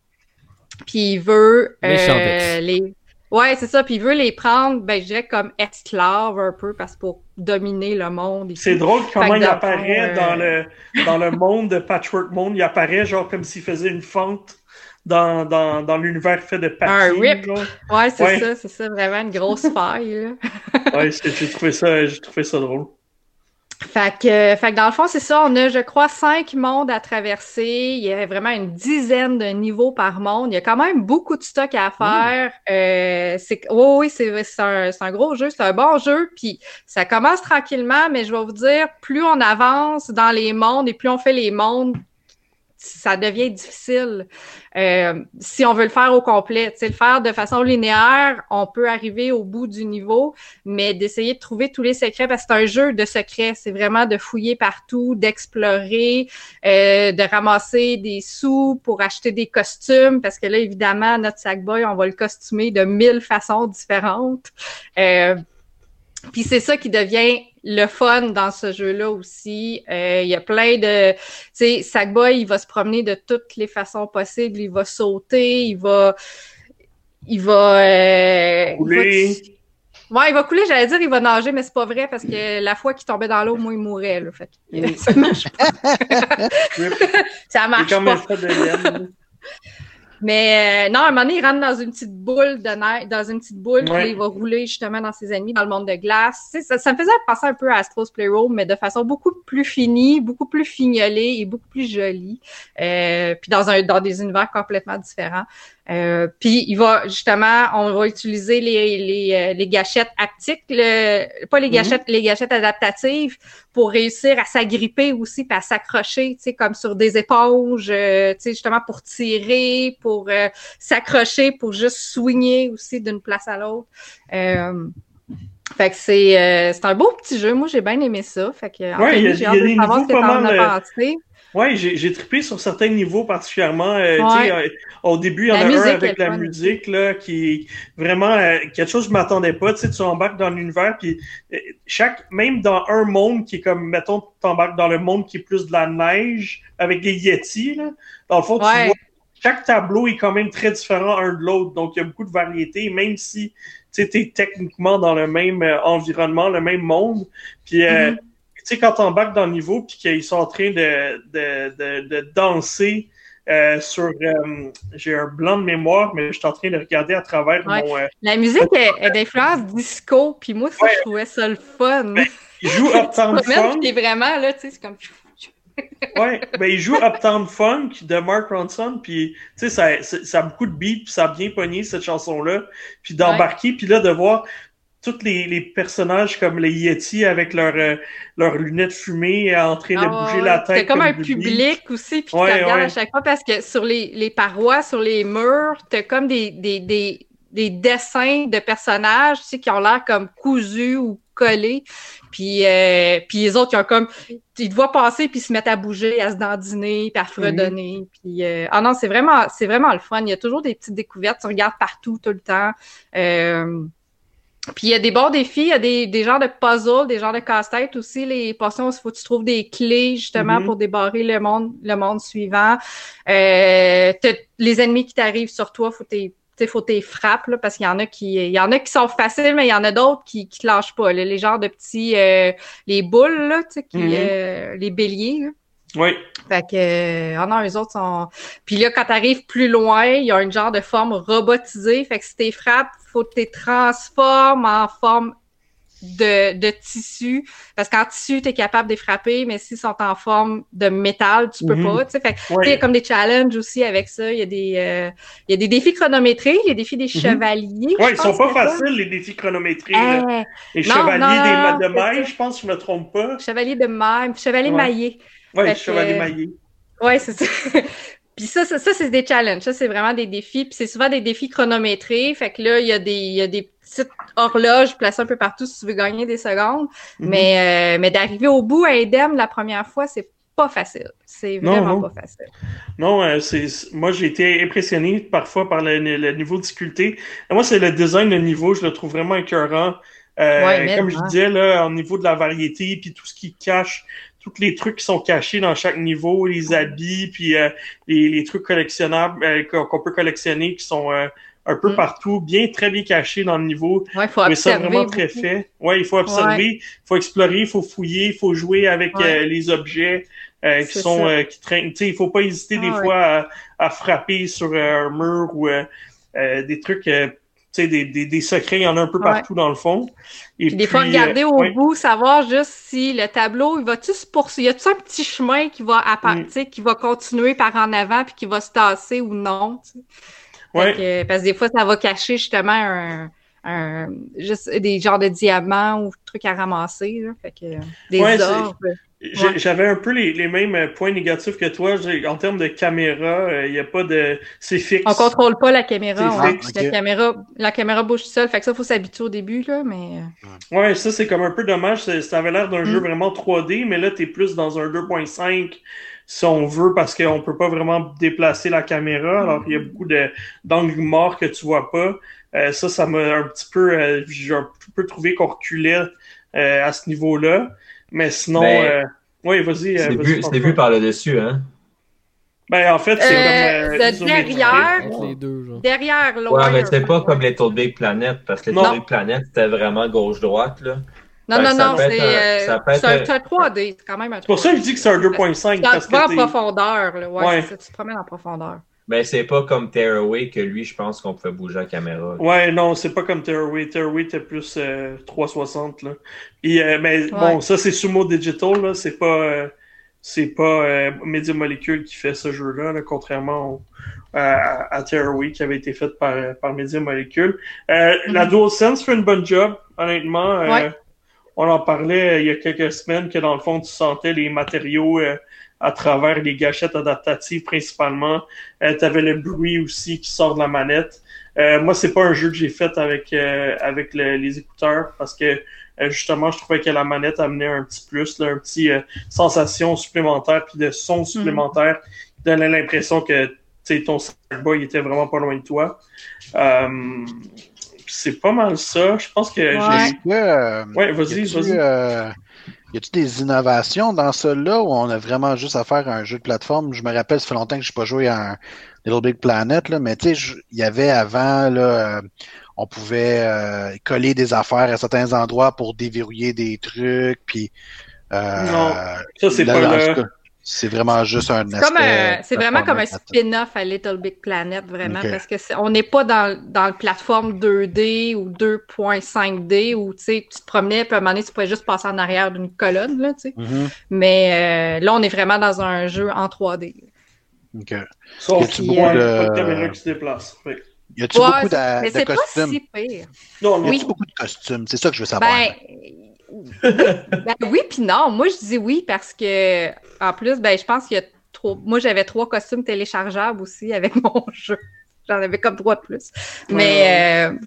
Puis il veut Vex. les. Ouais, c'est ça. Puis il veut les prendre, ben, je dirais comme esclaves un peu, parce que pour dominer le monde. C'est drôle comment il apparaît dans, euh, le, dans le monde de Patchwork Monde. Il apparaît genre comme s'il faisait une fente dans, dans, dans l'univers fait de papier. Un rip. Ouais, c'est Ouais. ça, c'est ça, vraiment une grosse faille. Là. Ouais, j'ai trouvé ça, j'ai trouvé ça drôle. Fait que, fait que dans le fond, c'est ça, on a, je crois, cinq mondes à traverser. Il y a vraiment une dizaine de niveaux par monde. Il y a quand même beaucoup de stock à faire. Euh, c'est, oui, oui, c'est, c'est, un, c'est un gros jeu, c'est un bon jeu. Puis ça commence tranquillement, mais je vais vous dire, plus on avance dans les mondes et plus on fait les mondes, ça devient difficile. Euh, si on veut le faire au complet, tu sais, le faire de façon linéaire, on peut arriver au bout du niveau, mais d'essayer de trouver tous les secrets, parce que c'est un jeu de secrets, c'est vraiment de fouiller partout, d'explorer, euh, de ramasser des sous pour acheter des costumes, parce que là, évidemment, notre Sackboy, on va le costumer de mille façons différentes. Euh, puis c'est ça qui devient le fun dans ce jeu-là aussi. Euh, il y a plein de... Tu sais, Sackboy, il va se promener de toutes les façons possibles. Il va sauter, il va... Il va... Euh, couler. Il va... Ouais, il va couler, j'allais dire il va nager, mais c'est pas vrai parce que la fois qu'il tombait dans l'eau, moi, il mourait. Là, fait que, ça marche pas. ça marche pas. Mais euh, non, à un moment donné, il rentre dans une petite boule de neige, dans une petite boule, Ouais. puis il va rouler justement dans ses ennemis dans le monde de glace. Ça, ça me faisait penser un peu à Astro's Playroom, mais de façon beaucoup plus finie, beaucoup plus fignolée et beaucoup plus jolie. Euh, puis dans un dans des univers complètement différents. Euh, puis il va justement, on va utiliser les les, euh, les gâchettes haptiques, le, pas les Mhm. gâchettes, les gâchettes adaptatives pour réussir à s'agripper aussi, puis à s'accrocher, tu sais, comme sur des éponges, euh, tu sais, justement pour tirer, pour euh, s'accrocher, pour juste swinguer aussi d'une place à l'autre. Euh, fait que c'est euh, c'est un beau petit jeu. Moi, j'ai bien aimé ça. Fait que y a- j'ai hâte de savoir ce que t'en as pensé. Ouais, j'ai trippé sur certains niveaux particulièrement. euh, tu Ouais. sais, euh, au début, il y en a un avec la fun. musique là, qui vraiment euh, quelque chose que je m'attendais pas. Tu sais, tu embarques dans l'univers, puis euh, chaque, même dans un monde qui est comme, mettons, tu embarques dans le monde qui est plus de la neige avec les Yetis. Là, dans le fond, tu vois chaque tableau est quand même très différent un de l'autre, donc il y a beaucoup de variété, même si tu es techniquement dans le même euh, environnement, le même monde. Puis, euh, Mhm. Tu sais, quand t'embarques dans le niveau, puis qu'ils sont en train de, de, de, de danser euh, sur... euh, J'ai un blanc de mémoire, mais je suis en train de regarder à travers Ouais. mon... euh, La musique est, d'influence disco, puis moi, ça, Ouais. je trouvais ça le fun. il joue Uptown Même Funk. est vraiment, là, tu sais, c'est comme... Ouais, ben il joue Uptown Funk de Mark Ronson, puis tu sais ça, ça, ça a beaucoup de beats, puis ça a bien pogné cette chanson-là, puis d'embarquer, puis là de voir tous les, les personnages comme les Yeti avec leurs euh, leurs lunettes fumées euh, en train de Ah, bouger la tête. C'était comme un public aussi, puis Ouais, tu regardes ouais. à chaque fois parce que sur les, les parois, sur les murs, t'as comme des, des, des, des dessins de personnages, tu sais, qui ont l'air comme cousus ou collés. Puis, euh, puis les autres, ils ont comme, ils te voient passer puis ils se mettent à bouger, à se dandiner, puis à fredonner. Puis, euh, ah non, c'est vraiment, c'est vraiment le fun. Il y a toujours des petites découvertes. Tu regardes partout, tout le temps. Euh, puis il y a des bons défis, il y a des, des genres de puzzles, des genres de casse-tête aussi. Les potions, il faut que tu trouves des clés justement Mhm. pour débarrer le monde, le monde suivant. Euh, les ennemis qui t'arrivent sur toi, faut tes sais, faut tes frappes, là, parce qu'il y en a qui, il y en a qui sont faciles, mais il y en a d'autres qui, qui te lâchent pas, là. Les genres de petits, euh, les boules, là, qui, Mhm. euh, les béliers, là. Oui, Fait que, ah non, eux autres sont. Puis là, quand t'arrives plus loin, il y a une genre de forme robotisée. Fait que si t'es frappes, faut que t'es transformes en forme de, de tissu. Parce qu'en tissu, t'es capable de les frapper, mais s'ils sont en forme de métal, tu peux Mhm. pas. Fait que, il y a comme des challenges aussi avec ça. Il y a des, euh, il y a des défis chronométrés, il y a des défis des Mhm. chevaliers. Je ils sont pas ça. faciles, les défis chronométrés. là. Eh, Les non, chevaliers non, des de maille, je pense, je me trompe pas. chevalier de maille, chevalier Ouais. maillé. Ouais, chevaliers que- maillés. Ouais, c'est ça. Puis ça, ça, ça, c'est des challenges. Ça, c'est vraiment des défis. Puis c'est souvent des défis chronométrés. Fait que là, il y a des, il y a des petites horloges placées un peu partout si tu veux gagner des secondes. Mhm. Mais, euh, mais d'arriver au bout indemne la première fois, c'est pas facile. C'est vraiment non. pas facile. Non, euh, c'est moi j'ai été impressionné parfois par le, le niveau de difficulté. Et moi, c'est le design de niveau, je le trouve vraiment écœurant. Euh, Ouais, comme je vraiment. disais, là, au niveau de la variété, puis tout ce qui cache, tous les trucs qui sont cachés dans chaque niveau, les habits, puis euh, les, les trucs collectionnables euh, qu'on peut collectionner qui sont euh, un peu Mm. partout, bien, très bien cachés dans le niveau. Ouais, il faut Mais ça vraiment très fait. Ouais, il faut observer, il faut explorer, il faut fouiller, il faut jouer avec Ouais. euh, les objets euh, qui sont euh, qui traînent. Tu sais, il faut pas hésiter des Ah fois à, à frapper sur euh, un mur ou euh, euh, des trucs. Sais, des, des, des secrets, il y en a un peu Ouais. partout dans le fond. Et Puis des fois, regarder euh, au ouais. bout, savoir juste si le tableau, il va-tu se poursuivre? Y a-tu un petit chemin qui va appara- Mm. qui va continuer par en avant puis qui va se tasser ou non? Ouais. que, parce que des fois, ça va cacher justement un, un juste des genres de diamants ou trucs à ramasser. Là. Fait que, des orbes. Ouais. J'avais un peu les, les mêmes euh, points négatifs que toi. En termes de caméra, il n'y a pas de. C'est fixe. On contrôle pas la caméra. C'est ouais. fixe. La Ok. caméra, la caméra bouge seule. Fait que ça, faut s'habituer au début, là, mais. euh, Ouais, ça c'est comme un peu dommage. Ça avait l'air d'un Mm. jeu vraiment 3D, mais là t'es plus dans un 2.5 si on veut, parce qu'on peut pas vraiment déplacer la caméra. Alors il y a beaucoup de d'angles morts que tu vois pas. Euh, ça, ça m'a un petit peu, euh, j'ai un peu trouvé qu'on reculait à ce niveau-là. Mais sinon, Ben, oui, vas-y. C'est vas-y, vu, François. c'est vu par le dessus, hein? Ben, en fait, c'est Euh, comme. de isométrique. derrière, les deux, genre. Derrière loin. Ouais, mais peu. pas comme Little Big Planet, parce que Non. Little Big Planet, c'était vraiment gauche-droite, là. Non, non, non, c'est un- euh, être un, un- c'est un 3D. C'est quand même un 3D. C'est pour ça que je dis que c'est un 2.5. Tu vas en profondeur, là. Ouais, Ouais. c'est ça, tu te promènes en profondeur. Mais c'est pas comme Tearaway que lui, je pense qu'on pouvait bouger la caméra. là. Ouais, non, c'est pas comme Tearaway. Tearaway était plus euh, 360, là. Puis, euh, mais bon, ça, c'est Sumo Digital, là. C'est pas, euh, c'est pas euh, Media Molecule qui fait ce jeu-là, là, contrairement au- à, à Tearaway qui avait été fait par, par Media Molecule. Euh, La Mhm. DualSense fait une bonne job, honnêtement. Euh, Ouais. On en parlait euh, il y a quelques semaines que dans le fond, tu sentais les matériaux euh, à travers les gâchettes adaptatives principalement. tu avais le bruit aussi qui sort de la manette. Euh, moi, c'est pas un jeu que j'ai fait avec euh, avec le- les écouteurs parce que euh, justement, je trouvais que la manette amenait un petit plus, là, un petit euh, sensation supplémentaire puis de son supplémentaire qui donnait l'impression que tu sais, ton boy était vraiment pas loin de toi. Euh, c'est pas mal ça. Je pense que Ouais. euh, Ouais, vas-y, vas-y. Y a-tu des innovations dans cela où on a vraiment juste à faire un jeu de plateforme? Je me rappelle, ça fait longtemps que je n'ai pas joué à un Little Big Planet, là, mais tu sais, il y avait avant, là, euh, on pouvait euh, coller des affaires à certains endroits pour déverrouiller des trucs, puis euh, Non, Ça, c'est pas le. C'est vraiment juste un aspect c'est vraiment comme un spin-off à Little Big Planet, vraiment, parce que on n'est pas dans, dans le plateforme 2D ou 2.5D où tu sais, tu te promenais, puis à un moment donné, tu pouvais juste passer en arrière d'une colonne, là, tu sais. Mhm, Mais euh, là, on est vraiment dans un jeu en 3D. ok. Sauf Y a-tu qu'il beaucoup y a de- pas de caméra qui se déplace. Oui. Y a-tu Ouais, beaucoup d'a- mais de c'est pas costumes? si pire. Non, Y non. a-tu Oui. beaucoup de costumes? C'est ça que je veux savoir. Ben, ben oui puis non. Moi, je dis oui parce que, en plus, ben, je pense qu'il y a trop. Moi, j'avais trois costumes téléchargeables aussi avec mon jeu. J'en avais comme trois de plus. Mais, euh,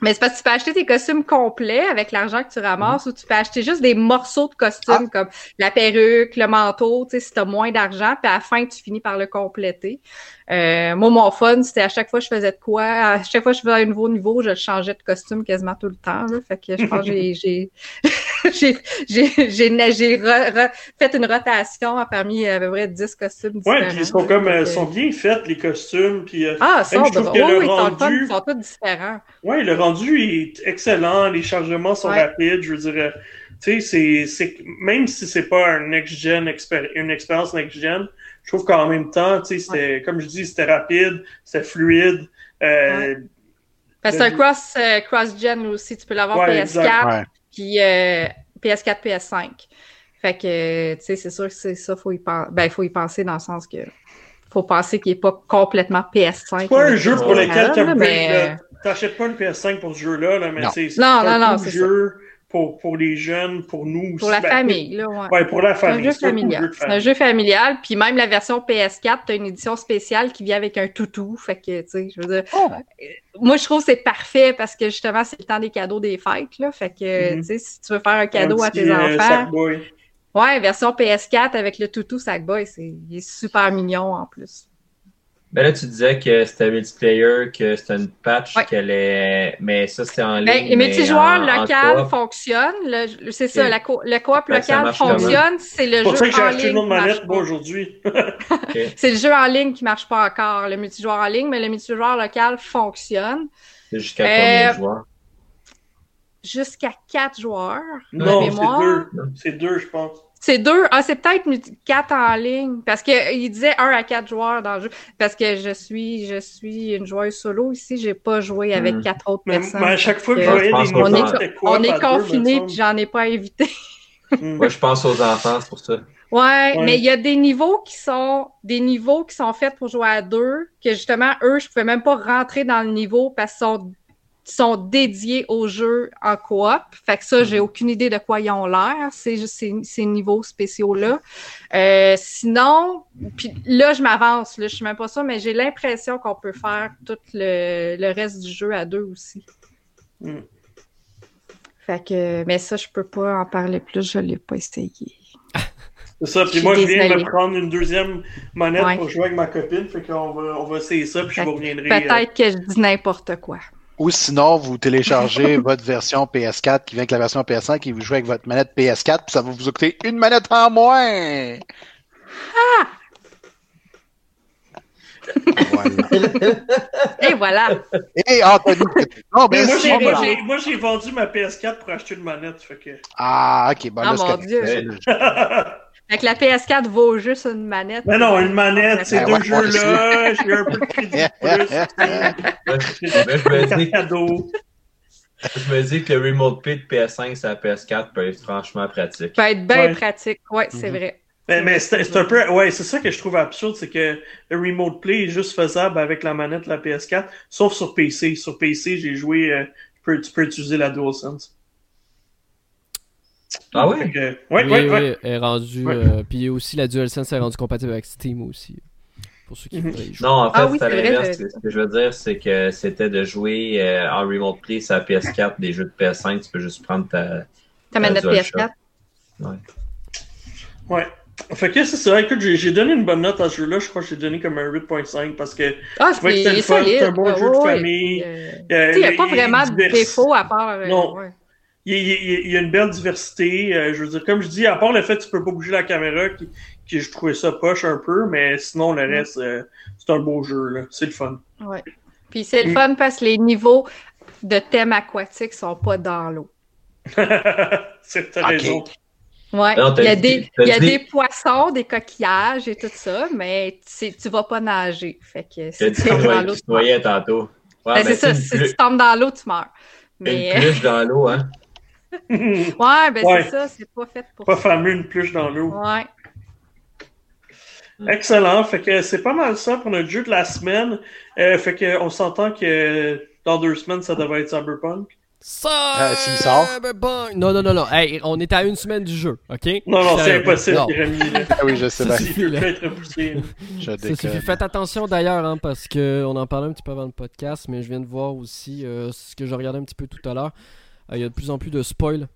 mais c'est parce que tu peux acheter tes costumes complets avec l'argent que tu ramasses ou tu peux acheter juste des morceaux de costumes comme la perruque, le manteau, tu sais, si tu as moins d'argent, puis à la fin, tu finis par le compléter. Euh, moi, mon fun, c'était à chaque fois que je faisais de quoi, à chaque fois que je faisais un nouveau niveau, je changeais de costume quasiment tout le temps. Là. Fait que je pense que j'ai j'ai fait une rotation parmi à peu près 10 costumes différents. Ouais, puis ils sont comme euh, que- sont bien faits les costumes puis euh, Ah, même sont je trouve drôles. que le sont le fun, rendu- ils sont tous différents. ouais, le rendu est excellent, les chargements sont Ouais. rapides, je veux dire euh, tu sais c'est c'est même si c'est pas un next gen une expérience next gen, je trouve qu'en même temps, tu sais c'était comme je dis, c'était rapide, c'était fluide. Euh, Parce que c'est un cross, euh, cross-gen aussi. Tu peux l'avoir Ouais, PS4, exact. Ouais. puis euh, PS4, PS5. Fait que, tu sais, c'est sûr que c'est ça, faut y penser. Ben, faut y penser dans le sens que faut penser qu'il n'est pas complètement PS5. C'est pas un jeu pour lequel tu là, mais... T'achètes pas une PS5 pour ce jeu-là, là, mais Non. c'est Non, un non, non, jeu pour, pour les jeunes, pour nous Pour aussi. la Ben, famille, là, ouais. Ouais, pour la C'est un famille. jeu C'est un familial. jeu de C'est un jeu familial. Puis même la version PS4, tu as une édition spéciale qui vient avec un toutou. Fait que, tu sais, je veux dire, Oh. moi, je trouve que c'est parfait parce que justement, c'est le temps des cadeaux des fêtes. Là. Fait que, Mhm. tu sais, si tu veux faire un cadeau Un à petit, tes euh, enfants, Sackboy. ouais, version PS4 avec le toutou Sackboy, c'est il est super mignon en plus. Ben là, tu disais que c'était multiplayer, que c'était une patch, Ouais. qu'elle est. Mais ça, c'était en ligne. Ben, les mais multijoueurs coop. fonctionnent. Le- C'est ça, la co- le coop ça local fonctionne. C'est le C'est pour jeu ça que j'ai en acheté ligne une autre manette, moi, aujourd'hui. C'est le jeu en ligne qui marche pas encore, le multijoueur en ligne, mais le multijoueur local fonctionne C'est jusqu'à Euh, combien de joueurs? jusqu'à quatre joueurs. Non, c'est mémoire. deux. C'est deux, je pense. C'est deux. Ah, c'est peut-être quatre en ligne. Parce que il disait un à quatre joueurs dans le jeu. Parce que je suis, je suis une joueuse solo ici. J'ai pas joué avec Hmm. quatre autres Mais, personnes. mais à chaque fois que je Fait que voyais je des niveaux, est- on est confinés puis j'en ai pas invité. semble. Hmm. Moi, je pense aux enfants, c'est pour ça. Ouais, Ouais. mais il y a des niveaux qui sont des niveaux qui sont faits pour jouer à deux, que justement, eux, je pouvais même pas rentrer dans le niveau parce qu'ils sont, sont dédiés au jeu en coop. Fait que ça, j'ai aucune idée de quoi ils ont l'air, ces, ces, ces niveaux spéciaux-là. Euh, sinon, puis là, je m'avance, là, je suis même pas sûre, mais j'ai l'impression qu'on peut faire tout le, le reste du jeu à deux aussi. Mm. Fait que, mais ça, je peux pas en parler plus, je l'ai pas essayé. C'est ça. Puis moi, je viens me prendre une deuxième manette Ouais. pour jouer avec ma copine. Fait qu'on va, on va essayer ça, puis je vous reviendrai. euh, Peut-être que je dis n'importe quoi. Ou sinon, vous téléchargez votre version PS4 qui vient avec la version PS5 et vous jouez avec votre manette PS4, puis ça va vous coûter une manette en moins. voilà. Et voilà. Et Anthony, non, Mais mais moi, c'est j'ai, moi, j'ai- moi, j'ai vendu ma PS4 pour acheter une manette. Fait que... Ah, ok, bon, Ah, là, mon. Dieu. Fait que la PS4 vaut juste une manette. Mais non, une manette, ces deux jeux-là, j'ai un peu de crédit plus. Je me dis- cadeaux. Je me dis que le Remote Play de PS5 sur la PS4 peut être franchement pratique. peut être bien Ouais. pratique. Ouais, c'est Mhm. vrai. Mais, mais c'est, c'est un peu. Ouais, c'est ça que je trouve absurde, c'est que le Remote Play est juste faisable avec la manette de la PS4, sauf sur PC. Sur PC, j'ai joué. euh, tu, peux, tu peux utiliser la DualSense. Ah oui? que- ouais, oui, ouais, oui, ouais. elle est. Ouais. euh, puis aussi, la DualSense est rendue compatible avec Steam aussi. Pour ceux qui y jouer. Non, en fait, Ah oui, c'est à l'inverse. je- Ce que je veux dire, c'est que c'était de jouer euh, en Remote Play sur la PS4 des jeux de PS5. Tu peux juste prendre ta. Ta manette DualShock. PS4. Ouais. Fait que c'est ça. Écoute, j'ai, j'ai donné une bonne note à ce jeu-là. Je crois que j'ai donné comme un 8.5 parce que Ah, je trouvais que c'était un bon Ouais, jeu de ouais. famille. Euh, Euh, il n'y a pas vraiment de défaut à part. euh, Non. ouais. Il, il- il- il y a une belle diversité. euh, je veux dire, comme je dis, à part le fait que tu peux pas bouger la caméra, qui, qui je trouvais ça poche un peu, mais sinon le reste, euh, c'est un beau jeu. là. C'est le fun. Ouais. Puis c'est le Mm. fun parce que les niveaux de thèmes aquatiques sont pas dans l'eau. c'est t'as Ok. raison. T'as il y a, des, il y a dit- des poissons, des coquillages et tout ça, mais tu, tu vas pas nager. Fait que si tu tombes dans qu'il l'eau, tu tantôt. Ouais, Ben, mais c'est ça, si tu tombes dans l'eau, tu meurs. Mais Une pluche dans l'eau, hein? ouais, ben Ouais. c'est ça, c'est pas fait pour pas fameux une pluche dans l'eau. Ouais. Excellent. Fait que c'est pas mal ça pour notre jeu de la semaine. Euh, fait que on s'entend que dans deux semaines, ça devrait être Cyberpunk. Euh. Cyberpunk. Non, non, non, non. Hey, on est à une semaine du jeu, ok? Non, non, c'est impossible. Jérémy. Ah oui, je sais Ça, bien. Ça suffit. Faites attention d'ailleurs, hein, parce que on en parlait un petit peu avant le podcast, mais je viens de voir aussi euh, ce que je regardais un petit peu tout à l'heure. Euh, Il y a de plus en plus de spoil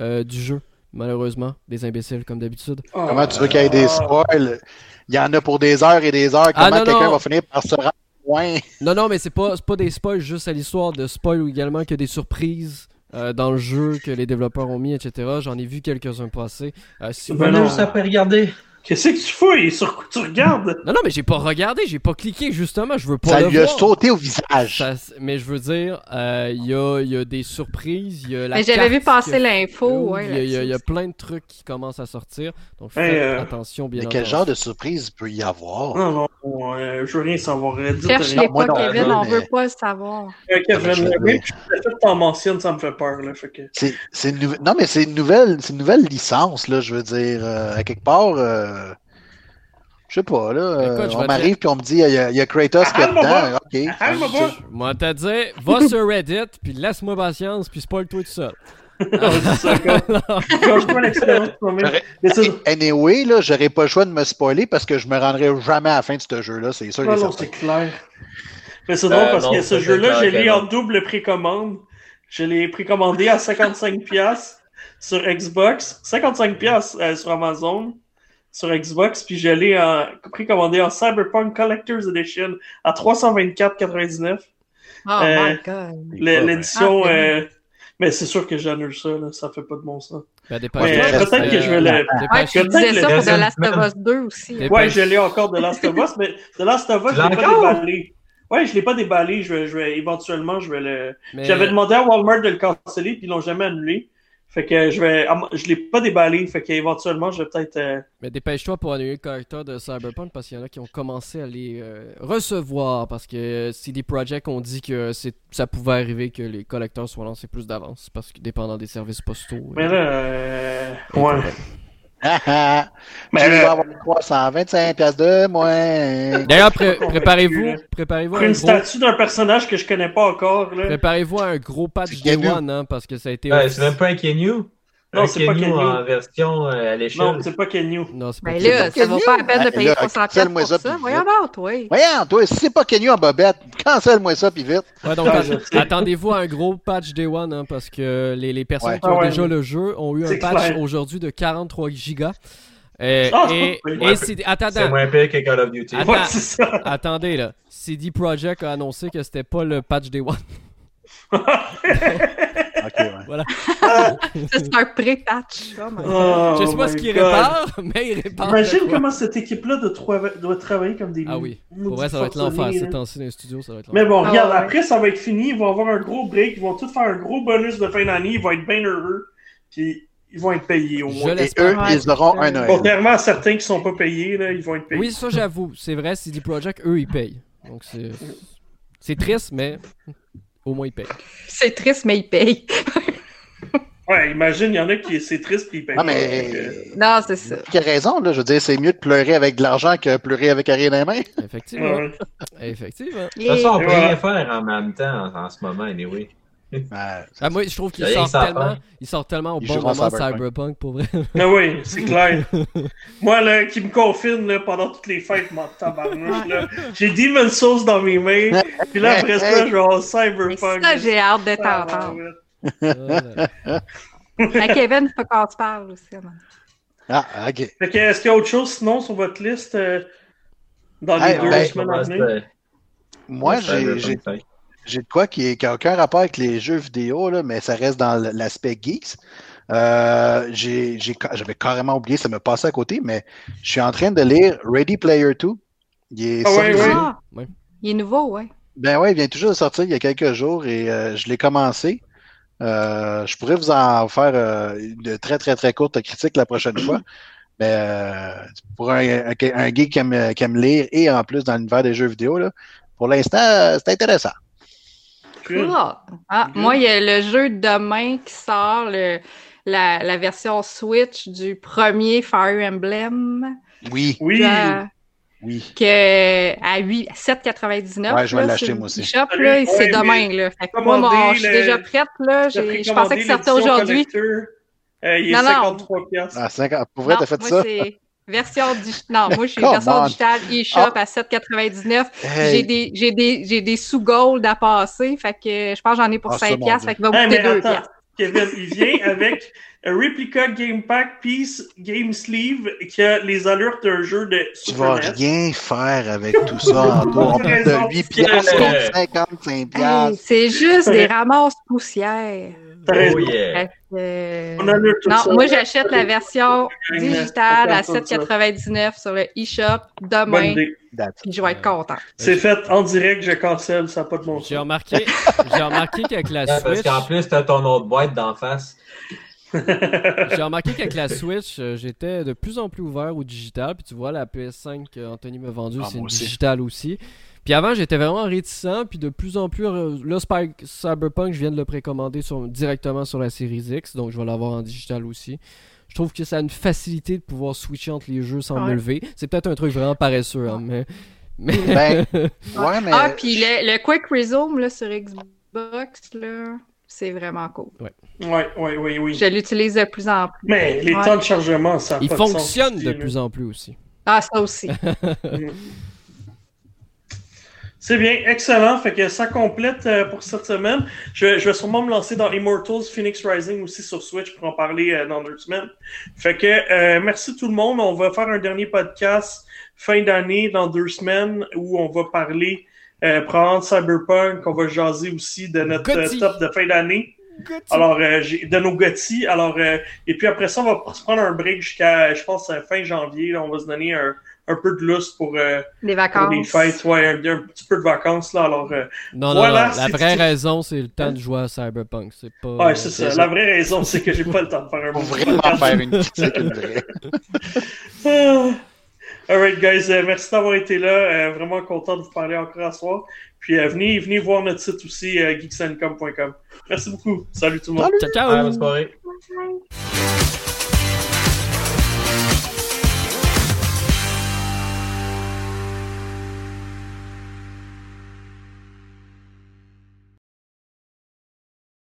euh, du jeu, malheureusement, des imbéciles comme d'habitude. Comment tu veux qu'il y ait des spoils? Il y en a pour des heures et des heures. Ah, Comment non, quelqu'un non. va finir par se rendre loin? Non, non, mais c'est pas, pas des spoils juste à l'histoire de spoil ou également que des surprises euh, dans le jeu que les développeurs ont mis, etc. J'en ai vu quelques-uns passer. Euh, si vous Ben voulez- non. juste après regarder. Qu'est-ce que tu fouilles? Sur quoi tu regardes? non, non, mais j'ai pas regardé, j'ai pas cliqué justement, je veux pas Ça le lui a voir. sauté au visage. Ça- mais je veux dire, euh, il y, a, il y a des surprises, il y a la Mais j'avais vu passer l'info. ouais, il, y a, il y a- il y a là-dessus. plein de trucs qui commencent à sortir. Donc faites euh, attention, bien Mais quel entendu. genre de surprise il peut y avoir? Non, non, euh, je veux rien savoir. Euh, dites Cherche rien. les moi pas, non Kevin, plus, on mais- veut pas le savoir. Euh, Kevin, Ah, je vais oui, dire. puis le fait que t'en mentionnes, ça me fait peur. Là, fait que... C'est, c'est une nouvelle- Non, mais c'est une nouvelle, c'est une nouvelle licence, là, je veux dire. euh, à quelque part, euh, je sais pas, là. euh, Écoute, on m'arrive puis on me dit, il y, a- il y a Kratos qui est Ah, dedans. Ah! Moi, t'as dit, va sur Reddit, puis laisse-moi patience, puis spoil-toi tout seul. Ah, c'est- Anyway, là, j'aurais pas le choix de me spoiler parce que je me rendrai jamais à la fin de ce jeu-là, c'est sûr. et Non, c'est clair. Mais c'est drôle Euh, parce non, que ce jeu-là, je l'ai en double précommande. Je l'ai précommandé à 55$ sur Xbox, 55$ euh, sur Amazon, sur Xbox, puis je l'ai en- précommandé en Cyberpunk Collector's Edition à 324,99$. Oh Euh, my god. L'édition. Ah, euh, Mais c'est sûr que j'annule ça, là, ça fait pas de bon sens. Ben, euh, peut-être que je vais le- Ouais, tu peut-être disais le ça pour The Last of. Us 2 aussi. hein. Dépêche- Ouais, je l'ai encore de Last of Us, mais de Last of Us, je l'ai pas déballé. Ouais, je l'ai pas déballé. Je vais, je vais, éventuellement, je vais le. mais- J'avais demandé à Walmart de le canceller, puis ils l'ont jamais annulé. Fait que je vais. ah, Je l'ai pas déballé, fait qu'éventuellement, je vais peut-être. euh, Mais dépêche-toi pour annuler le collector de Cyberpunk parce qu'il y en a qui ont commencé à les euh, recevoir parce que euh, CD Projekt ont dit que c'est, ça pouvait arriver que les collecteurs soient lancés plus d'avance parce que dépendant des services postaux. Mais euh, là. euh, et Ouais. Mais tu là- vas avoir 325 piastres de moins. D'ailleurs, pré- préparez-vous, préparez-vous un une gros, statue d'un personnage que je connais pas encore, préparez-vous à un gros patch Day Keanu. One hein, parce que ça a été. Ouais, c'est même pas un Kenyu. Non, c'est pas Kenyu. en version euh, à l'échelle. Non, c'est pas Kenyu. Non, c'est pas Ben Keanu. là, ça vaut pas la peine de Ah, payer là, 300 cancelle-moi pour ça, Voyons voir, toi. Voyons, toi, si c'est pas Kenny en bobette, cancelle-moi ça, puis vite. Ouais, donc, attendez-vous à un gros patch Day One hein, parce que les, les personnes Ouais. qui ont Ah ouais, déjà le jeu ont eu un patch aujourd'hui de 43 gigas. Euh, c'est et, pas- c'est- attends, C'est attends. moins pire que Call of Duty. Attends. Ouais, c'est ça. Attendez là, CD Projekt a annoncé que c'était pas le patch Day One. Ok, ouais. Voilà. C'est un pré-patch. Oh. Oh je sais pas ce qu'il répare, mais il répare. Imagine comment cette équipe-là doit, trava- doit travailler comme des Ah oui. Pour vrai, ça va être l'enfer. forcenés, Ces hein. temps-ci dans les studios, ça va être Mais bon, Ah regarde, ouais. après, ça va être fini. Ils vont avoir un gros break. Ils vont tous faire un gros bonus de fin d'année. Ils vont être bien heureux. Puis ils vont être payés au Je moins. l'ai- Et eux, Ouais, ils auront un c'est- Noël. Contrairement à certains qui sont pas payés, là, ils vont être payés. Oui, ça j'avoue. C'est vrai, CD Projekt, eux, ils payent. Donc c'est. C'est triste, mais au moins ils payent. C'est triste, mais il paye. Ouais, imagine, il y en a qui c'est triste puis ils payent. Pas. mais. Donc, Non, c'est ça. Il a raison, là? Je veux dire, c'est mieux de pleurer avec de l'argent que pleurer avec rien dans les mains. Effectivement. ouais. Effectivement. De toute façon, on peut rien faire en même temps en, en ce moment, anyway. Ah, moi, je trouve qu'il sort tellement, faire. il sort tellement au Il bon moment Cyberpunk. Cyberpunk pour vrai. Ah oui, c'est clair. Moi, là, qui me confine là, pendant toutes les fêtes, mon tabarnouche, là. J'ai Demon's Souls dans mes mains. Puis là, après ça, je vais avoir Cyberpunk. ça, j'ai hâte de Ah, t'entendre. À Kevin, il faut qu'on se parle aussi. man. Ah, ok. Fait que, est-ce qu'il y a autre chose sinon sur votre liste euh, dans les Hey, deux ben, semaines à venir? Moi, j'ai j'ai de quoi qui n'a aucun rapport avec les jeux vidéo, là, mais ça reste dans l'aspect geeks. Euh, J'avais carrément oublié, ça me passait à côté, mais je suis en train de lire Ready Player 2. Il est Ah ouais, sorti- ouais. Ah, Ouais. il est nouveau, ouais. Ben ouais, il vient toujours de sortir il y a quelques jours et euh, je l'ai commencé. Euh, je pourrais vous en faire euh, une très très très courte critique la prochaine fois. Mais euh, pour un, un, un geek qui aime, qui aime lire et en plus dans l'univers des jeux vidéo, là, pour l'instant, c'est intéressant. Cool. Ah, Ah, Good. moi, il y a le jeu demain qui sort, le- la, la version Switch du premier Fire Emblem. Oui, Oui. Euh, oui. que à 8 à 7,99. Ouais, je vais l'acheter, moi aussi. le Shop, là, Ouais, c'est demain. Là. Fait que moi, mon- je suis le- déjà prête. Là. J'ai J'ai- Je pensais que ça sortait aujourd'hui. Euh, il est Non, non. 53 piastres. Ah, 50 pour vrai, Non, t'as fait moi, ça? Version digitale. Non, moi, je suis Come version on. digitale eShop Ah. à 7,99. Hey. J'ai des, j'ai des, j'ai des sous-gold à passer. Fait que je pense que j'en ai pour Ah, ça, 5 mon piastres. Fait qu'il va Hey, me coûter mais 2 attends, piastres. Kevin, il vient avec un Replica Game Pack Piece Game Sleeve qui a les allures d'un jeu de Tu vas rien faire avec tout ça en tout. On parle raison. de 8 piastres Yeah. contre 55 Hey, piastres. c'est juste des ramasses poussières. Oh yeah! Euh, On tout Non, ça. moi j'achète la version digitale à on fait ça. 7,99 sur le eShop demain. Puis je vais être content. C'est fait en direct, je cancelle, ça n'a pas de bon J'ai sens. remarqué, j'ai remarqué qu'avec la Ouais, Parce Switch, qu'en plus, t'as ton autre boîte d'en face. j'ai remarqué qu'avec la Switch, euh, j'étais de plus en plus ouvert au digital. Puis tu vois, la PS5 qu'Anthony m'a vendue, Ah, c'est une aussi. digitale aussi. Puis avant, j'étais vraiment réticent. Puis de plus en plus, euh, là, Spike- Cyberpunk, je viens de le précommander sur- directement sur la série X. Donc je vais l'avoir en digital aussi. Je trouve que ça a une facilité de pouvoir switcher entre les jeux sans me Ouais. lever. C'est peut-être un truc vraiment paresseux, hein, mais. mais... Ben, Ouais, mais. Ah, puis le, le Quick Resume là, sur Xbox, là, c'est vraiment cool. Ouais, ouais, oui, oui. Je l'utilise de plus en plus. Mais les Ouais. temps de chargement, ça Il pas de sens fonctionne de là. plus en plus aussi. Ah, ça aussi. C'est bien, excellent. Fait que ça complète euh, pour cette semaine. Je, je vais sûrement me lancer dans Immortals Phoenix Rising aussi sur Switch pour en parler euh, dans deux semaines. Fait que euh, merci tout le monde. On va faire un dernier podcast fin d'année dans deux semaines où on va parler euh, de Cyberpunk. On va jaser aussi de notre euh, top de fin d'année. Alors, euh, de nos Gotti. Alors, euh, et puis après ça, on va se prendre un break jusqu'à, je pense, fin janvier. Là, on va se donner un, un peu de lousse pour, euh, Les pour vacances. les fêtes. Ouais, un, un petit peu de vacances. Là, alors, euh, Non, Voilà, non, non. La vraie raison, c'est le temps de jouer à Cyberpunk. C'est pas. ouais, c'est ça. La vraie raison, c'est que j'ai pas le temps de faire un bon vraiment faire une critique. Ah. Alright, guys, euh, merci d'avoir été là. Euh, vraiment content de vous parler encore à soir. Puis euh, venez, venez voir notre site aussi, euh, geeksencom.com. Merci beaucoup. Salut tout le monde. Ciao, ciao! Ouais, bonne soirée. Bye.